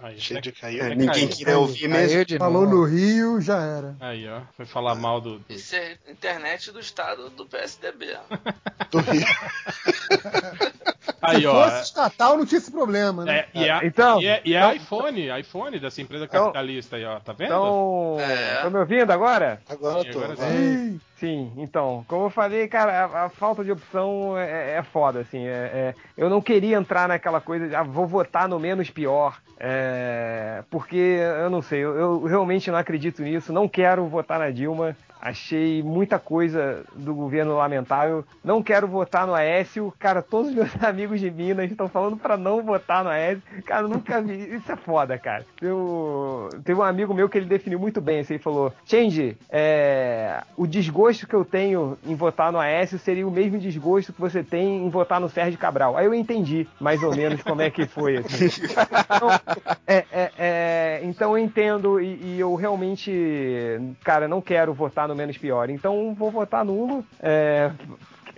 [SPEAKER 1] Aí,
[SPEAKER 7] Cheio de cair.
[SPEAKER 1] É,
[SPEAKER 8] Ninguém
[SPEAKER 1] caiu.
[SPEAKER 8] queria ouvir mesmo.
[SPEAKER 6] De
[SPEAKER 3] Falou no Rio, já era.
[SPEAKER 1] aí, ó. Foi falar mal do. do-
[SPEAKER 5] Isso é internet do estado do PSDB.
[SPEAKER 7] Do Rio.
[SPEAKER 1] Aí,
[SPEAKER 3] Se
[SPEAKER 1] ó.
[SPEAKER 3] fosse estatal, não tinha esse problema, né?
[SPEAKER 1] É, e é,
[SPEAKER 2] Então,
[SPEAKER 1] e é, e é
[SPEAKER 2] então-
[SPEAKER 1] iPhone, iPhone dessa empresa
[SPEAKER 2] Então-
[SPEAKER 1] capitalista aí, ó. Tá vendo?
[SPEAKER 2] Então.
[SPEAKER 5] É.
[SPEAKER 2] Estão me ouvindo agora?
[SPEAKER 7] Agora
[SPEAKER 1] Sim,
[SPEAKER 7] eu tô.
[SPEAKER 1] agora.
[SPEAKER 3] Sim.
[SPEAKER 2] Sim, então, como eu falei, cara, a, a falta de opção é, é foda, assim. é- é- eu não queria entrar naquela coisa de, ah, vou votar no menos pior, é, porque eu não sei, eu, eu realmente não acredito nisso, não quero votar na Dilma. Achei muita coisa do governo lamentável. Não quero votar no Aécio. Cara, todos os meus amigos de Minas estão falando pra não votar no Aécio. Cara, eu nunca vi. Isso é foda, cara. Eu... Teve um amigo meu que ele definiu muito bem. Assim, ele falou: Change, é... o desgosto que eu tenho em votar no Aécio seria o mesmo desgosto que você tem em votar no Sérgio Cabral. Aí eu entendi mais ou menos como é que foi. Assim. Então, é, é, é, então eu entendo e, e eu realmente, cara, não quero votar no menos pior. Então vou votar nulo. É,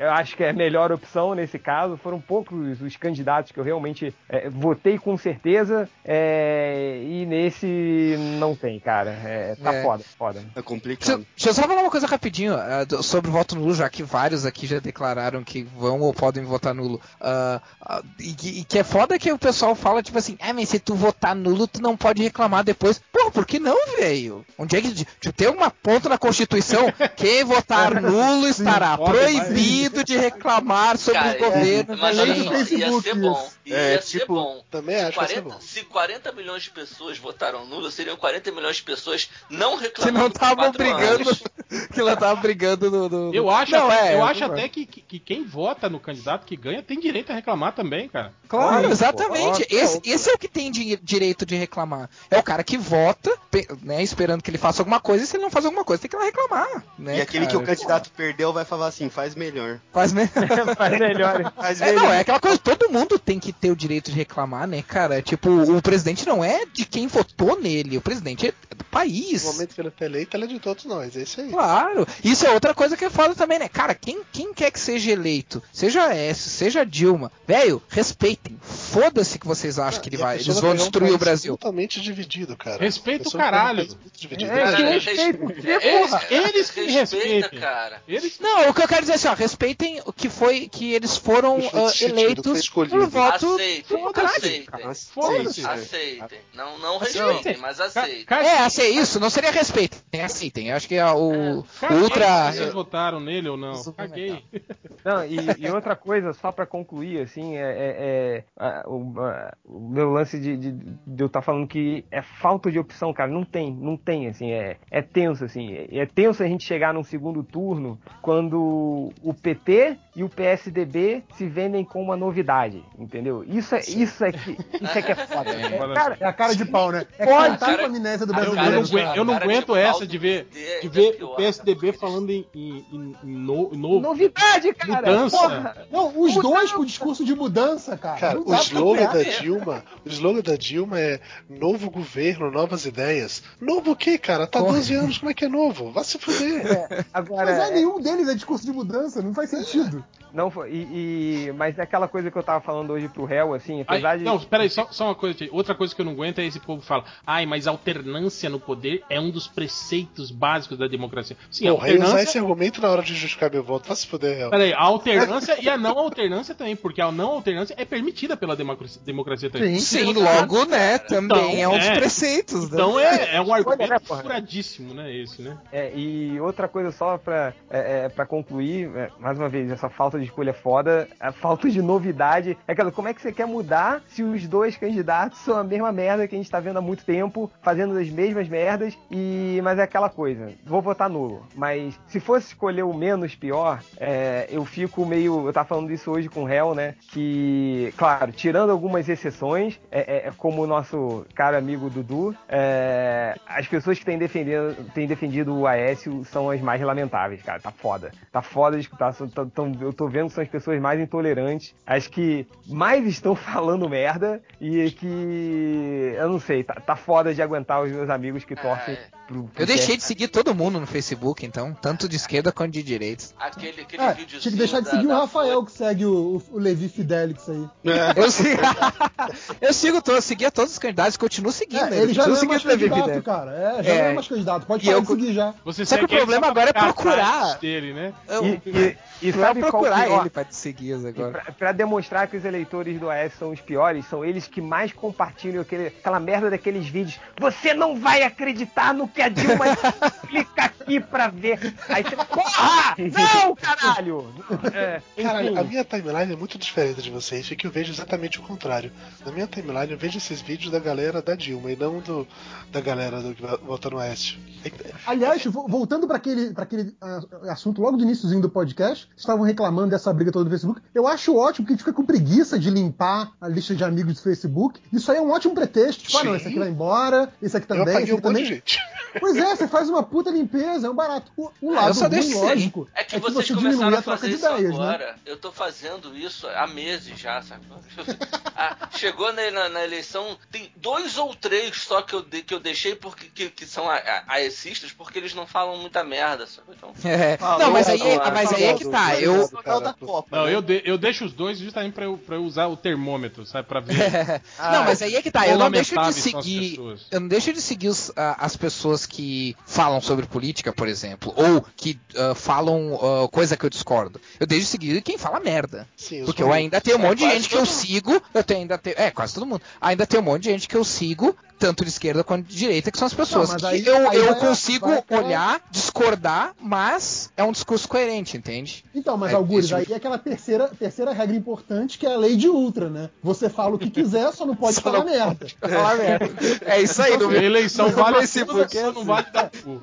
[SPEAKER 2] eu acho que é a melhor opção nesse caso. Foram poucos os candidatos que eu realmente é, votei com certeza. é, e nesse não tem, cara. É, tá
[SPEAKER 6] É.
[SPEAKER 2] foda, foda.
[SPEAKER 8] É
[SPEAKER 6] Deixa,
[SPEAKER 8] complicado.
[SPEAKER 6] deixa eu só falar uma coisa rapidinho do- sobre o voto nulo, já que vários aqui já declararam que vão ou podem votar nulo. Ah, ah, e, que- e que é foda que o pessoal fala, tipo assim, ah, mas se tu votar nulo, tu não pode reclamar depois. Pô, por que não, velho? Onde é que. Tipo, tem uma ponta na Constituição, quem votar nulo estará
[SPEAKER 1] pode,
[SPEAKER 6] proibido de reclamar sobre
[SPEAKER 5] Cara,
[SPEAKER 6] o governo. Gente.
[SPEAKER 5] só, ia
[SPEAKER 3] Facebook,
[SPEAKER 5] ser bom. Ia
[SPEAKER 8] É,
[SPEAKER 5] ser
[SPEAKER 8] tipo,
[SPEAKER 5] bom.
[SPEAKER 7] também
[SPEAKER 5] se
[SPEAKER 7] acho que ia ser
[SPEAKER 5] 40,
[SPEAKER 7] bom.
[SPEAKER 5] se 40 milhões de pessoas votaram nulo, seriam 40 milhões de pessoas não
[SPEAKER 6] Que
[SPEAKER 5] reclamando.
[SPEAKER 6] não
[SPEAKER 5] por
[SPEAKER 6] estavam brigando. Que não estavam brigando no. no-
[SPEAKER 1] Eu acho,
[SPEAKER 6] não,
[SPEAKER 1] até,
[SPEAKER 6] é,
[SPEAKER 1] eu acho até que, que, que quem vota no candidato que ganha tem direito a reclamar também, cara.
[SPEAKER 6] Claro, exatamente.
[SPEAKER 2] óbvio,
[SPEAKER 6] esse, esse é o que tem di- direito de reclamar. É o cara que vota, né, esperando que ele faça alguma coisa, e se ele não faz alguma coisa, tem que ir lá reclamar. Né,
[SPEAKER 8] E aquele que
[SPEAKER 6] cara?
[SPEAKER 8] o candidato perdeu vai falar assim, faz melhor.
[SPEAKER 6] Faz me...
[SPEAKER 2] Faz melhor.
[SPEAKER 8] Faz
[SPEAKER 6] É,
[SPEAKER 8] melhor.
[SPEAKER 6] não, é aquela coisa, todo mundo tem que ter o direito de reclamar, né, cara? Tipo, o presidente não é de quem votou nele, o presidente é do país.
[SPEAKER 7] No momento que ele tá eleito, ele é de todos nós. É isso aí.
[SPEAKER 6] Claro, isso é outra coisa que é foda também, né? Cara, quem, quem quer que seja eleito, seja a S, seja a Dilma, velho, respeitem. Foda-se que vocês acham que ele vai, eles vão
[SPEAKER 7] um
[SPEAKER 6] destruir o Brasil.
[SPEAKER 7] Totalmente dividido, cara.
[SPEAKER 1] Respeita o caralho.
[SPEAKER 2] É,
[SPEAKER 7] Cara,
[SPEAKER 5] eles.
[SPEAKER 1] Eles que
[SPEAKER 5] respeita,
[SPEAKER 1] respeitem.
[SPEAKER 5] cara.
[SPEAKER 1] Eles
[SPEAKER 6] Não, o que eu quero dizer é assim, ó, respeitem o que foi que eles foram
[SPEAKER 7] foi
[SPEAKER 6] eleitos por voto
[SPEAKER 5] Aceitem, aceitem.
[SPEAKER 1] Foda-se.
[SPEAKER 5] Aceitem. Não, não respeitem, mas aceitem.
[SPEAKER 6] É, assim, isso, não seria respeitem, aceitem. Eu acho que é o, o
[SPEAKER 1] caguei
[SPEAKER 6] ultra.
[SPEAKER 1] se Vocês votaram nele ou não? Caguei.
[SPEAKER 2] Não, e, e outra coisa, só pra concluir, assim, é, é- é, a- o, a- o meu lance de, de- de eu estar falando que é falta de opção, cara. Não tem, não tem, assim, é, é tenso, assim. É, é tenso a gente chegar num segundo turno quando o PT ter e o PSDB se vendem com uma novidade, entendeu? Isso é, isso é que, isso é que é foda.
[SPEAKER 1] É,
[SPEAKER 2] É, cara,
[SPEAKER 3] É a cara de pau, né? É
[SPEAKER 2] Pode,
[SPEAKER 5] cara.
[SPEAKER 3] a amnésia do
[SPEAKER 5] Eu-
[SPEAKER 1] Eu, eu
[SPEAKER 3] brasileiro.
[SPEAKER 1] não aguento,
[SPEAKER 3] cara.
[SPEAKER 1] eu não aguento
[SPEAKER 5] tipo,
[SPEAKER 1] essa de ver,
[SPEAKER 5] é
[SPEAKER 1] de ver o PSDB
[SPEAKER 5] cara.
[SPEAKER 1] falando em, em, em- em no, novo.
[SPEAKER 2] novidade, cara!
[SPEAKER 1] Mudança.
[SPEAKER 2] Porra!
[SPEAKER 3] Não, os dois com o discurso de mudança, cara.
[SPEAKER 7] Cara, o slogan da Dilma, o slogan da Dilma é novo governo, novas ideias. Novo o quê, cara? Tá 12 anos, como é que é novo? Vai se fuder.
[SPEAKER 2] Agora,
[SPEAKER 3] Mas é,
[SPEAKER 2] é-
[SPEAKER 3] nenhum deles é discurso de mudança, não faz sentido.
[SPEAKER 2] Não foi. E, e- mas é aquela coisa que eu tava falando hoje pro réu, assim,
[SPEAKER 1] Aí,
[SPEAKER 2] apesar de.
[SPEAKER 1] não, peraí, só, só uma coisa. Outra coisa que eu não aguento é esse povo fala, ai, mas alternância no poder é um dos preceitos básicos da democracia. Sim,
[SPEAKER 7] Porra, aí usar
[SPEAKER 1] alternância.
[SPEAKER 7] esse argumento na hora de justificar meu voto, vai se fuder, real.
[SPEAKER 1] Peraí, a alternância e a não alternância também, porque a não alternância é permitida pela democracia, democracia também.
[SPEAKER 3] Sim.
[SPEAKER 6] Sim, logo, né, também
[SPEAKER 1] Então,
[SPEAKER 6] é um dos
[SPEAKER 1] é.
[SPEAKER 6] preceitos, né?
[SPEAKER 1] Então é, é um
[SPEAKER 2] né,
[SPEAKER 1] argumento
[SPEAKER 2] porra?
[SPEAKER 1] furadíssimo, né? Esse, né?
[SPEAKER 2] É, e outra coisa só pra, é, é, pra concluir, é, mais uma vez, essa falta de escolha foda, a falta de novidade. É aquela, como é que você quer mudar se os dois candidatos são a mesma merda que a gente tá vendo há muito tempo, fazendo as mesmas merdas, e mas é aquela coisa, vou votar nulo. Mas se fosse escolher o menos pior, é, eu fico meio. Eu tava falando isso hoje com o réu, né? Que, claro, tirando algumas exceções, é, é- é como o nosso caro amigo Dudu, é, as pessoas que têm defendido, têm defendido o Aécio são as mais lamentáveis, cara. Tá foda. Tá foda de escutar. Tão- tão- eu tô vendo que são as pessoas mais intolerantes, as que mais estão falando merda e que. Eu não sei, tá, tá foda de aguentar os meus amigos que torcem
[SPEAKER 5] É.
[SPEAKER 2] pro, pro
[SPEAKER 6] Eu deixei de seguir todo mundo no Facebook, então, tanto de esquerda quanto de direita.
[SPEAKER 5] Aquele, aquele
[SPEAKER 3] É, tinha que deixar de
[SPEAKER 5] da-
[SPEAKER 3] seguir o
[SPEAKER 5] da
[SPEAKER 3] Rafael,
[SPEAKER 5] Folha.
[SPEAKER 3] que segue o, o Levi Fidelix aí.
[SPEAKER 6] Eu sigo, eu sigo todos, seguia todos os candidatos, continuo seguindo.
[SPEAKER 3] É, ele já não é mais
[SPEAKER 6] o
[SPEAKER 3] candidato, cara. É, já
[SPEAKER 6] É.
[SPEAKER 3] não é mais candidato. Pode parar
[SPEAKER 6] eu
[SPEAKER 3] seguir já.
[SPEAKER 1] Você
[SPEAKER 6] Só que o
[SPEAKER 1] ele
[SPEAKER 6] problema agora é procurar.
[SPEAKER 1] dele, né?
[SPEAKER 6] Eu,
[SPEAKER 2] E, e, e
[SPEAKER 6] é
[SPEAKER 2] sabe
[SPEAKER 6] procurar ele pra te seguir agora.
[SPEAKER 2] Pra, pra demonstrar que os eleitores do AS são os piores, são eles que mais compartilham aquele, aquela merda daqueles vídeos. Você não vai acreditar no que a Dilma clica aqui pra ver. Aí você. Porra! Não, caralho! É,
[SPEAKER 7] Cara,
[SPEAKER 2] enfim.
[SPEAKER 7] a minha timeline é muito diferente de vocês, é que eu vejo exatamente o contrário. Na minha timeline eu vejo esses vídeos da galera da Dilma e não do, da galera do que vota no Oeste.
[SPEAKER 3] Aliás, vo- voltando para aquele, pra aquele ah, assunto logo do iníciozinho do podcast, vocês estavam reclamando dessa briga toda do Facebook. Eu acho ótimo que a gente fica com preguiça de limpar a lista de amigos do Facebook. Isso aí é um ótimo pretexto. Tipo, ah, não,
[SPEAKER 7] Sim.
[SPEAKER 3] esse aqui vai embora, esse aqui
[SPEAKER 7] Eu
[SPEAKER 3] também, esse
[SPEAKER 7] um
[SPEAKER 3] aqui
[SPEAKER 7] monte
[SPEAKER 3] também.
[SPEAKER 7] gente.
[SPEAKER 3] Pois é, você faz uma puta limpeza, é um barato. O, o
[SPEAKER 6] Ah,
[SPEAKER 3] lado
[SPEAKER 6] eu aí.
[SPEAKER 3] lógico,
[SPEAKER 5] É que
[SPEAKER 3] é que
[SPEAKER 5] vocês
[SPEAKER 3] você
[SPEAKER 5] começaram
[SPEAKER 3] diminui
[SPEAKER 5] a
[SPEAKER 3] a troca
[SPEAKER 5] fazer
[SPEAKER 3] de
[SPEAKER 5] isso
[SPEAKER 3] ideias, né?
[SPEAKER 5] agora. Eu tô fazendo isso há meses já, sabe? Ah, chegou na, na- na eleição, tem dois ou três só que eu, de- que eu deixei porque que, que são a- a- aecistas porque eles não falam muita merda, sabe? Então,
[SPEAKER 6] É.
[SPEAKER 7] Falou,
[SPEAKER 6] Não, mas aí, mas aí é que tá.
[SPEAKER 7] falou.
[SPEAKER 6] Eu,
[SPEAKER 7] Por causa da Copa.
[SPEAKER 1] Não,
[SPEAKER 7] né?
[SPEAKER 1] eu, de- eu deixo os dois justamente pra eu, pra eu usar o termômetro, sabe? Pra ver.
[SPEAKER 6] não, mas aí é que tá. Eu não deixo de seguir. Eu não deixo de seguir os- a- as pessoas que falam sobre política, por exemplo, ou que ah, falam ah, coisa que eu discordo. Eu deixo de seguir quem fala merda.
[SPEAKER 7] Sim,
[SPEAKER 6] Porque eu ainda tenho um monte de gente que eu
[SPEAKER 5] mundo.
[SPEAKER 6] sigo. Eu tenho ainda tenho, é, quase todo mundo. Ainda tem um monte de gente que eu sigo, tanto de esquerda quanto de direita, que são as pessoas
[SPEAKER 3] mas
[SPEAKER 6] que
[SPEAKER 3] aí-
[SPEAKER 6] eu,
[SPEAKER 3] aí
[SPEAKER 6] eu
[SPEAKER 3] vai-
[SPEAKER 6] consigo
[SPEAKER 3] vai aquela-
[SPEAKER 6] olhar, discordar, mas é um discurso coerente, entende?
[SPEAKER 3] Então, mas
[SPEAKER 6] É,
[SPEAKER 3] Algures, aí é aquela terceira, terceira regra importante que é a lei de Ultra, né? Você fala o que quiser, só não pode
[SPEAKER 6] Só
[SPEAKER 3] falar
[SPEAKER 6] não
[SPEAKER 3] merda.
[SPEAKER 6] Falar merda. É isso aí,
[SPEAKER 3] Então,
[SPEAKER 6] não
[SPEAKER 1] A eleição
[SPEAKER 6] não
[SPEAKER 1] vale
[SPEAKER 6] esse porque
[SPEAKER 1] só não vale dar cu.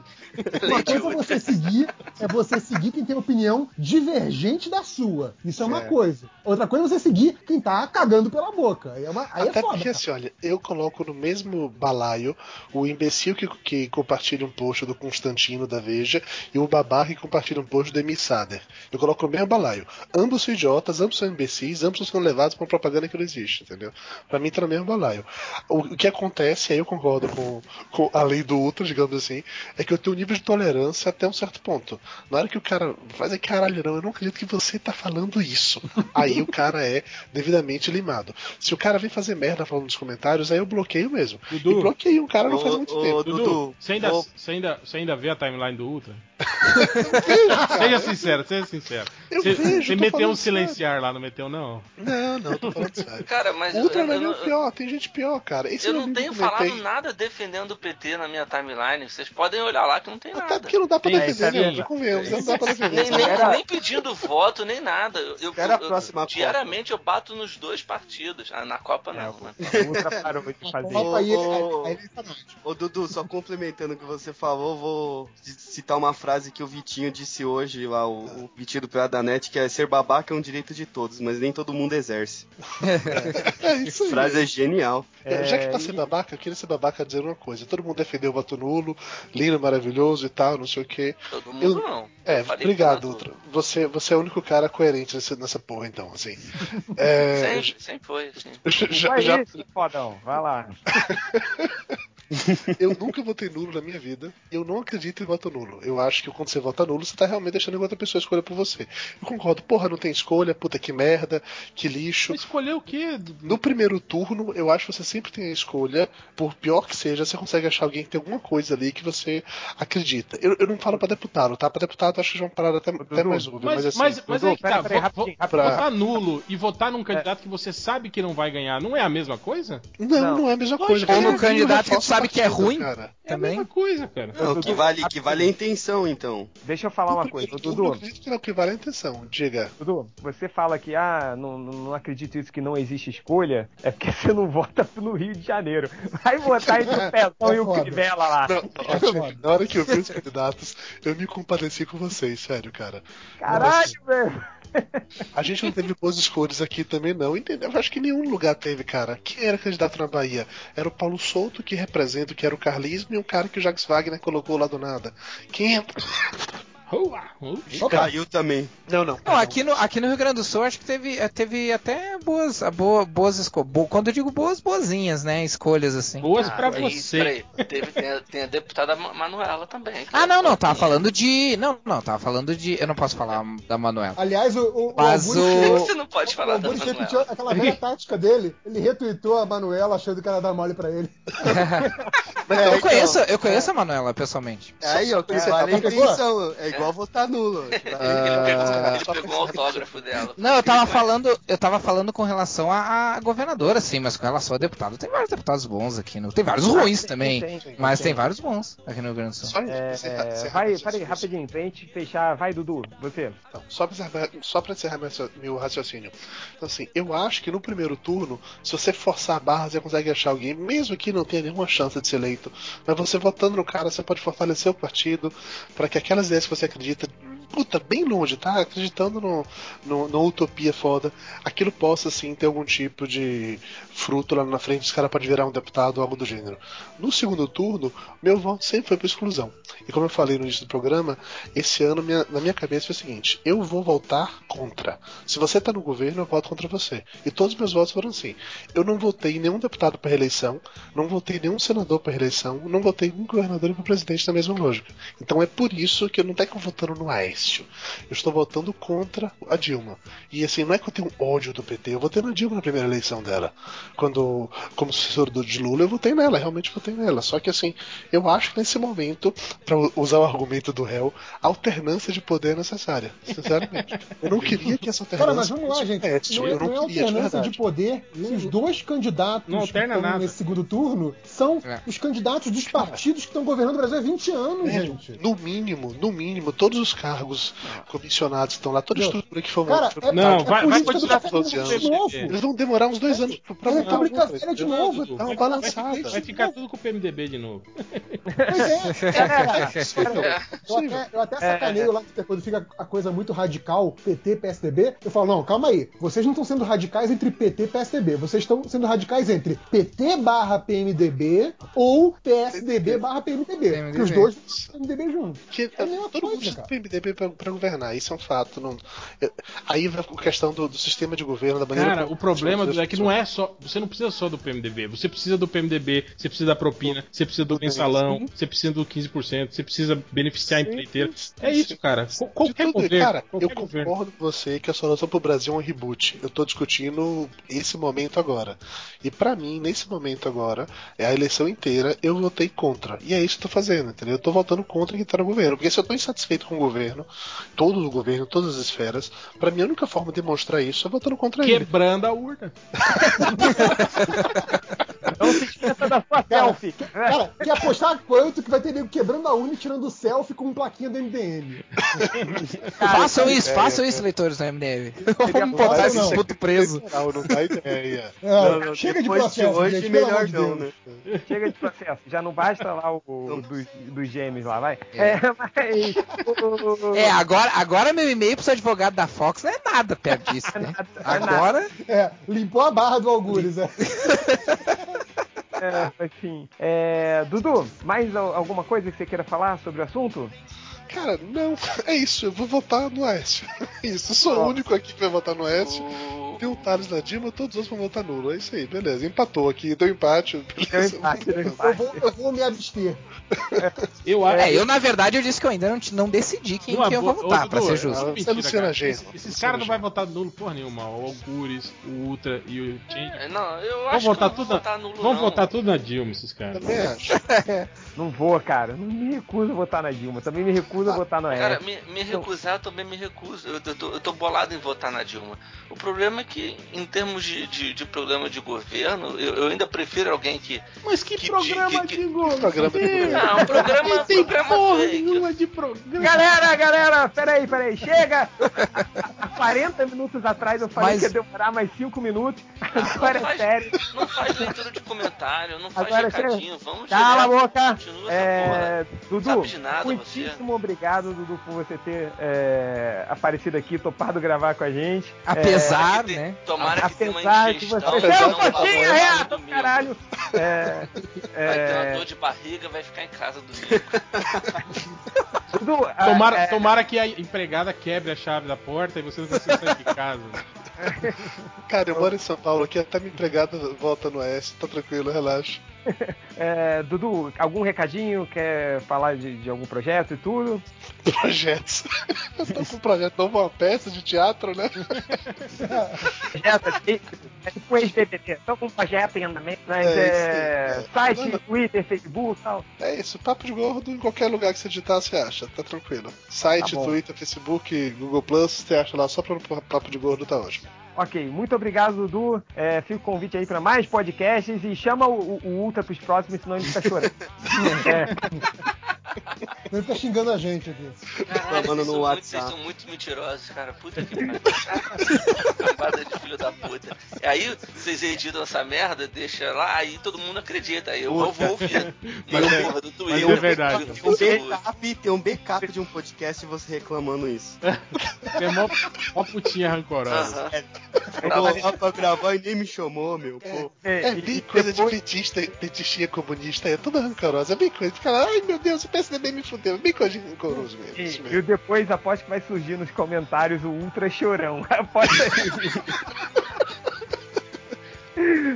[SPEAKER 3] Uma coisa é você seguir, é você seguir quem tem opinião divergente da sua. Isso é uma
[SPEAKER 7] É.
[SPEAKER 3] coisa. Outra coisa é você seguir quem tá cagando pela boca. Aí é, uma, aí
[SPEAKER 7] Até
[SPEAKER 3] é foda.
[SPEAKER 7] porque, assim, olha, eu coloco no mesmo balaio o imbecil que, que compartilha um post do Constantino da Veja e o babaca que compartilha um post do Emi Sader. Eu coloco no mesmo balaio. Ambos são idiotas, ambos são imbecis, ambos são levados pra uma propaganda que não existe, entendeu? Pra mim tá no mesmo balaio. O, o que acontece, aí eu concordo com, com a lei do Ultra, digamos assim, é que eu tenho nível de tolerância até um certo ponto. Na hora que o cara faz aí, caralho, não, eu não acredito que você tá falando isso. Aí o cara é devidamente limado. Se o cara vem fazer merda falando nos comentários, aí eu bloqueio mesmo.
[SPEAKER 1] Dudu.
[SPEAKER 7] E bloqueei um cara não
[SPEAKER 8] Ô,
[SPEAKER 7] faz muito
[SPEAKER 8] ô,
[SPEAKER 7] tempo.
[SPEAKER 8] Dudu,
[SPEAKER 1] Dudu, você ainda, você, ainda, você ainda vê a timeline do Ultra? seja sincero, seja sincero.
[SPEAKER 7] Eu
[SPEAKER 1] Você,
[SPEAKER 7] vejo,
[SPEAKER 1] você meteu um silenciar lá, não meteu, não?
[SPEAKER 7] Não, não, tô falando sério.
[SPEAKER 5] cara, mas
[SPEAKER 7] O Ultra
[SPEAKER 5] eu,
[SPEAKER 7] não
[SPEAKER 5] eu
[SPEAKER 7] é nem
[SPEAKER 5] não-
[SPEAKER 7] o pior, tem gente pior, cara. Esse
[SPEAKER 5] eu
[SPEAKER 7] meu
[SPEAKER 5] não tenho
[SPEAKER 7] eu
[SPEAKER 5] falado nada defendendo o PT na minha timeline. Vocês podem olhar lá que não tem
[SPEAKER 7] Até
[SPEAKER 5] nada.
[SPEAKER 7] porque não dá pra defender, né? Convenhamos, não dá pra defender.
[SPEAKER 5] Nem, nem, nem pedindo voto, nem nada. Eu, eu-
[SPEAKER 8] Espera a
[SPEAKER 5] eu-
[SPEAKER 8] próxima
[SPEAKER 5] diariamente eu bato nos dois partidos. Ah, na Copa não, né?
[SPEAKER 2] O Ultra parou de fazer.
[SPEAKER 3] Copa aí,
[SPEAKER 8] Ô,
[SPEAKER 3] aí é
[SPEAKER 8] Dudu, só complementando o que você falou, vou citar uma frase que o Vitinho disse hoje, lá, o, o Vitinho do Piada da Net, que é ser babaca é um direito de todos, mas nem todo mundo exerce.
[SPEAKER 7] É isso aí.
[SPEAKER 8] frase é genial.
[SPEAKER 7] É, Já que
[SPEAKER 2] É,
[SPEAKER 7] pra
[SPEAKER 2] e-
[SPEAKER 7] ser babaca, eu queria ser babaca dizer uma coisa. Todo mundo defendeu o voto nulo, lindo, maravilhoso e tal, não sei o quê.
[SPEAKER 5] Todo mundo
[SPEAKER 7] Eu-
[SPEAKER 5] não.
[SPEAKER 7] É,
[SPEAKER 5] falei
[SPEAKER 7] obrigado, Ultra. Você, você é o único cara coerente nessa, nessa porra, então, assim. É,
[SPEAKER 5] Sempre, sempre foi, assim.
[SPEAKER 7] já,
[SPEAKER 2] Vai
[SPEAKER 7] já-
[SPEAKER 2] isso, fodão. Vai lá.
[SPEAKER 7] eu nunca votei nulo na minha vida e eu não acredito em voto nulo. Eu acho que quando você vota nulo, você tá realmente deixando que outra pessoa escolha por você. Eu concordo, porra, não tem escolha, puta que merda, que lixo.
[SPEAKER 1] Mas escolher o quê?
[SPEAKER 7] No primeiro turno, eu acho que você sempre tem a escolha, por pior que seja, você consegue achar alguém que tem alguma coisa ali que você acredita. Eu, eu não falo pra deputado, tá? Pra deputado eu acho que já é uma parada até, até mais útil,
[SPEAKER 1] Mas,
[SPEAKER 7] mas, assim.
[SPEAKER 1] mas, mas aí que tá,
[SPEAKER 2] pera,
[SPEAKER 1] vo-
[SPEAKER 2] rapidinho.
[SPEAKER 1] votar nulo e votar num candidato que você sabe que não vai ganhar, não é a mesma coisa?
[SPEAKER 7] Não,
[SPEAKER 2] Não.
[SPEAKER 7] não, é a mesma coisa.
[SPEAKER 6] Ou no.
[SPEAKER 7] Eu
[SPEAKER 6] candidato que tu
[SPEAKER 7] reforço
[SPEAKER 6] sabe que é ruim.
[SPEAKER 7] Cara.
[SPEAKER 1] É a
[SPEAKER 6] Também.
[SPEAKER 1] mesma coisa, cara.
[SPEAKER 8] Não, o que vale, que vale é a intenção, então.
[SPEAKER 2] Deixa eu falar uma coisa.
[SPEAKER 7] turno, Eu
[SPEAKER 2] Dudu,
[SPEAKER 7] acredito que não, que vale a intenção. Diga.
[SPEAKER 2] Dudu, você fala que, ah, não, não, acredito isso que não existe escolha, é porque você não vota no Rio de Janeiro. Vai votar entre o Pezão e o
[SPEAKER 3] foda.
[SPEAKER 2] Crivella lá.
[SPEAKER 7] Não,
[SPEAKER 3] É
[SPEAKER 7] ótimo. Na hora que eu vi os candidatos, eu me compadeci com vocês, sério, cara.
[SPEAKER 2] Caralho, velho.
[SPEAKER 7] A gente não teve boas escolhas aqui também, não, entendeu? Eu acho que nenhum lugar teve, cara. Quem era candidato na Bahia? Era o Paulo Souto, que representa o que era o carlismo, e um cara que o Jacques Wagner colocou lá do nada. Quem é.
[SPEAKER 8] E caiu também.
[SPEAKER 7] Não, não.
[SPEAKER 6] Não, aqui no, aqui no Rio Grande do Sul acho que teve, eh, teve até boas, a boa, boas escolhas. Quando eu digo boas, boazinhas, né? Escolhas assim.
[SPEAKER 1] Boas
[SPEAKER 5] Ah,
[SPEAKER 1] pra
[SPEAKER 5] aí,
[SPEAKER 1] você.
[SPEAKER 5] Peraí, teve, tem, a, tem a deputada Ma- Manuela também.
[SPEAKER 6] Ah,
[SPEAKER 5] é
[SPEAKER 6] não, não, tava
[SPEAKER 5] fofinha.
[SPEAKER 6] falando de. Não, não, tava falando de. Eu não posso falar da Manuela.
[SPEAKER 3] Aliás, o, o,
[SPEAKER 6] Mas
[SPEAKER 3] o
[SPEAKER 6] o-
[SPEAKER 5] Você não pode
[SPEAKER 3] o
[SPEAKER 5] falar da
[SPEAKER 3] Augusto
[SPEAKER 5] Manuela.
[SPEAKER 3] repetiu aquela velha tática dele. Ele retweetou a Manuela achando que ela dar mole pra ele.
[SPEAKER 7] Mas,
[SPEAKER 6] Eu
[SPEAKER 7] então,
[SPEAKER 6] conheço, eu conheço a Manuela pessoalmente.
[SPEAKER 8] Aí, ó, que
[SPEAKER 3] É,
[SPEAKER 8] vale a
[SPEAKER 3] tá
[SPEAKER 8] intenção. É igual votar nulo.
[SPEAKER 5] Ele, ele pegou,
[SPEAKER 6] Ah.
[SPEAKER 5] ele pegou o autógrafo dela.
[SPEAKER 6] Não, eu tava falando, eu tava falando com relação à, governadora, sim, mas com relação a deputado, tem vários deputados bons aqui, no, tem vários ruins
[SPEAKER 2] tem,
[SPEAKER 6] também,
[SPEAKER 2] tem, tem,
[SPEAKER 6] mas
[SPEAKER 2] tem.
[SPEAKER 6] tem vários bons aqui no Rio Grande do Sul.
[SPEAKER 7] Só,
[SPEAKER 2] É,
[SPEAKER 7] encerrar-
[SPEAKER 2] é,
[SPEAKER 7] encerrar
[SPEAKER 2] vai, peraí,
[SPEAKER 7] raciocínio.
[SPEAKER 2] rapidinho, pra gente fechar. Vai, Dudu, você.
[SPEAKER 7] Então, só pra encerrar, só pra encerrar meu, meu raciocínio. Então, assim, eu acho que no primeiro turno, se você forçar a barra, você consegue achar alguém, mesmo que não tenha nenhuma chance de ser eleito. Mas você votando no cara, você pode fortalecer o partido para que aquelas ideias que você acredita puta, bem longe, tá? Acreditando no, no, no utopia foda, aquilo possa, assim, ter algum tipo de fruto lá na frente, os caras podem virar um deputado ou algo do gênero. No segundo turno, meu voto sempre foi pra exclusão. E como eu falei no início do programa, esse ano minha, na minha cabeça foi o seguinte: eu vou votar contra. Se você tá no governo, eu voto contra você. E todos os meus votos foram assim. Eu não votei nenhum deputado para reeleição, não votei nenhum senador para reeleição, não votei nenhum governador para presidente na mesma lógica. Então é por isso que eu não estou votando no Eu estou votando contra a Dilma. E assim, não é que eu tenho ódio do PT, eu votei na Dilma na primeira eleição dela. Quando, como sucessor do de Lula, eu votei nela, realmente votei nela. Só que assim, eu acho que nesse momento, para usar o argumento do réu, a alternância de poder é necessária. Sinceramente. Eu não queria que essa alternância.
[SPEAKER 3] Cara, mas vamos lá, gente. Não é,
[SPEAKER 7] eu não,
[SPEAKER 3] não é
[SPEAKER 7] queria, de
[SPEAKER 3] alternância de,
[SPEAKER 7] verdade.
[SPEAKER 3] poder se os dois candidatos
[SPEAKER 1] Não
[SPEAKER 3] que estão
[SPEAKER 1] nada.
[SPEAKER 3] nesse segundo turno são
[SPEAKER 6] É.
[SPEAKER 3] os candidatos dos partidos que estão governando o Brasil há 20 anos,
[SPEAKER 7] É,
[SPEAKER 3] gente.
[SPEAKER 7] no mínimo, no mínimo, todos os cargos comissionados que estão lá, toda a estrutura que for
[SPEAKER 3] Cara, é,
[SPEAKER 1] Não,
[SPEAKER 3] é
[SPEAKER 1] vai- vai continuar
[SPEAKER 3] de novo.
[SPEAKER 7] Eles vão demorar uns dois anos pra,
[SPEAKER 3] É
[SPEAKER 7] montar
[SPEAKER 3] República
[SPEAKER 7] outra,
[SPEAKER 3] Velha de novo.
[SPEAKER 7] Dá uma
[SPEAKER 1] Vai,
[SPEAKER 7] balançada.
[SPEAKER 1] vai ficar tudo com o PMDB de novo.
[SPEAKER 3] Pois é,
[SPEAKER 5] É.
[SPEAKER 3] eu até, sacaneio lá que quando fica a coisa muito radical, PT, PSDB, eu falo, não, calma aí, vocês não estão sendo radicais entre PT e PSDB, vocês estão sendo radicais entre PT barra PMDB ou PSDB barra PMDB, porque os dois vão PMDB juntos.
[SPEAKER 7] Que,
[SPEAKER 3] É
[SPEAKER 7] todo
[SPEAKER 3] coisa,
[SPEAKER 7] mundo
[SPEAKER 3] cara.
[SPEAKER 7] PMDB pra governar, isso é um fato. Não, eu- aí vai a questão do, do sistema de governo, da maneira
[SPEAKER 1] Cara,
[SPEAKER 7] como-
[SPEAKER 1] o problema é que não é só. Você não precisa só do PMDB. Você precisa do PMDB, você precisa da propina, você precisa do mensalão, você precisa do 15%, você precisa beneficiar a empreiteira. É isso, cara. Qualquer
[SPEAKER 7] tudo,
[SPEAKER 1] governo.
[SPEAKER 7] cara,
[SPEAKER 1] qualquer
[SPEAKER 7] eu
[SPEAKER 1] governo.
[SPEAKER 7] concordo com você que a solução pro Brasil é um reboot. Eu tô discutindo esse momento agora. E pra mim, nesse momento agora, é a eleição inteira, eu votei contra. E é isso que eu tô fazendo, entendeu? Eu tô votando contra quem tá no governo. Porque se eu tô insatisfeito com o governo, todo o governo, todas as esferas, pra mim a única forma de demonstrar isso é votando contra ele.
[SPEAKER 1] Quebrando a urna.
[SPEAKER 2] Esqueça da sua
[SPEAKER 3] Cara,
[SPEAKER 2] selfie.
[SPEAKER 3] Cara, quer apostar quanto que vai ter nego quebrando a urna e tirando selfie com plaquinha do MDM?
[SPEAKER 6] façam isso,
[SPEAKER 7] ideia,
[SPEAKER 6] façam
[SPEAKER 7] cara.
[SPEAKER 6] isso, leitores do MDM. Vamos botar esse puto preso.
[SPEAKER 7] Não, não dá ideia.
[SPEAKER 3] É,
[SPEAKER 8] Não, não,
[SPEAKER 3] chega de processo,
[SPEAKER 8] hoje,
[SPEAKER 3] gente,
[SPEAKER 8] melhor
[SPEAKER 3] de
[SPEAKER 8] não, né?
[SPEAKER 2] Chega de processo. Já não basta lá o, o dos, dos gêmeos lá, vai. É, mas. o- o-
[SPEAKER 6] É, agora, agora meu e-mail pros advogados da Fox não é nada perto disso, né? Agora,
[SPEAKER 3] É, limpou a barra do Algures, é.
[SPEAKER 2] É, enfim. É, Dudu, mais al- alguma coisa que você queira falar sobre o assunto?
[SPEAKER 7] Cara, não, é isso, eu vou votar no Aécio. Isso, eu sou o único aqui que vai votar no Aécio.
[SPEAKER 5] O-
[SPEAKER 7] Tem o Thales na Dilma, todos os outros vão votar nulo. É isso aí, beleza. Empatou aqui, deu empate. Beleza.
[SPEAKER 2] Deu empate, deu
[SPEAKER 3] Eu
[SPEAKER 2] empate.
[SPEAKER 3] vou, eu vou me abster.
[SPEAKER 1] Eu acho.
[SPEAKER 6] é, eu na verdade eu disse que eu ainda não, não decidi quem, quem eu vou votar,
[SPEAKER 1] Ô,
[SPEAKER 6] pra ser justo.
[SPEAKER 1] isso é
[SPEAKER 7] Você é
[SPEAKER 1] mentira,
[SPEAKER 7] Luciana
[SPEAKER 1] cara.
[SPEAKER 7] Luciana
[SPEAKER 1] não vão votar nulo porra nenhuma. O Algures, o Ultra e o Change.
[SPEAKER 5] É, Não, eu
[SPEAKER 1] Vão
[SPEAKER 5] acho
[SPEAKER 1] votar
[SPEAKER 5] que
[SPEAKER 1] tudo
[SPEAKER 5] não
[SPEAKER 1] na,
[SPEAKER 5] vou votar nulo,
[SPEAKER 1] vão
[SPEAKER 5] não.
[SPEAKER 1] votar tudo na Dilma, esses caras.
[SPEAKER 7] Também acho.
[SPEAKER 2] Não vou, cara. Não me recuso a votar na Dilma. Também me recuso a votar no
[SPEAKER 5] Cara, me, me recusar, eu também me recuso. Eu, eu tô, eu tô bolado em votar na Dilma. O problema é que, em termos de, de, de programa de governo, eu, eu ainda prefiro alguém que.
[SPEAKER 1] Mas que,
[SPEAKER 5] Que-
[SPEAKER 1] programa
[SPEAKER 5] que-
[SPEAKER 1] de governo?
[SPEAKER 7] Programa de governo.
[SPEAKER 5] Não, programa,
[SPEAKER 1] Não tem
[SPEAKER 5] programa
[SPEAKER 1] porra
[SPEAKER 5] fake.
[SPEAKER 1] nenhuma de programa.
[SPEAKER 2] Galera, galera, peraí, peraí, chega! Há 40 minutos atrás eu falei
[SPEAKER 6] Mas-
[SPEAKER 2] que ia demorar mais 5 minutos.
[SPEAKER 5] Não
[SPEAKER 2] Agora é
[SPEAKER 5] faz-
[SPEAKER 2] sério.
[SPEAKER 5] Não faz leitura de comentário, não faz
[SPEAKER 2] Agora
[SPEAKER 5] recadinho. Vamos
[SPEAKER 2] Cala a boca!
[SPEAKER 5] Continua essa
[SPEAKER 2] É, Dudu,
[SPEAKER 5] Sabe de nada,
[SPEAKER 2] muitíssimo obrigado, Dudu, por você ter é, aparecido aqui, topado gravar com a gente.
[SPEAKER 6] Apesar,
[SPEAKER 5] tem-
[SPEAKER 6] né?
[SPEAKER 5] Tomara que tenha uma ingestão.
[SPEAKER 2] você
[SPEAKER 7] Apesar
[SPEAKER 2] um reto,
[SPEAKER 5] no domingo.
[SPEAKER 2] caralho. É,
[SPEAKER 5] Vai ter uma
[SPEAKER 2] é,
[SPEAKER 5] dor de barriga, vai ficar em casa domingo.
[SPEAKER 2] Dudu, a-
[SPEAKER 1] Tomara,
[SPEAKER 2] é,
[SPEAKER 1] tomara que a empregada quebre a chave da porta e você não precisa sair de casa.
[SPEAKER 7] Cara, eu moro em São Paulo aqui, até minha empregada volta no Aécio, tá tranquilo, relaxa.
[SPEAKER 2] é, Dudu, algum recadinho? Quer falar de, de algum projeto e tudo?
[SPEAKER 7] Projetos. Eu tô com um projeto novo, uma peça de teatro, né?
[SPEAKER 2] projeto aqui, é tipo um ex-BBB, estão com um projeto em andamento, mas
[SPEAKER 7] É,
[SPEAKER 2] é,
[SPEAKER 7] isso aí.
[SPEAKER 2] site. Twitter, Facebook e tal.
[SPEAKER 7] É isso, Papo de Gordo em qualquer lugar que você digitar, você acha, tá tranquilo. Site,
[SPEAKER 2] Tá.
[SPEAKER 7] Twitter, Facebook, Google Plus, você acha lá só pra Papo de Gordo, tá ótimo.
[SPEAKER 2] Ok, muito obrigado, Dudu. É, fica o convite aí para mais podcasts e chama o, o, o Ultra pros próximos, senão ele fica chorando. É.
[SPEAKER 3] Ele tá xingando a gente aqui.
[SPEAKER 5] Caralho,
[SPEAKER 8] Reclamando
[SPEAKER 5] vocês,
[SPEAKER 8] no
[SPEAKER 5] são muito,
[SPEAKER 8] WhatsApp.
[SPEAKER 5] vocês são muito mentirosos, cara. Puta que pariu. Cambada de filho da puta. E aí, vocês editam essa merda, deixa lá, aí todo mundo acredita. Aí eu vou, vou ouvir. Mas porra do
[SPEAKER 1] Mas
[SPEAKER 5] Twitter.
[SPEAKER 1] é verdade.
[SPEAKER 8] Tem um backup, tem um backup de um podcast e você reclamando isso.
[SPEAKER 1] É mó, mó putinha rancorosa.
[SPEAKER 5] Aham.
[SPEAKER 8] Eu vou lá pra gravar e nem me chamou, meu. Pô.
[SPEAKER 7] É
[SPEAKER 2] e-
[SPEAKER 7] bem
[SPEAKER 2] e
[SPEAKER 7] coisa
[SPEAKER 2] depois-
[SPEAKER 7] de petista, petistinha comunista, é tudo rancorosa. É bem coisa de falar, ai meu Deus, o PSDB me fudeu. Bem rancoroso mesmo.
[SPEAKER 2] E,
[SPEAKER 7] mesmo.
[SPEAKER 2] e depois aposto que vai surgir nos comentários o Ultra Chorão. Aposta aí.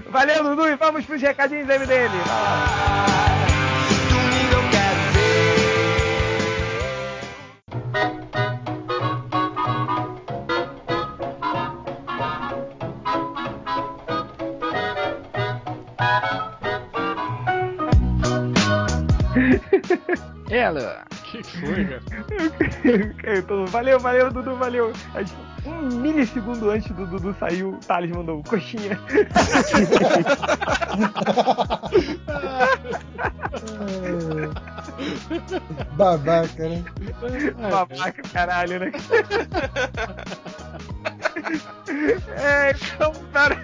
[SPEAKER 2] Valeu, Dudu, e vamos pros recadinhos MDM. Vai lá.
[SPEAKER 9] Domingo eu quero
[SPEAKER 6] Ela.
[SPEAKER 1] O que, foi, cara?
[SPEAKER 2] Eu tô- Valeu, valeu, Dudu, valeu. Que Um milissegundo antes do Dudu sair, o Thales mandou coxinha.
[SPEAKER 3] Babaca, né?
[SPEAKER 2] Babaca, caralho, né? É, então, para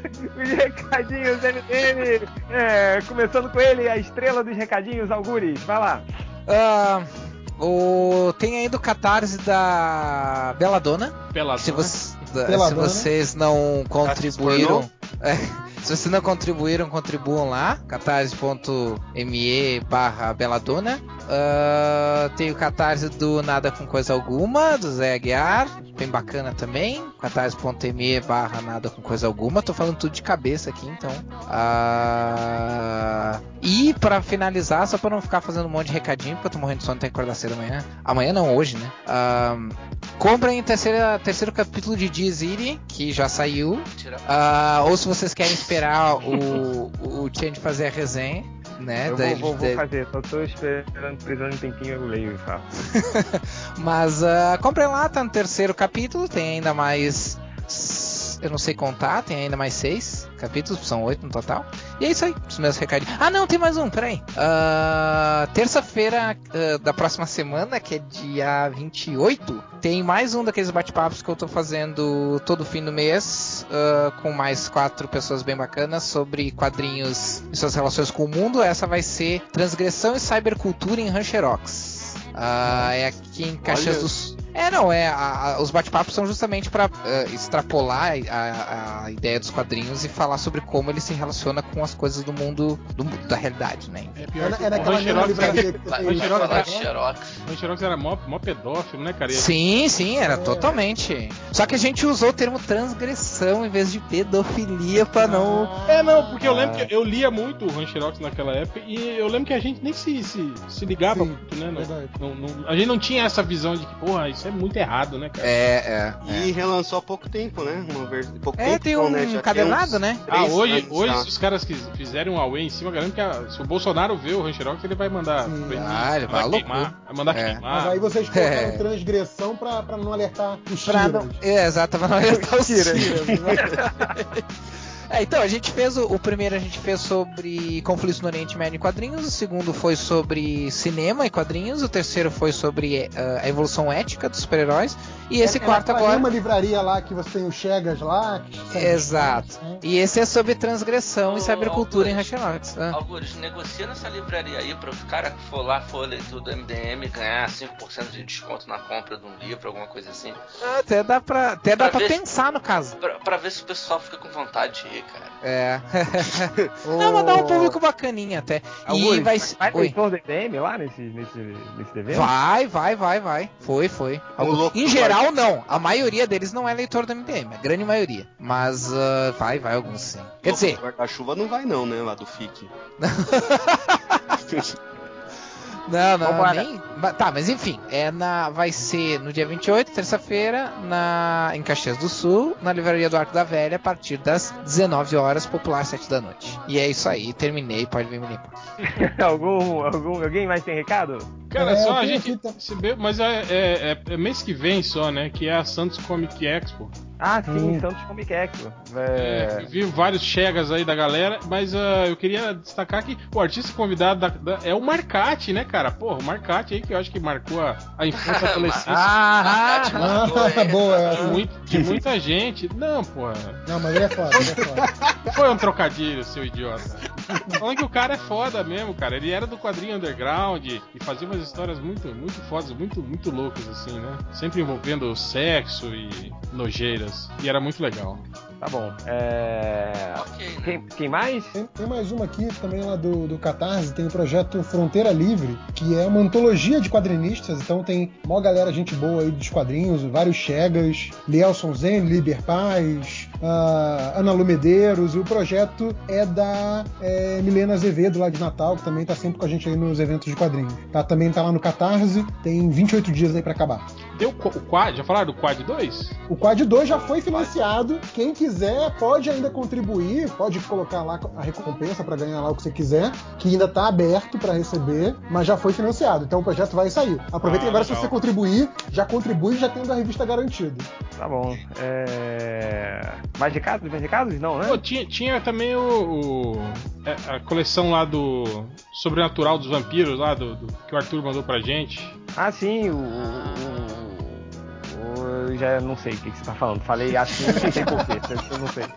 [SPEAKER 2] os recadinhos MDM. É, começando com ele, a estrela dos recadinhos, Algures. Vai lá.
[SPEAKER 6] Ah, o... Tem ainda o catarse da Beladona.
[SPEAKER 1] Peladona.
[SPEAKER 6] Se, você- da- se vocês não contribuíram. É, se vocês não contribuíram, contribuam lá. catarse.me barra Beladona. Ah, tem o catarse do Nada com Coisa Alguma, do Zé Aguiar. Bem bacana também. catarse.me barra Nada com Coisa Alguma. Tô falando tudo de cabeça aqui, então. Ah, e pra finalizar, só pra não ficar fazendo um monte de recadinho, porque eu tô morrendo de sono, tenho que acordar cedo amanhã. Amanhã não, hoje, né? Ah, comprem o terceiro capítulo de Dizzy, que já saiu. Ah, ou se vocês querem esperar o, o Change fazer a resenha, né?
[SPEAKER 2] Eu vou, vou, vou fazer, só tô esperando, precisando um tempinho, eu leio e falo.
[SPEAKER 6] Mas ah, comprem lá, tá no terceiro capítulo, tem ainda mais. Eu não sei contar, tem ainda mais seis capítulos, são oito no total. E é isso aí, os meus recadinhos. Ah, não, tem mais um, peraí. Ah, Terça-feira ah, da próxima semana, que é dia 28, tem mais um daqueles bate-papos que eu tô fazendo todo fim do mês, ah, com mais quatro pessoas bem bacanas, sobre quadrinhos e suas relações com o mundo. Essa vai ser Transgressão e Cybercultura em Rancherox. Ah, é aqui em Caxias
[SPEAKER 8] Olha.
[SPEAKER 6] do Sul. É, não, é. a- a- os bate-papos são justamente para extrapolar a, a ideia dos quadrinhos e falar sobre como ele se relaciona com as coisas do mundo, do da realidade, né?
[SPEAKER 1] É
[SPEAKER 3] É,
[SPEAKER 1] pior
[SPEAKER 3] é
[SPEAKER 1] Rancherox era, era-
[SPEAKER 5] de Xerox.
[SPEAKER 1] o era mó, mó pedófilo, né, cara?
[SPEAKER 6] Sim, sim, era totalmente. Só que a gente usou o termo transgressão em vez de pedofilia pra não.
[SPEAKER 1] É, não, porque eu lembro que eu lia muito o Rancherox naquela época e eu lembro que a gente nem se, se, se ligava
[SPEAKER 3] Sim,
[SPEAKER 1] muito, né? Não, não- não- a gente não tinha essa visão de que, porra, isso é muito errado, né, cara?
[SPEAKER 6] É, é.
[SPEAKER 8] E relançou há pouco tempo, né? Uma vez. Pouco
[SPEAKER 6] É,
[SPEAKER 8] tempo,
[SPEAKER 6] tem um
[SPEAKER 8] né? Já tem
[SPEAKER 6] encadernado,
[SPEAKER 8] uns
[SPEAKER 6] né?
[SPEAKER 1] Ah, hoje, hoje se os caras quis- fizerem um away em cima, garanto que a- se o Bolsonaro vê o Rancherox, ele vai mandar.
[SPEAKER 3] Sim.
[SPEAKER 1] prender,
[SPEAKER 6] Ah, ele vai
[SPEAKER 1] queimar, vai mandar
[SPEAKER 6] É.
[SPEAKER 1] queimar.
[SPEAKER 3] Mas aí vocês colocaram
[SPEAKER 6] É.
[SPEAKER 3] transgressão pra, pra não alertar os
[SPEAKER 6] Pra
[SPEAKER 3] tiras.
[SPEAKER 6] não... É, exato, pra não alertar os
[SPEAKER 2] Tira.
[SPEAKER 6] tiras. É, então, a gente fez o, o primeiro a gente fez sobre conflitos no Oriente Médio em quadrinhos, o segundo foi sobre cinema e quadrinhos, o terceiro foi sobre eh, a evolução ética dos super-heróis, e esse
[SPEAKER 3] É
[SPEAKER 6] quarto agora.
[SPEAKER 3] mesma livraria lá que você tem os Chegas lá.
[SPEAKER 6] Exato.
[SPEAKER 3] né?
[SPEAKER 6] E esse é sobre transgressão e cybercultura em. Rationox. Ah.
[SPEAKER 5] Algures, negocia nessa livraria aí para o cara que for lá, for leitor do MDM, ganhar 5% de desconto na compra de um livro, alguma coisa assim.
[SPEAKER 6] Até dá pra, até dá
[SPEAKER 5] Pra
[SPEAKER 6] pra
[SPEAKER 5] ver-
[SPEAKER 6] pensar no caso.
[SPEAKER 5] Pra, pra ver se o pessoal fica com vontade de cara.
[SPEAKER 6] É. Não, mas dá um público bacaninha até. E vai.
[SPEAKER 2] vai
[SPEAKER 6] Oi.
[SPEAKER 2] leitor do MDM lá nesse, nesse, nesse evento?
[SPEAKER 6] Vai, vai, vai, vai. Foi, foi. Em geral, não. A maioria deles não é leitor do MDM, a grande maioria. Mas ah, vai, vai alguns sim. Quer dizer,
[SPEAKER 8] do Guarda-chuva não vai, não, né? Lá do FIC.
[SPEAKER 6] não, não,
[SPEAKER 2] Vambora.
[SPEAKER 6] nem. Tá, mas enfim, é na, vai ser no dia 28, terça-feira, na em Caxias do Sul, na livraria do Arco da Velha, a partir das 19 horas, popular 7 da noite. E é isso aí, terminei, pode vir me limpar.
[SPEAKER 2] algum, algum, alguém mais tem recado?
[SPEAKER 1] Cara,
[SPEAKER 3] É,
[SPEAKER 1] só a gente. vê- mas é, é- é- é mês que vem só, né? Que é a Santos Comic Expo.
[SPEAKER 2] Ah, sim,
[SPEAKER 3] Hum.
[SPEAKER 2] Santos Comic Expo.
[SPEAKER 1] É,
[SPEAKER 2] É,
[SPEAKER 1] vi vários chegas aí da galera, mas ah, eu queria destacar que o artista convidado da- da- é o Marcati, né, cara? Porra, o Marcati aí que eu acho que marcou a, a infância e adolescência
[SPEAKER 2] Ah,
[SPEAKER 3] Ah, boa
[SPEAKER 1] de,
[SPEAKER 3] essa.
[SPEAKER 1] muito- de muita gente. Não, porra.
[SPEAKER 3] Não, mas ele é foda, ele é foda.
[SPEAKER 1] Foi um trocadilho, seu idiota. Falando que o cara é foda mesmo, cara. Ele era do quadrinho underground e fazia umas histórias muito, muito fodas, muito, muito loucas, assim, né? Sempre envolvendo sexo e nojeiras. E era muito legal.
[SPEAKER 2] Tá bom. É...
[SPEAKER 5] Ok, né?
[SPEAKER 2] Quem, quem mais?
[SPEAKER 3] Tem, tem mais uma aqui também lá do, do Catarse, tem o projeto Fronteira Livre, que é uma antologia de quadrinistas, então tem mó galera, gente boa aí dos quadrinhos, vários chegas, Lielson Zen, Liber Paz, ah, Ana Lu Medeiros, e o projeto é da é, Milena Azevedo lá de Natal, que também tá sempre com a gente aí nos eventos de quadrinhos. Tá, também tá lá no Catarse, tem 28 dias aí pra acabar.
[SPEAKER 1] Deu qu- o quad, já falaram do quad 2?
[SPEAKER 3] O Quad 2 já foi financiado. Quem quiser pode ainda contribuir, pode colocar lá a recompensa para ganhar lá o que você quiser, que ainda tá aberto para receber, mas já foi financiado. Então o projeto vai sair. Aproveitem
[SPEAKER 1] Ah,
[SPEAKER 3] agora se
[SPEAKER 1] legal.
[SPEAKER 3] você contribuir, já contribui já tendo a revista garantida.
[SPEAKER 2] Tá bom. É... Mais recados? Mais recados? Não, né?
[SPEAKER 1] Pô, tinha, tinha também o, o- é, a coleção lá do Sobrenatural dos Vampiros, lá do, do- que o Arthur mandou pra gente.
[SPEAKER 2] Ah, sim, o. o- já não sei o que, que você tá falando. Falei assim, não sei porquê, eu não sei.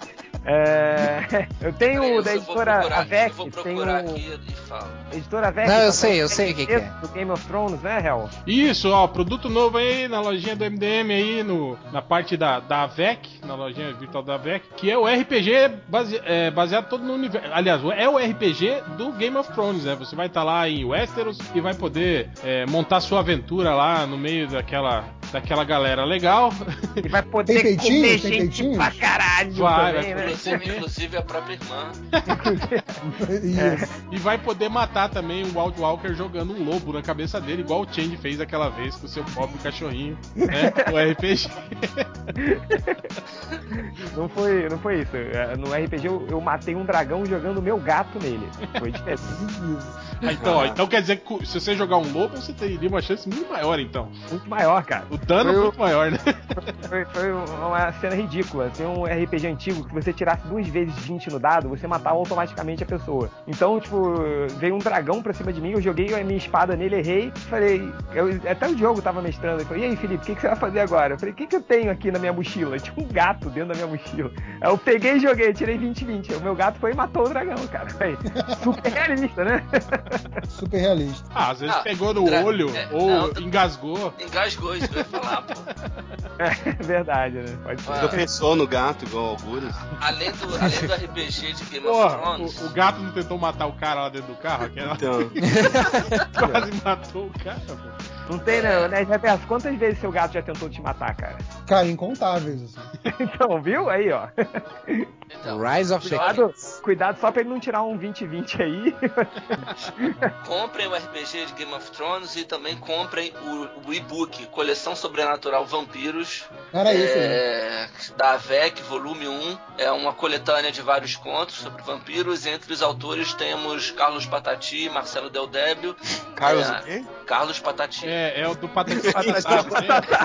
[SPEAKER 2] É, eu tenho
[SPEAKER 5] Peraí, eu
[SPEAKER 2] da
[SPEAKER 5] vou
[SPEAKER 2] editora
[SPEAKER 5] eu vou procurar aqui e falo.
[SPEAKER 2] Editora Avec.
[SPEAKER 6] Não, eu
[SPEAKER 2] tá
[SPEAKER 6] sei, eu sei o que que é.
[SPEAKER 2] Do Game of Thrones, né, Hel?
[SPEAKER 1] Isso, ó, produto novo aí na lojinha do MDM aí, no, na parte da, da AVEC, na lojinha virtual da AVEC, que é o RPG base- é, baseado todo no universo. Aliás, é o RPG do Game of Thrones, né? Você vai estar lá em Westeros e vai poder é, montar sua aventura lá no meio daquela, daquela galera legal.
[SPEAKER 2] E vai poder
[SPEAKER 3] Tem peitinho?
[SPEAKER 2] comer
[SPEAKER 3] Tem
[SPEAKER 2] gente
[SPEAKER 3] peitinho?
[SPEAKER 2] pra caralho
[SPEAKER 1] Vai,
[SPEAKER 2] também,
[SPEAKER 1] vai
[SPEAKER 2] né?
[SPEAKER 5] Inclusive, inclusive a própria irmã.
[SPEAKER 3] Isso.
[SPEAKER 1] E vai poder matar também o Wild Walker jogando um lobo na cabeça dele, igual o Change fez aquela vez com o seu pobre cachorrinho, né? O RPG.
[SPEAKER 2] Não foi, não foi isso. É, No RPG eu, eu matei um dragão jogando o meu gato nele. Foi diferente.
[SPEAKER 1] Ah, então, ó, então quer dizer que se você jogar um lobo, você teria uma chance muito maior, então.
[SPEAKER 2] Muito maior, cara.
[SPEAKER 1] O dano é
[SPEAKER 2] Foi o-
[SPEAKER 1] muito maior, né?
[SPEAKER 2] Foi, foi uma cena ridícula. Tem um RPG antigo que você tirasse duas vezes 20 no dado, você matava automaticamente a pessoa. Então, tipo, veio um dragão pra cima de mim, eu joguei a minha espada nele, errei. Falei, eu- até o Diogo tava mestrando. Ele falou, e aí, Felipe, o que, que você vai fazer agora? Eu falei, o que, que eu tenho aqui na minha mochila? Tinha um gato dentro da minha mochila. Aí eu peguei e joguei, tirei 20-20. O meu gato foi e matou o dragão, cara. Aí, super realista, né?
[SPEAKER 3] Super realista.
[SPEAKER 1] Ah, às vezes
[SPEAKER 5] Ah,
[SPEAKER 1] pegou no
[SPEAKER 5] dra-
[SPEAKER 1] olho
[SPEAKER 5] é,
[SPEAKER 1] ou
[SPEAKER 5] não,
[SPEAKER 1] engasgou.
[SPEAKER 5] Engasgou isso que eu ia falar, pô.
[SPEAKER 2] É verdade, né? Pode ser.
[SPEAKER 5] Ah.
[SPEAKER 8] Tropeçou no gato, igual Algures.
[SPEAKER 5] Além do, além do RPG de Game of
[SPEAKER 1] Porra,
[SPEAKER 5] Thrones.
[SPEAKER 1] o, o gato não tentou matar o cara lá dentro do carro? Aquela...
[SPEAKER 8] Então,
[SPEAKER 1] Quase matou o cara, pô.
[SPEAKER 2] Não tem, não, né? Reverso, quantas vezes seu gato já tentou te matar, cara?
[SPEAKER 3] Cara, incontáveis, assim.
[SPEAKER 2] Então, viu? Aí, ó.
[SPEAKER 5] Então,
[SPEAKER 6] Rise of the
[SPEAKER 2] Cuidado, cuidado só pra ele não tirar um 2020 aí.
[SPEAKER 5] comprem o RPG de Game of Thrones e também comprem o, o e-book Coleção Sobrenatural Vampiros.
[SPEAKER 3] Era esse, né?
[SPEAKER 5] é, da AVEC, volume 1. É uma coletânea de vários contos sobre vampiros. Entre os autores temos Carlos Patati, Marcelo Del Débio.
[SPEAKER 8] Carlos
[SPEAKER 5] é,
[SPEAKER 8] o quê?
[SPEAKER 5] Carlos Patati.
[SPEAKER 1] É, é o do Patati Patatá.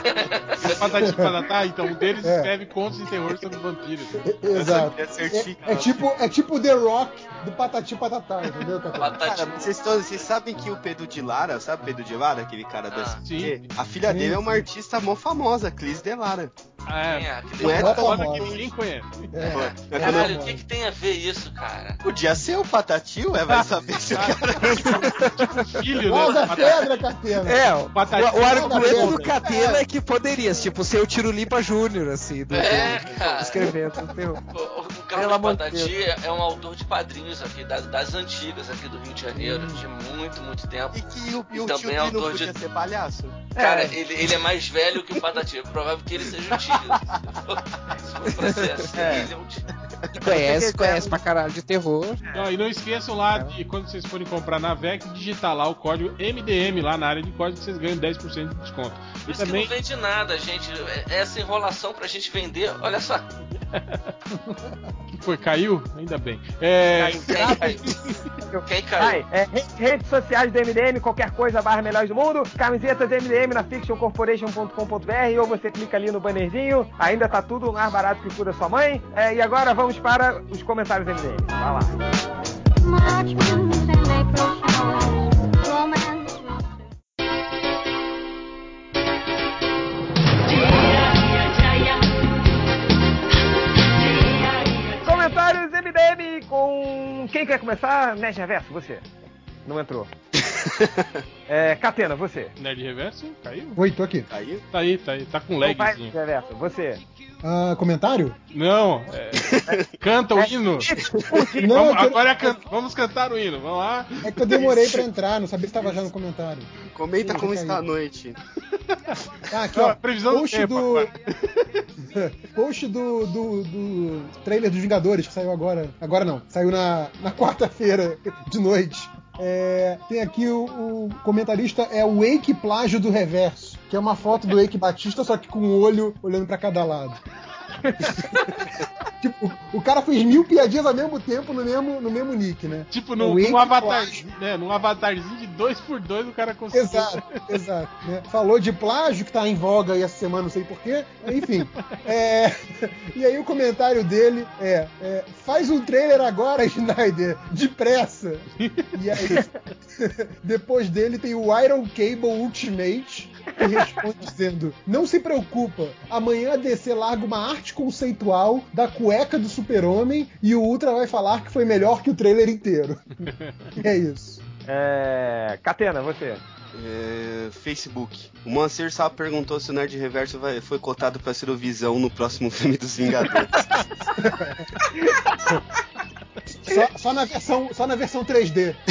[SPEAKER 1] né? Patati Patatá, então um deles
[SPEAKER 3] É.
[SPEAKER 1] escreve contos de terror sobre vampiros.
[SPEAKER 3] E- Exato.
[SPEAKER 8] É.
[SPEAKER 3] É, é tipo, é tipo The Rock do Patati Patatá, entendeu.
[SPEAKER 8] Cara, vocês, todos, vocês sabem que o Pedro de Lara, sabe o Pedro de Lara, aquele cara da
[SPEAKER 5] Ah,
[SPEAKER 8] SBT?
[SPEAKER 1] sim.
[SPEAKER 8] A filha
[SPEAKER 3] Sim,
[SPEAKER 8] dele é uma artista mó famosa, Clis de Lara.
[SPEAKER 1] É,
[SPEAKER 5] é? Que
[SPEAKER 8] é
[SPEAKER 1] foda
[SPEAKER 3] famosa.
[SPEAKER 1] que ninguém conhece.
[SPEAKER 3] É.
[SPEAKER 8] Pô, é
[SPEAKER 5] Caralho, o que, que tem a ver isso, cara?
[SPEAKER 8] Podia ser o Patati, ué, vai saber se o cara.
[SPEAKER 1] Filho,
[SPEAKER 3] Rosa
[SPEAKER 1] né?
[SPEAKER 3] Pedra, Catena.
[SPEAKER 6] É, o, o, o argumento do Catena é que poderia, tipo, ser o Tiro Lipa Júnior, assim, do,
[SPEAKER 5] É,
[SPEAKER 6] do-
[SPEAKER 5] cara.
[SPEAKER 6] escrevendo.
[SPEAKER 5] O, o Carlos Patati é um autor de quadrinhos aqui, das, das antigas aqui do Rio de Janeiro, de muito, muito tempo.
[SPEAKER 8] E que o, e o
[SPEAKER 5] Também
[SPEAKER 8] tio
[SPEAKER 5] é autor
[SPEAKER 8] podia
[SPEAKER 5] de-
[SPEAKER 8] ser palhaço.
[SPEAKER 5] Cara,
[SPEAKER 2] É.
[SPEAKER 5] ele, ele é mais velho que o Patati. É provável que ele seja o tio. Se ser assim,
[SPEAKER 2] É.
[SPEAKER 5] ele é um
[SPEAKER 6] Conhece, conhece pra caralho de terror.
[SPEAKER 1] Não, e não esqueçam lá de quando vocês forem comprar na VEC, digitar lá o código MDM lá na área de código que vocês ganham 10% de desconto.
[SPEAKER 5] Por
[SPEAKER 1] E
[SPEAKER 5] isso que
[SPEAKER 1] também,
[SPEAKER 5] não vende nada, gente. É- Essa enrolação pra gente vender, olha só.
[SPEAKER 1] que foi? Caiu? Ainda bem. É,
[SPEAKER 5] Caiu, caiu. Quem caiu?
[SPEAKER 2] Ai, é, re- redes sociais do MDM, qualquer coisa, barra melhores do mundo. Camisetas do MDM na fictioncorporation.com.br ou você clica ali no bannerzinho. Ainda tá tudo mais barato que o cu da sua mãe. É, e agora vamos para os comentários MDM. Vai lá. Comentários MDM com. Quem quer começar? Nerd Reverso, você. Não entrou. É, Catena, você.
[SPEAKER 1] Nerd Reverso? Caiu?
[SPEAKER 3] Oi, tô aqui.
[SPEAKER 8] Caiu?
[SPEAKER 1] Tá aí, tá aí. Tá com
[SPEAKER 2] vai,
[SPEAKER 1] lagzinho.
[SPEAKER 2] Nerd Reverso, você.
[SPEAKER 3] Ah, comentário?
[SPEAKER 1] Não, é... canta o hino.
[SPEAKER 3] Não,
[SPEAKER 1] Vamos-
[SPEAKER 3] quero-
[SPEAKER 1] agora é can- vamos cantar o hino. Vamos lá.
[SPEAKER 3] É que eu demorei pra entrar, não sabia se tava já no comentário.
[SPEAKER 8] Comenta
[SPEAKER 3] Ih,
[SPEAKER 8] como
[SPEAKER 3] caiu.
[SPEAKER 8] está a noite.
[SPEAKER 3] Ah, aqui, ó.
[SPEAKER 1] previsão do
[SPEAKER 3] post
[SPEAKER 1] tempo
[SPEAKER 3] do. post do, do, do trailer dos Vingadores que saiu agora. Agora não, saiu na, na quarta-feira de noite. É, tem aqui o, o comentarista é o Wake Plágio do Reverso, que é uma foto do Wake Batista, só que com o olho olhando pra cada lado. tipo, o cara fez mil piadinhas ao mesmo tempo no mesmo, no mesmo nick, né?
[SPEAKER 1] Tipo,
[SPEAKER 3] É
[SPEAKER 1] num, avatar, né, num avatarzinho de 2x2 o cara conseguiu.
[SPEAKER 3] Exato, exato. né? Falou de plágio que tá em voga aí essa semana, não sei porquê. Enfim. é, E aí o comentário dele é, é, Faz um trailer agora, Snyder, depressa. E aí, depois dele tem o Iron Cable Ultimate, que responde dizendo: Não se preocupa, amanhã a DC larga uma arte conceitual da cueca do super-homem e o Ultra vai falar que foi melhor que o trailer inteiro. E é isso.
[SPEAKER 2] É, Catena, você.
[SPEAKER 8] É, Facebook. O Moacir Sá perguntou se o Nerd Reverso vai- foi cotado pra ser o Visão no próximo filme dos Vingadores.
[SPEAKER 3] Só, só na versão, só na versão 3D.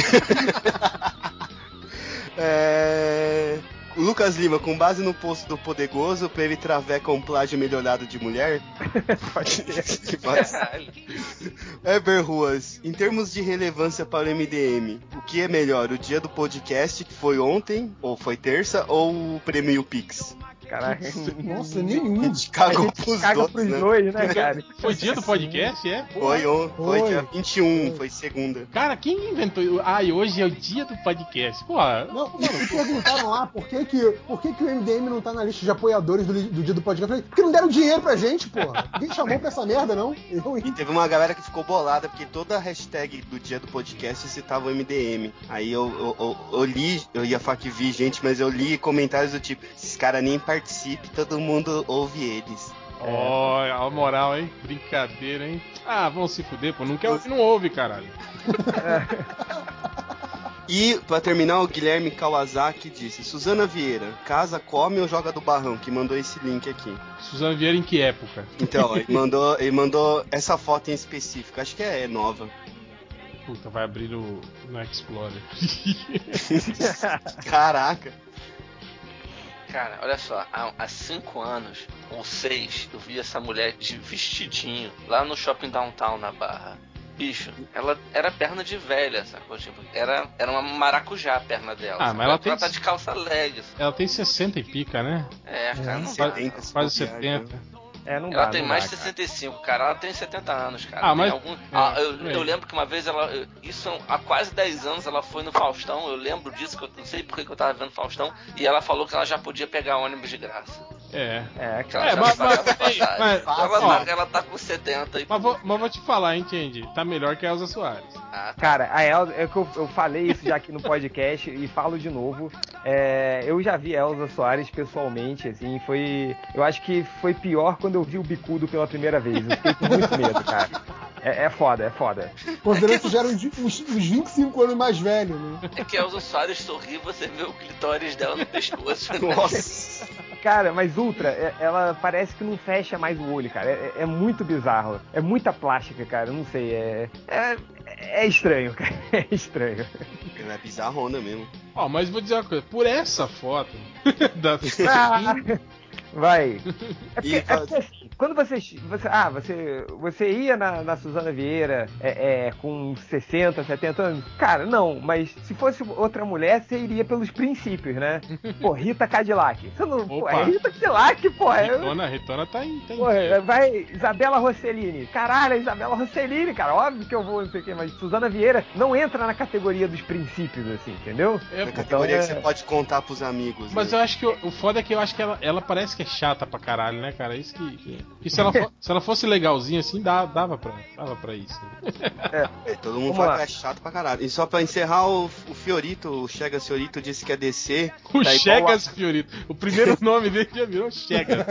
[SPEAKER 8] É, Lucas Lima, com base no post do Podegoso, pra ele traveca um plágio melhorado de mulher?
[SPEAKER 2] Pode ser.
[SPEAKER 8] Pode ser. Eber Ruas, em termos de relevância para o MDM, o que é melhor, o dia do podcast, que foi ontem, ou foi terça, ou o prêmio Pix?
[SPEAKER 2] Caraca.
[SPEAKER 3] Nossa, nenhum.
[SPEAKER 8] Cagou
[SPEAKER 2] a
[SPEAKER 8] pros
[SPEAKER 2] gente caga
[SPEAKER 8] dois,
[SPEAKER 2] pros
[SPEAKER 8] né?
[SPEAKER 2] dois, né, cara?
[SPEAKER 1] Foi dia do podcast, é?
[SPEAKER 8] Foi, on- foi,
[SPEAKER 3] Foi.
[SPEAKER 8] dia 21, foi segunda.
[SPEAKER 1] Cara, quem inventou? Ah, e hoje é o dia do podcast. Pô,
[SPEAKER 3] Não, não, me perguntaram lá por que, que, por que, que o MDM não tá na lista de apoiadores do, do dia do podcast. Eu falei, porque não deram dinheiro pra gente, porra. Ninguém chamou pra essa merda, não. Eu,
[SPEAKER 8] E teve uma galera que ficou bolada, porque toda a hashtag do dia do podcast citava o MDM. Aí eu, eu, eu- eu li, eu ia falar que vi gente, mas eu li comentários do tipo, esses caras nem participam, todo mundo ouve eles.
[SPEAKER 1] ó, a moral, hein? Brincadeira, hein? Ah, vão se fuder, pô. Não quer ouvir, não ouve, caralho.
[SPEAKER 8] E, pra terminar, o Guilherme Kawasaki disse, Suzana Vieira, casa, come ou joga do barrão? Que mandou esse link aqui.
[SPEAKER 1] Suzana Vieira em que época?
[SPEAKER 8] Então, ele mandou, ele mandou essa foto em específico, acho que é nova.
[SPEAKER 1] Puta, vai abrir no, no Explorer.
[SPEAKER 8] Caraca.
[SPEAKER 5] Cara, olha só, há, há cinco anos ou seis eu vi essa mulher de vestidinho lá no shopping downtown na Barra. Bicho, ela era perna de velha, sacou? Tipo, era, era uma maracujá a perna dela.
[SPEAKER 1] Ah,
[SPEAKER 5] sacou?
[SPEAKER 1] mas ela tem-
[SPEAKER 5] tá de calça legs.
[SPEAKER 1] Ela tem 60 e pica, né?
[SPEAKER 5] É, cara, não
[SPEAKER 1] Quase,
[SPEAKER 5] dá.
[SPEAKER 8] 70, se
[SPEAKER 1] quase
[SPEAKER 8] bobear,
[SPEAKER 1] 70.
[SPEAKER 2] É, não
[SPEAKER 5] Ela
[SPEAKER 2] dá,
[SPEAKER 5] tem
[SPEAKER 2] não
[SPEAKER 5] mais
[SPEAKER 2] dá,
[SPEAKER 5] de
[SPEAKER 2] cara.
[SPEAKER 5] 65, cara. Ela tem 70 anos, cara.
[SPEAKER 1] Ah,
[SPEAKER 5] Tem
[SPEAKER 1] mas-
[SPEAKER 5] algum-
[SPEAKER 1] é,
[SPEAKER 5] Ah, eu,
[SPEAKER 1] é.
[SPEAKER 5] eu lembro que uma vez ela. Isso há quase 10 anos ela foi no Faustão. Eu lembro disso, que eu não sei por que que eu tava vendo Faustão. E ela falou que ela já podia pegar ônibus de graça.
[SPEAKER 1] É.
[SPEAKER 2] É,
[SPEAKER 5] ela
[SPEAKER 1] É,
[SPEAKER 5] já
[SPEAKER 1] mas-
[SPEAKER 5] pagava
[SPEAKER 1] mas- mas-
[SPEAKER 5] ela,
[SPEAKER 1] ó.
[SPEAKER 5] tá, ela tá com 70 e
[SPEAKER 1] Mas vou, mas vou te falar, hein, Candy? Tá melhor que a Elza Soares.
[SPEAKER 5] Ah, tá.
[SPEAKER 2] Cara, a Elza, é que eu, eu falei isso já aqui no podcast e falo de novo. É, eu já vi a Elza Soares pessoalmente, assim, foi. Eu acho que foi pior quando eu vi o bicudo pela primeira vez. Eu fiquei com muito medo, cara. É, é foda, é foda.
[SPEAKER 3] Considerando que já uns, uns 25 anos mais velho, né?
[SPEAKER 5] É que a Elza Soares sorri você vê o clitóris dela no pescoço. né?
[SPEAKER 8] Nossa.
[SPEAKER 2] Cara, mas Ultra, é- ela parece que não fecha mais o olho, cara. É, é muito bizarro. É muita plástica, cara. Não sei. É, é, é estranho, cara. É estranho.
[SPEAKER 8] Ela é bizarrona mesmo.
[SPEAKER 1] Ó, mas vou dizer uma coisa. Por essa foto da
[SPEAKER 2] Ah, Vai. É porque, é
[SPEAKER 8] fa-
[SPEAKER 2] porque, assim, quando você, você. Ah, você, você ia na, na Suzana Vieira é, é, com 60, 70 anos? Cara, não, mas se fosse outra mulher, você iria pelos princípios, né? Pô, Rita Cadillac. Você não. Pô, é Rita Cadillac, pô. É,
[SPEAKER 1] Retona, Retona tá em. Tá em
[SPEAKER 2] Porra, vai Isabela Rossellini. Caralho, a Isabela Rossellini, cara. Óbvio que eu vou, não sei o que, mas Suzana Vieira não entra na categoria dos princípios, assim, entendeu?
[SPEAKER 1] É,
[SPEAKER 8] Na categoria
[SPEAKER 2] é-
[SPEAKER 8] que você pode contar pros amigos.
[SPEAKER 1] Mas
[SPEAKER 8] né?
[SPEAKER 1] eu acho que o, o foda é que eu acho que ela, ela parece que é chata pra caralho, né, cara? Isso que. que- que se, ela fo- se ela fosse legalzinha assim, dava, pra, dava pra isso.
[SPEAKER 8] Todo mundo
[SPEAKER 2] Vamos
[SPEAKER 8] fala
[SPEAKER 2] lá.
[SPEAKER 8] que é chato pra caralho. E só pra encerrar, o, o Fiorito, o Chegas Fiorito, disse que é DC.
[SPEAKER 1] O
[SPEAKER 8] tá igual
[SPEAKER 1] Chegas Fiorito. O primeiro nome dele já virou Chegas. né?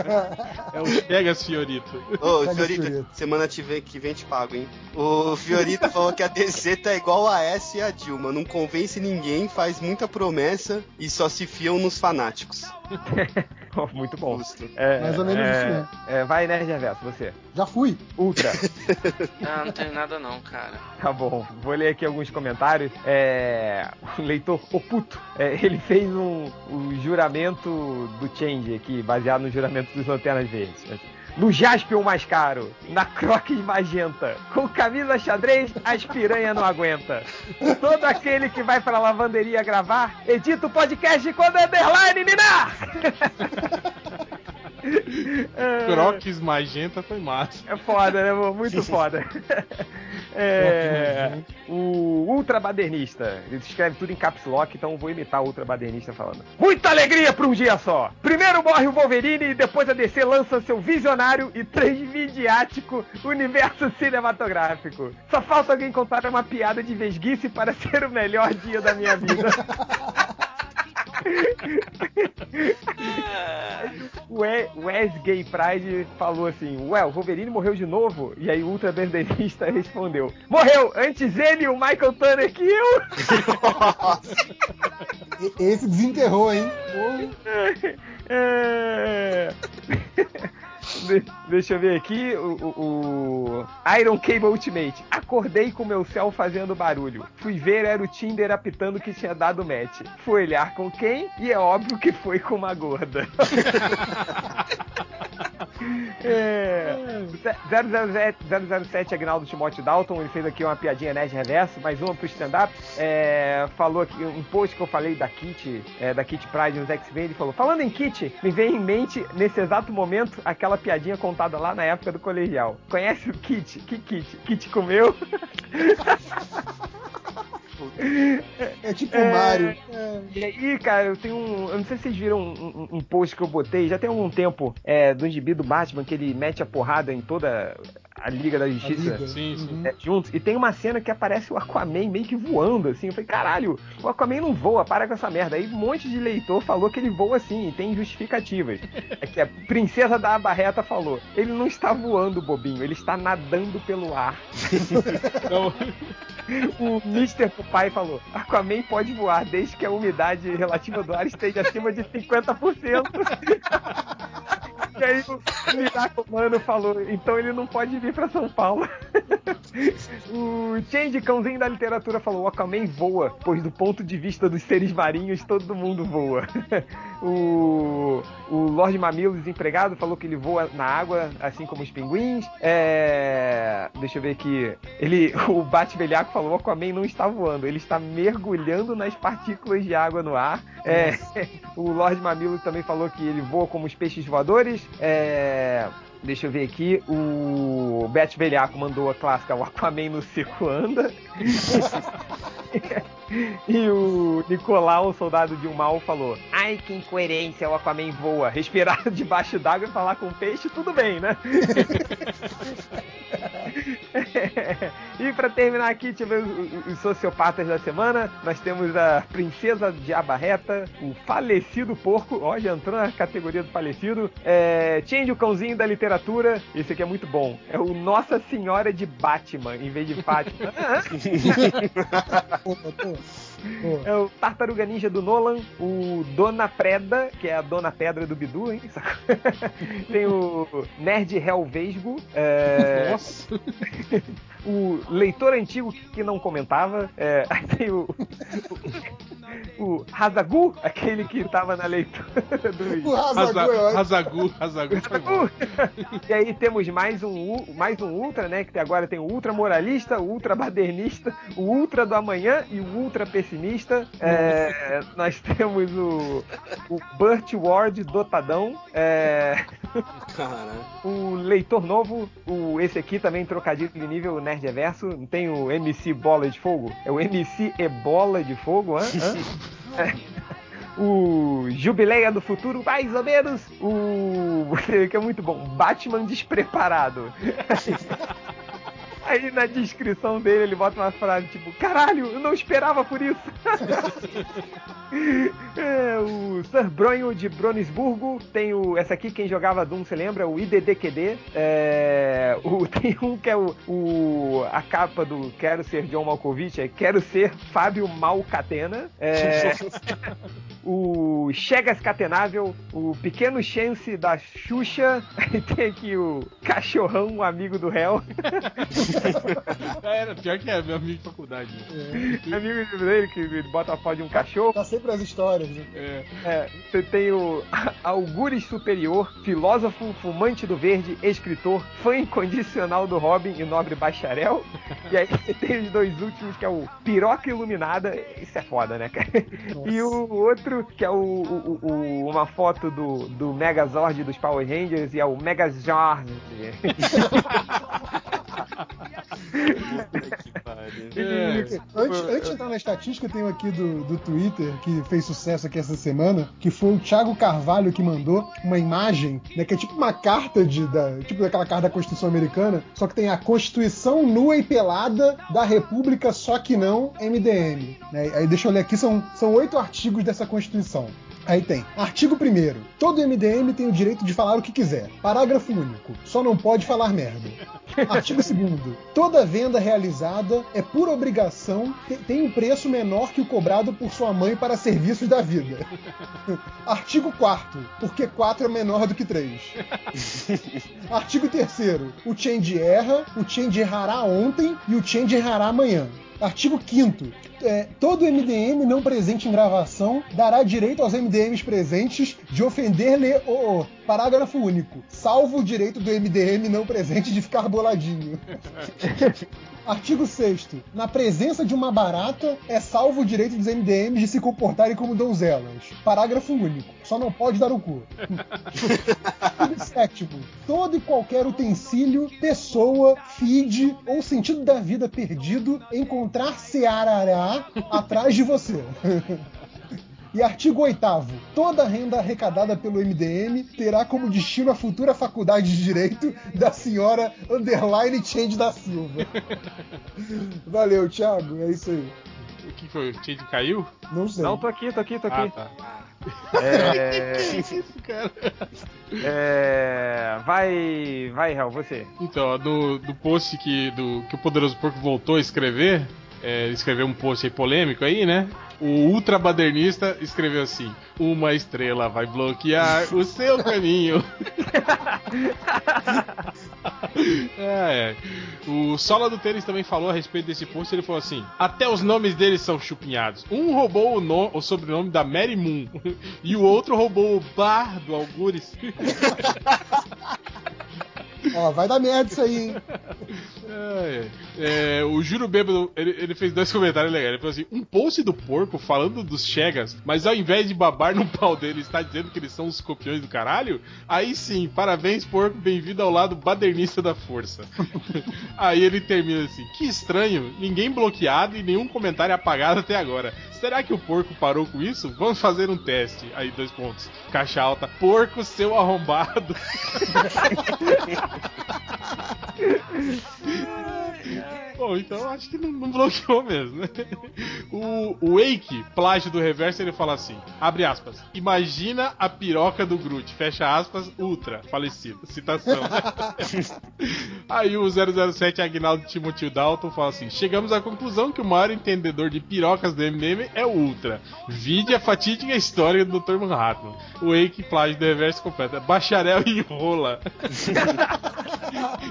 [SPEAKER 1] É o Chegas Fiorito.
[SPEAKER 8] Ô, Fiorito,
[SPEAKER 3] Fiorito.
[SPEAKER 8] semana que vem, que vem te pago, hein? O Fiorito falou que a DC tá igual a S e a Dilma. Não convence ninguém, faz muita promessa e só se fiam nos fanáticos.
[SPEAKER 2] Muito bom. É,
[SPEAKER 3] Mais ou menos
[SPEAKER 2] é,
[SPEAKER 3] isso mesmo.
[SPEAKER 2] é, vai, Nerd Reverso, você.
[SPEAKER 3] Já fui.
[SPEAKER 2] Ultra.
[SPEAKER 5] Ah, não tenho nada não, cara.
[SPEAKER 2] Tá bom, vou ler aqui alguns comentários. É, o leitor Oputo, é, ele fez um, o juramento do Change aqui, baseado no juramento dos Lanternas Verdes. No Jaspion mais caro, na Crocs magenta, com camisa xadrez, as piranha não aguenta. Todo aquele que vai pra lavanderia gravar, edita o podcast quando é underline, Nina!
[SPEAKER 1] Crocs magenta foi massa.
[SPEAKER 2] é foda, né? Muito foda. É, o Ultra Badernista. Ele escreve tudo em caps lock, então eu vou imitar o Ultra Badernista falando. Muita alegria pra um dia só! Primeiro morre o Wolverine e depois a DC lança seu visionário e transmediático universo cinematográfico. Só falta alguém contar uma piada de vesguice para ser o melhor dia da minha vida. O We- Wes Gay Pride falou assim: Ué, o Wolverine morreu de novo? E aí o Ultra Banderista respondeu: Morreu! Antes ele o Michael Turner que eu!
[SPEAKER 3] E- Esse desenterrou, hein?
[SPEAKER 2] É... De- Deixa eu ver aqui o, o- Iron Cable Ultimate. Acordei com meu céu fazendo barulho. Fui ver, era o Tinder apitando que tinha dado match. Fui olhar com quem? E é óbvio que foi com uma gorda. É, 007, 007 Agnaldo Timóteo Dalton, ele fez aqui uma piadinha nerd reverso, mais uma pro stand-up. É, falou aqui um post que eu falei da Kit, é, da Kit Pride nos X-Men, ele falou: Falando em Kit, me vem em mente, nesse exato momento, aquela piadinha contada lá na época do colegial. Conhece o Kit? Que Kit? Kit comeu?
[SPEAKER 3] é tipo o
[SPEAKER 2] É.
[SPEAKER 3] Mario.
[SPEAKER 2] E aí, cara, eu tenho um. Eu não sei se vocês viram um, um- um post que eu botei, já tem algum tempo, é, do gibi do Batman, que ele mete a porrada em toda a Liga da Justiça.
[SPEAKER 3] Liga.
[SPEAKER 1] Sim, sim.
[SPEAKER 3] Uhum.
[SPEAKER 2] é, juntos. E tem uma cena que aparece o Aquaman meio que voando, assim. Eu falei, caralho, o Aquaman não voa, para com essa merda. Aí um monte de leitor falou que ele voa assim, e tem justificativas. É que a princesa da Abarreta falou: ele não está voando, bobinho, ele está nadando pelo ar.
[SPEAKER 1] Então,
[SPEAKER 2] O Mr. Pupai falou: Aquaman pode voar desde que a umidade relativa do ar esteja acima de 50%. E aí o Miraco Mano falou, então ele não pode vir pra São Paulo. o Change Cãozinho da literatura falou, o Aquaman voa, pois do ponto de vista dos seres marinhos, todo mundo voa. o, o Lorde Mamilo, desempregado, falou que ele voa na água, assim como os pinguins. É, deixa eu ver aqui. Ele, o Bate Velhaco falou, o Aquaman não está voando, ele está mergulhando nas partículas de água no ar. É, o Lorde Mamilo também falou que ele voa como os peixes voadores. É, Deixa eu ver aqui. O Bet Velhaco mandou a clássica O Aquaman no seco anda. e o Nicolau, o soldado de um mal, falou: Ai, que incoerência, o Aquaman voa. Respirar debaixo d'água e falar com peixe, tudo bem, né? e pra terminar aqui, ver os, os sociopatas da semana. Nós temos a Princesa de Abarreta, o falecido porco, ó, já entrou na categoria do falecido. É, Change o cãozinho da literatura, esse aqui é muito bom. É o Nossa Senhora de Batman, em vez de Fátima. É o Tartaruga Ninja do Nolan, o Dona Preda, que é a Dona Pedra do Bidu, hein? Tem o Nerd Helvesgo, é,
[SPEAKER 1] nossa.
[SPEAKER 2] o leitor antigo que não comentava, é, aí tem o, o Hazagu, aquele que tava na leitura do.
[SPEAKER 3] O Hazagu
[SPEAKER 1] foi bom.
[SPEAKER 2] e aí temos mais um, mais um Ultra, né? Que agora tem o Ultra Moralista, o Ultra Badernista, o Ultra do Amanhã e o Ultra Pessimista. É, nós temos o, o Burt Ward Dotadão. É, o Leitor Novo, o, esse aqui também trocadilho de nível Nerd Reverso. Não tem o MC Bola de Fogo? É o MC Ebola de Fogo, hã? hã? O Jubileia do Futuro, mais ou menos. O. que é muito bom. Batman Despreparado. Aí na descrição dele ele bota uma frase tipo: Caralho, eu não esperava por isso. É, o Sir Bronho de Bronisburgo. Tem o. Essa aqui, quem jogava Doom, você lembra? O IDDQD. É, o, tem um que é o, o- A capa do Quero Ser John Malkovich. É Quero Ser Fábio Malcatena. É, o Chegas Catenável. O Pequeno Chance da Xuxa. Tem aqui o Cachorrão, amigo do réu.
[SPEAKER 1] É, Era, pior que é, meu amigo de faculdade. né?
[SPEAKER 2] amigo dele que ele bota a foto de um cachorro.
[SPEAKER 3] Tá sempre as histórias, né?
[SPEAKER 1] É.
[SPEAKER 2] É, você tem o Algures Superior, filósofo, fumante do verde, escritor, fã incondicional do Robin e nobre bacharel. E aí você tem os dois últimos, que é o Piroca Iluminada. Isso é foda, né, cara? E o outro, que é o, o- o- uma foto do, do Megazord dos Power Rangers, e é o Megazord.
[SPEAKER 8] Puta que pariu.
[SPEAKER 1] É.
[SPEAKER 3] Antes, antes de entrar na estatística, eu tenho aqui do, do Twitter, que fez sucesso aqui essa semana, que foi o Thiago Carvalho que mandou uma imagem, né, que é tipo uma carta de, da, tipo daquela carta da Constituição Americana, só que tem a Constituição nua e pelada da República, só que não MDM. né? Aí deixa eu ler aqui, são, são oito artigos dessa Constituição. Aí tem. Artigo 1 Todo MDM tem o direito de falar o que quiser. Parágrafo único. Só não pode falar merda. Artigo 2 Toda venda realizada é por obrigação te- tem um preço menor que o cobrado por sua mãe para serviços da vida. Artigo 4 Porque 4 é menor do que 3. Artigo 3 O change erra, o change errará ontem e o change errará amanhã. Artigo 5 é, todo MDM não presente em gravação dará direito aos MDMs presentes de ofender-lhe o o. Parágrafo único. Salvo o direito do MDM não presente de ficar boladinho. Artigo 6 Na presença de uma barata, é salvo o direito dos MDMs de se comportarem como donzelas. Parágrafo único. Só não pode dar o cu. Artigo 7 Todo e qualquer utensílio, pessoa, feed ou sentido da vida perdido encontrar-se arará atrás de você. E artigo 8 Toda renda arrecadada pelo MDM terá como destino a futura faculdade de Direito da senhora Underline Change da Silva. Valeu, Thiago. É isso aí.
[SPEAKER 1] O que foi? O Change caiu?
[SPEAKER 3] Não sei.
[SPEAKER 2] Não, tô aqui, tô aqui, tô
[SPEAKER 1] Ah,
[SPEAKER 2] aqui.
[SPEAKER 1] tá.
[SPEAKER 2] É,
[SPEAKER 1] Isso, cara.
[SPEAKER 2] é, vai, vai, Hel, você.
[SPEAKER 1] Então, no, do post que, do, que o Poderoso Porco voltou a escrever, é, escreveu um post aí polêmico aí, né? O ultra badernista escreveu assim: Uma estrela vai bloquear o seu caminho. é, é. O Sola do Tênis também falou a respeito desse post. Ele falou assim: Até os nomes deles são chupinhados. Um roubou o, no- o sobrenome da Mary Moon e o outro roubou o bar do Algures.
[SPEAKER 3] Ó, vai dar merda isso aí, hein?
[SPEAKER 1] É, é, o Juro Bêbado, ele, ele fez dois comentários legais. Ele falou assim: um post do porco falando dos Chegas, mas ao invés de babar no pau dele, está dizendo que eles são os copiões do caralho? Aí sim, parabéns, porco, bem-vindo ao lado badernista da força. Aí ele termina assim: que estranho, ninguém bloqueado e nenhum comentário apagado até agora. Será que o porco parou com isso? Vamos fazer um teste. Aí, dois pontos. Caixa alta, porco, seu arrombado. い や Bom, então acho que não, não bloqueou mesmo, né? O, o Wake, plágio do reverso, ele fala assim: abre aspas, imagina a piroca do Groot, fecha aspas, ultra, falecido. Citação. Aí o 007 Agnaldo Timothy Dalton fala assim: chegamos à conclusão que o maior entendedor de pirocas do MDM é o Ultra. Vide a fatídica história do Dr. Manhattan. O Wake, plágio do reverso completa, bacharel em rola.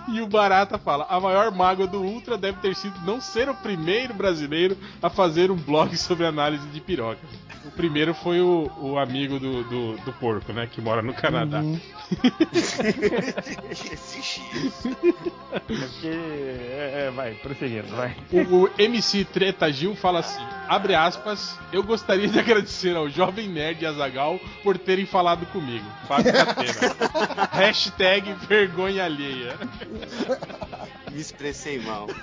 [SPEAKER 1] E o Barata fala: a maior mágoa do Ultra deve ter sido não ser o primeiro brasileiro a fazer um blog sobre análise de pirocas. O primeiro foi o, o amigo do, do, do porco, né? Que mora no Canadá.
[SPEAKER 3] Uhum.
[SPEAKER 8] Existe isso.
[SPEAKER 2] É porque. É, é, vai, prosseguindo, vai.
[SPEAKER 1] O, o MC Treta Gil fala assim: abre aspas, eu gostaria de agradecer ao Jovem Nerd e Azagal por terem falado comigo. Fábio Catena. Hashtag vergonha alheia.
[SPEAKER 8] Me expressei mal.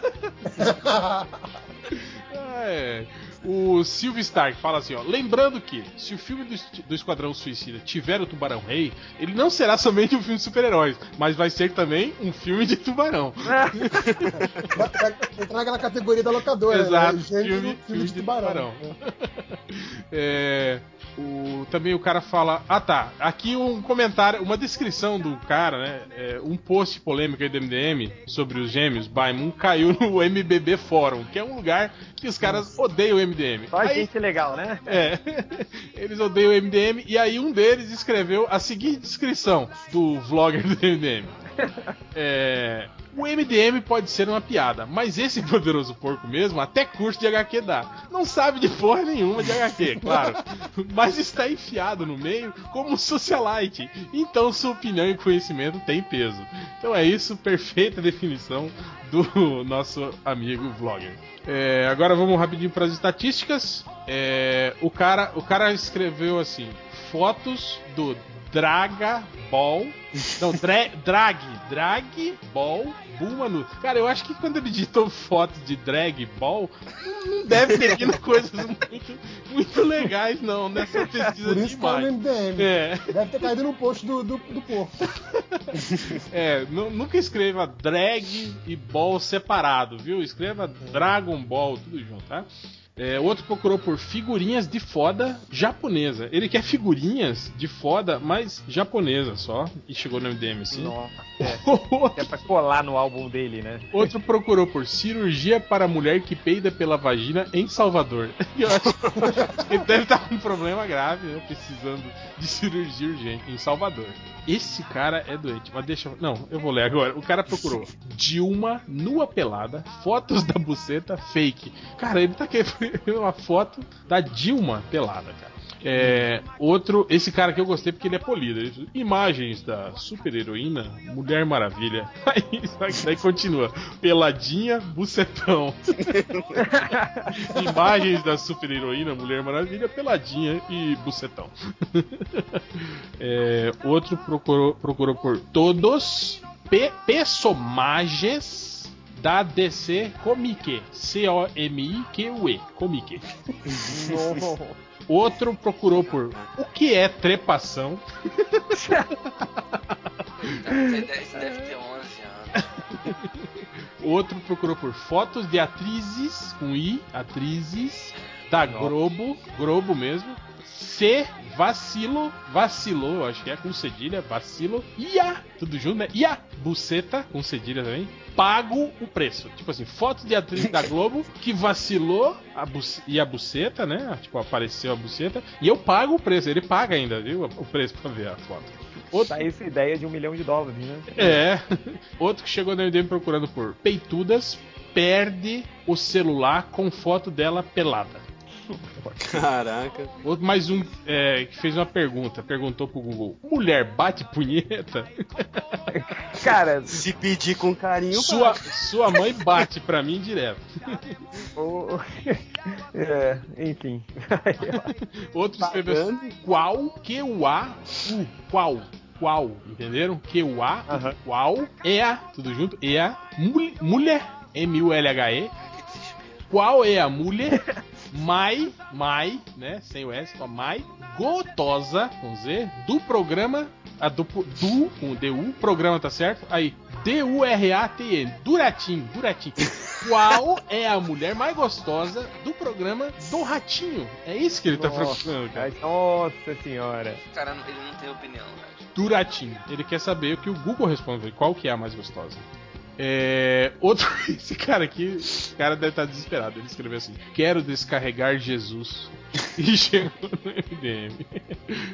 [SPEAKER 1] É. O Silvio Stark fala assim, ó. Lembrando que, se o filme do, do Esquadrão Suicida tiver o Tubarão Rei, ele não será somente um filme de super-heróis, mas vai ser também um filme de tubarão.
[SPEAKER 3] Vai entrar naquela categoria da locadora,
[SPEAKER 1] Exato,
[SPEAKER 3] né? Gênero,
[SPEAKER 1] filme-
[SPEAKER 3] filme, de tubarão.
[SPEAKER 1] É, o, também o cara fala. Ah tá, aqui um comentário, uma descrição do cara, né? é, um post polêmico aí do MDM sobre os gêmeos Baimon caiu no MBB Fórum, que é um lugar que os caras odeiam o MDM.
[SPEAKER 2] Só
[SPEAKER 1] Aí-
[SPEAKER 2] gente legal, né?
[SPEAKER 1] é, eles odeiam o MDM e aí um deles escreveu a seguinte descrição do vlogger do MDM. É, o MDM pode ser uma piada, mas esse poderoso porco mesmo até curso de HQ dá. Não sabe de porra nenhuma de HQ, claro. Mas está enfiado no meio como um socialite. Então sua opinião e conhecimento têm peso. Então é isso, perfeita definição do nosso amigo vlogger. É, agora vamos rapidinho para as estatísticas. É, o, cara, o cara escreveu assim: fotos do Draga Ball. Não, dra Drag. Drag Ball Bulma nu. Cara, eu acho que quando ele digitou fotos de Drag Ball, não- deve ter vindo coisas muito, muito legais, não, nessa pesquisa
[SPEAKER 3] Por
[SPEAKER 1] de
[SPEAKER 3] tá no
[SPEAKER 1] imagem.
[SPEAKER 3] MDM.
[SPEAKER 1] É.
[SPEAKER 3] Deve ter caído no post do, do, do porco.
[SPEAKER 1] É, nu- nunca escreva drag e ball separado, viu? Escreva Dragon Ball, tudo junto, tá? É, outro procurou por figurinhas de foda japonesa. Ele quer figurinhas de foda, mas japonesa só. E chegou no MDM assim.
[SPEAKER 2] Nossa, é pra colar no álbum dele, né?
[SPEAKER 1] Outro procurou por cirurgia para mulher que peida pela vagina em Salvador. Eu acho que ele deve estar com um problema grave, né? Precisando de cirurgia urgente em Salvador. Esse cara é doente, mas deixa eu. Não, eu vou ler agora. O cara procurou Dilma nua pelada, fotos da buceta fake. Cara, ele tá querendo uma foto da Dilma pelada, cara. É, outro, esse cara que eu gostei porque ele é polido. Imagens da super heroína Mulher Maravilha. Aí, daí continua. Peladinha, bucetão. Imagens da super heroína Mulher Maravilha, peladinha e bucetão. É, outro procurou, procurou por todos pe personagens da DC Comic. C-O-M-I-Q-U-E. Comic. Outro procurou por o que é trepação.
[SPEAKER 5] Deve ter 11 anos.
[SPEAKER 1] Outro procurou por fotos de atrizes com I, atrizes da Globo, Globo mesmo. C, vacilo, vacilou, acho que é com cedilha, vacilo. Ia, tudo junto, né? Ia, buceta, com cedilha também. Pago o preço. Tipo assim, foto de atriz da Globo que vacilou a e a buceta, né? Tipo, apareceu a buceta. E eu pago o preço. Ele paga ainda, viu? O preço pra ver a foto. Outro,
[SPEAKER 2] Tá essa ideia de um milhão de dólares, né?
[SPEAKER 1] é. Outro que chegou no MDM procurando por peitudas perde o celular com foto dela pelada.
[SPEAKER 8] Caraca.
[SPEAKER 1] Outro, mais um é, que fez uma pergunta. Perguntou pro Google: Mulher bate punheta?
[SPEAKER 2] Cara,
[SPEAKER 8] Se pedir com carinho,
[SPEAKER 1] Sua,
[SPEAKER 8] bate.
[SPEAKER 1] sua mãe bate pra mim direto.
[SPEAKER 2] o... é, enfim.
[SPEAKER 1] Outro escreveu assim, qual que o A U qual qual entenderam que o A
[SPEAKER 2] Aham.
[SPEAKER 1] qual é a tudo junto é a mul- mulher M U L H E
[SPEAKER 5] Que desespero.
[SPEAKER 1] qual é a mulher mai mai né sem o S só mai gotosa com Z do programa a do, do com D U programa tá certo aí D U R A T N Duratim Duratim qual é a mulher mais gostosa do programa do Ratinho é isso que ele tá
[SPEAKER 2] Nossa,
[SPEAKER 1] procurando cara
[SPEAKER 2] Nossa senhora.
[SPEAKER 5] O cara, não- ele não tem opinião, cara.
[SPEAKER 1] Duratim. Ele quer saber o que o Google responde, qual que é a mais gostosa. É, outro, esse cara aqui, esse cara deve estar desesperado. Ele escreveu assim: Quero descarregar Jesus. e chegou no MDM.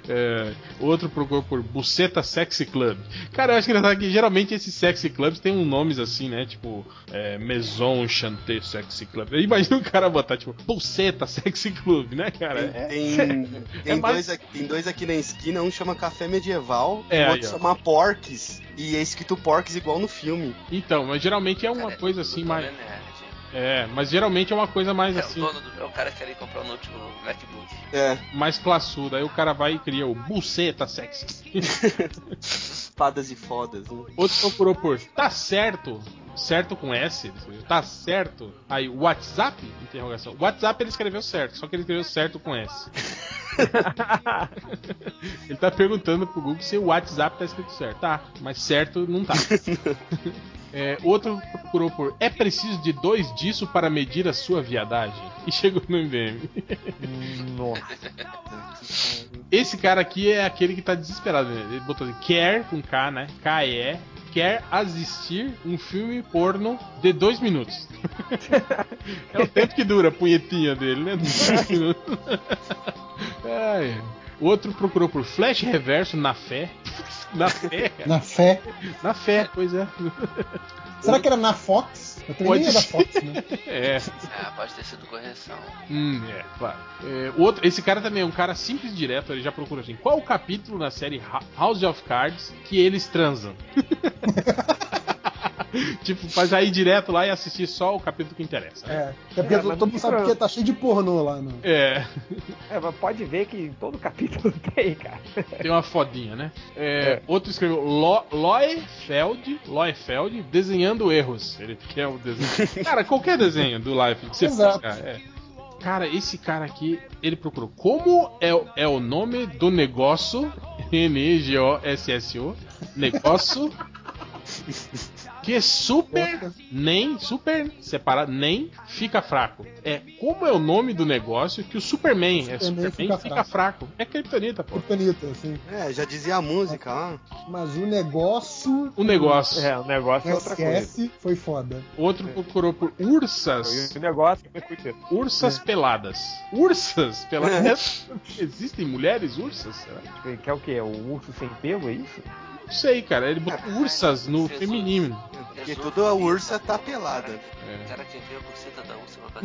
[SPEAKER 1] É, outro procurou por Buceta Sexy Club. Cara, eu acho engraçado que geralmente esses sexy clubs têm um nomes assim, né? Tipo, é, Maison Chanté Sexy Club. Imagina o cara botar, tipo, Buceta Sexy Club, né, cara? É,
[SPEAKER 8] Tem, tem,
[SPEAKER 1] É mais-
[SPEAKER 8] dois aqui, tem dois aqui na esquina, um chama Café Medieval,
[SPEAKER 1] É,
[SPEAKER 8] o
[SPEAKER 1] aí,
[SPEAKER 8] outro
[SPEAKER 1] ó.
[SPEAKER 8] chama Porques. E é escrito Porques igual no filme.
[SPEAKER 1] Então, mas geralmente é uma
[SPEAKER 5] Cara,
[SPEAKER 1] coisa assim mais.
[SPEAKER 5] É, nerd.
[SPEAKER 1] É, mas geralmente é uma coisa mais
[SPEAKER 5] É,
[SPEAKER 1] assim,
[SPEAKER 5] o dono do, é o cara que quer ir comprar um note- o MacBook.
[SPEAKER 8] É,
[SPEAKER 1] mais classuda. Aí o cara vai e cria o Buceta Sexy.
[SPEAKER 8] fadas e fodas. Né?
[SPEAKER 1] Outro procurou por tá certo. Certo com S, tá certo. Aí, WhatsApp? Interrogação. WhatsApp ele escreveu certo, só que ele escreveu certo com S. ele tá perguntando pro Google se o WhatsApp tá escrito certo. Tá, mas certo não tá. É, outro procurou por é preciso de dois disso para medir a sua viadagem? E chegou no MDM.
[SPEAKER 2] Nossa.
[SPEAKER 1] Esse cara aqui é aquele que tá desesperado. Né? Ele botou assim, quer, com K, né? K-E, quer assistir um filme porno de dois minutos. é o tempo que dura a punhetinha dele, né? Dois minutos. Ai. O outro procurou por flash reverso na fé. Na fé.
[SPEAKER 3] Na fé.
[SPEAKER 1] Na fé, pois é.
[SPEAKER 3] Será que era na Fox? Eu também
[SPEAKER 1] Pode
[SPEAKER 3] nem é da
[SPEAKER 1] ser.
[SPEAKER 3] Fox, né?
[SPEAKER 1] É.
[SPEAKER 5] Ah, pode ter sido correção.
[SPEAKER 1] Hum, é, claro. É, o outro, esse cara também é um cara simples e direto, ele já procura assim: qual o capítulo na série House of Cards que eles transam? tipo, pra já ir direto lá e assistir só o capítulo que interessa. né?
[SPEAKER 3] É. Até porque
[SPEAKER 2] É,
[SPEAKER 3] todo mundo sabe que tá cheio de pornô lá, né?
[SPEAKER 1] É,
[SPEAKER 2] É, mas pode ver que em todo capítulo tem, cara.
[SPEAKER 1] tem uma fodinha, né? É, Outro escreveu Lo, Loefeld, Loefeld desenhando erros. Ele quer o desenho. Cara, qualquer desenho do Life que você
[SPEAKER 3] Exato.
[SPEAKER 1] buscar, é. Cara, esse cara aqui, ele procurou como é, o- é o nome do negócio, N-E-G-O-S-S-O, negócio, que super, nem, super separado, nem fica fraco. É, como é o nome do negócio que o Superman, é
[SPEAKER 3] Superman
[SPEAKER 1] Superman
[SPEAKER 3] fica
[SPEAKER 1] fica, fraco. É Kryptonita, pô.
[SPEAKER 3] Kryptonita, assim.
[SPEAKER 8] É, já dizia a música lá.
[SPEAKER 3] Mas o negócio.
[SPEAKER 1] O negócio.
[SPEAKER 2] É, o negócio é outra coisa.
[SPEAKER 3] SS foi foda.
[SPEAKER 1] Outro procurou por ursas.
[SPEAKER 2] O negócio é.
[SPEAKER 1] Ursas peladas. Ursas peladas. Existem mulheres ursas? Será?
[SPEAKER 2] Que é o quê? O urso sem pelo, é isso?
[SPEAKER 1] Não sei, cara. Ele botou ursas no feminino.
[SPEAKER 8] Porque toda a ursa tá pelada.
[SPEAKER 1] É.
[SPEAKER 5] O cara quer ver a buceta da ursa pra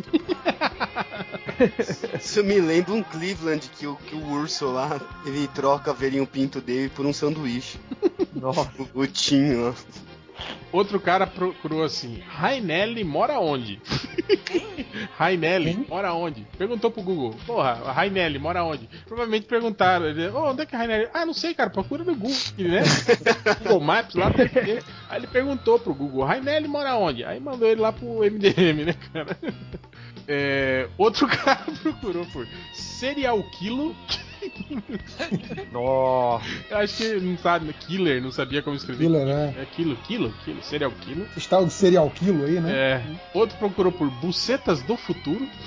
[SPEAKER 5] bater
[SPEAKER 8] Isso me lembra um Cleveland que o, que o urso lá, ele troca a verinha o pinto dele por um sanduíche.
[SPEAKER 2] Nossa.
[SPEAKER 8] O, o Tinho, ó.
[SPEAKER 1] Outro cara procurou assim: Rainelli mora onde? Rainelli mora onde? Perguntou pro Google: Porra, Rainelli mora onde? Provavelmente perguntaram: ele, "Ô, Onde é que é Rainelli? Ah, não sei, cara, procura no Google, né? Google Maps lá deve ter. Aí ele perguntou pro Google: Rainelli mora onde? Aí mandou ele lá pro MDM, né, cara? É, outro cara procurou por Serial Quilo.
[SPEAKER 2] Nossa.
[SPEAKER 1] Eu acho que não sabe, Killer, não sabia como escrever.
[SPEAKER 3] Killer, né?
[SPEAKER 1] É Quilo, Quilo, Quilo, Serial Quilo.
[SPEAKER 3] Esse tal de serial quilo aí, né?
[SPEAKER 1] É. Outro procurou por bucetas do futuro.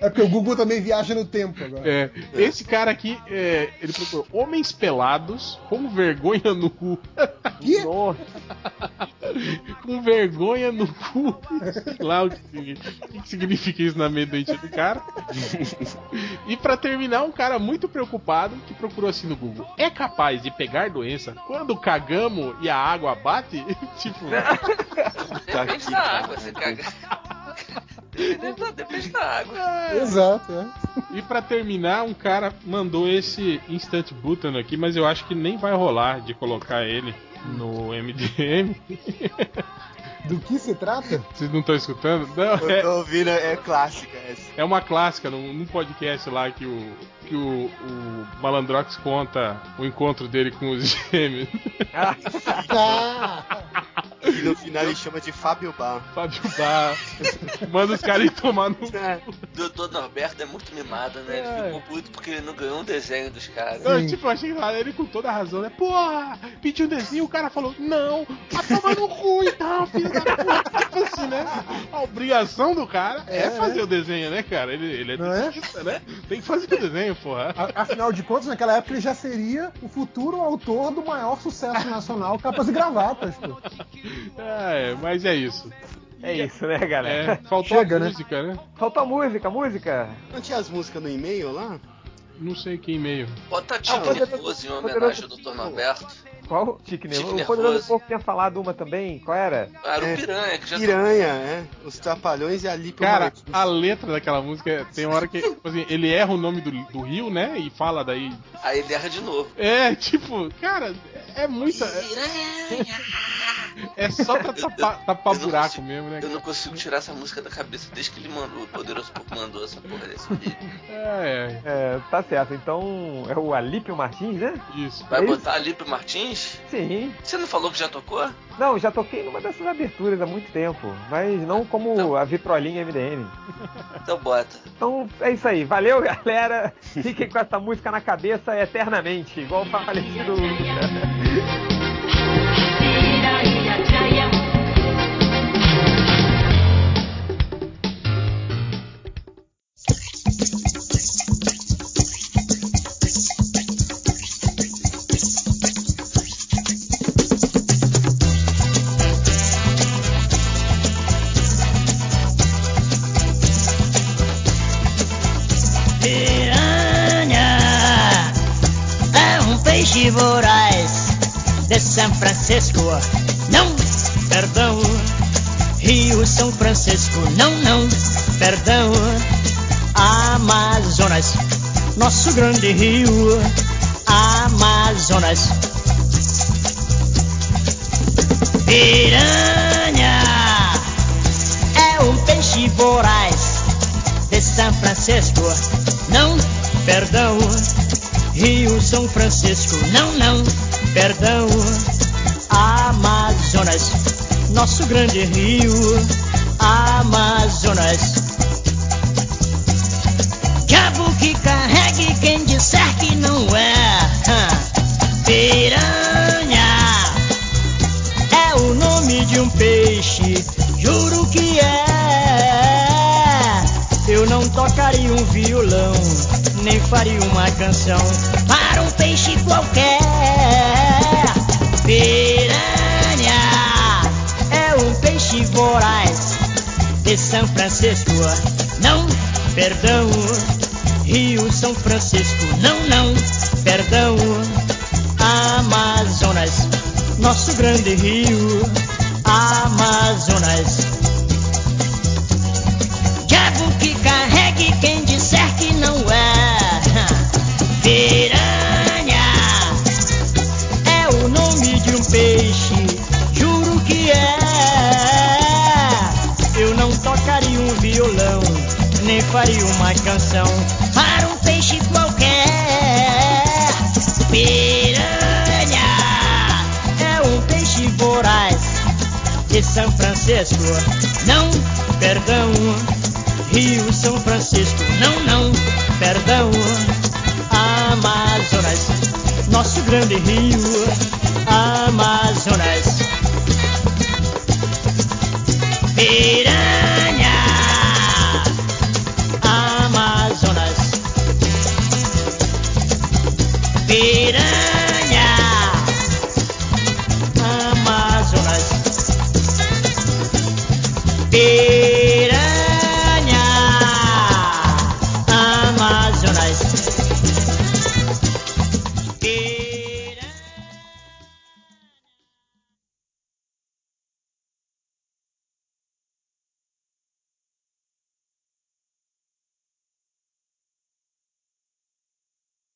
[SPEAKER 3] É porque o Google também viaja no tempo agora.
[SPEAKER 1] É. Esse cara aqui, é, ele procurou homens pelados com vergonha no cu.
[SPEAKER 3] Que?
[SPEAKER 2] Nossa.
[SPEAKER 1] com vergonha no cu. Sei lá o que, significa- o que significa isso na mente do cara. E pra terminar, um cara muito preocupado que procurou assim no Google: é capaz de pegar doença quando cagamos e a água bate? tipo.
[SPEAKER 8] Tá
[SPEAKER 5] Depende
[SPEAKER 8] aqui,
[SPEAKER 5] da água, você caga. Depende da, água.
[SPEAKER 3] Exato, é.
[SPEAKER 1] E pra terminar, um cara mandou esse Instant Button aqui, mas eu acho que nem vai rolar de colocar ele no MDM.
[SPEAKER 3] Do que se trata?
[SPEAKER 1] Vocês não estão escutando? Não,
[SPEAKER 8] Eu
[SPEAKER 1] é,
[SPEAKER 8] tô ouvindo, é clássica essa.
[SPEAKER 1] é uma clássica num, num podcast lá que o, que o, o Malandrox conta o encontro dele com os gêmeos.
[SPEAKER 3] Ah,
[SPEAKER 8] E no final ele chama de Fábio Bar.
[SPEAKER 1] Fábio Bar. Manda os caras ir tomar no.
[SPEAKER 5] O doutor Norberto é muito mimado, né? Ele
[SPEAKER 1] É.
[SPEAKER 5] ficou puto porque ele não ganhou um desenho dos caras.
[SPEAKER 1] Eu, tipo, eu achei lá, ele com toda a razão, né? Porra, pediu um desenho, o cara falou, não, vai tomar no cu então, filho da puta. Tipo assim, né? A obrigação do cara é,
[SPEAKER 3] É,
[SPEAKER 1] fazer o desenho, né, cara? Ele, ele é
[SPEAKER 3] Não é?
[SPEAKER 1] desenhista, né? Tem que fazer o desenho, porra.
[SPEAKER 3] a- afinal de contas, naquela época ele já seria o futuro autor do maior sucesso nacional, capas e gravatas, pô.
[SPEAKER 1] É, mas é isso.
[SPEAKER 10] É isso, né, galera?
[SPEAKER 1] É, faltou
[SPEAKER 3] Chega,
[SPEAKER 1] a
[SPEAKER 3] né?
[SPEAKER 1] música, né?
[SPEAKER 10] Faltou a música, música.
[SPEAKER 8] Não tinha as músicas no e-mail lá?
[SPEAKER 1] Não sei que e-mail.
[SPEAKER 5] Bota Tique
[SPEAKER 10] Ah, poderoso-
[SPEAKER 5] Nervoso em
[SPEAKER 10] poderoso
[SPEAKER 5] homenagem ao Dr. Norberto.
[SPEAKER 10] Qual? Tique Nervoso. O Poderoso. Porco tinha falado uma também. Qual era?
[SPEAKER 5] Era o
[SPEAKER 8] É,
[SPEAKER 5] Piranha, que já
[SPEAKER 8] Piranha, é. Os Trapalhões e a Lipe
[SPEAKER 1] Cara,
[SPEAKER 8] Martins.
[SPEAKER 1] a letra daquela música tem hora que, tipo assim, ele erra o nome do, do rio, né? E fala daí.
[SPEAKER 5] Aí ele erra de novo.
[SPEAKER 1] É, tipo, cara, é muita. É só pra tapar, tapar buraco
[SPEAKER 5] consigo-
[SPEAKER 1] mesmo, né?
[SPEAKER 5] Eu não consigo tirar essa música da cabeça desde que ele mandou, o Poderoso Porco mandou essa porra desse vídeo.
[SPEAKER 1] É,
[SPEAKER 10] É, tá certo. Então é o Alípio Martins, né?
[SPEAKER 1] isso.
[SPEAKER 5] Vai
[SPEAKER 10] É isso?
[SPEAKER 5] botar Alipe Martins?
[SPEAKER 10] Sim.
[SPEAKER 5] Você não falou que já tocou?
[SPEAKER 10] Não, já toquei numa dessas aberturas há muito tempo, mas não como
[SPEAKER 5] Então.
[SPEAKER 10] a Vitrolinha MDM.
[SPEAKER 5] Então bota.
[SPEAKER 10] Então é isso aí. Valeu, galera. Fiquem com essa música na cabeça eternamente, igual o falecido.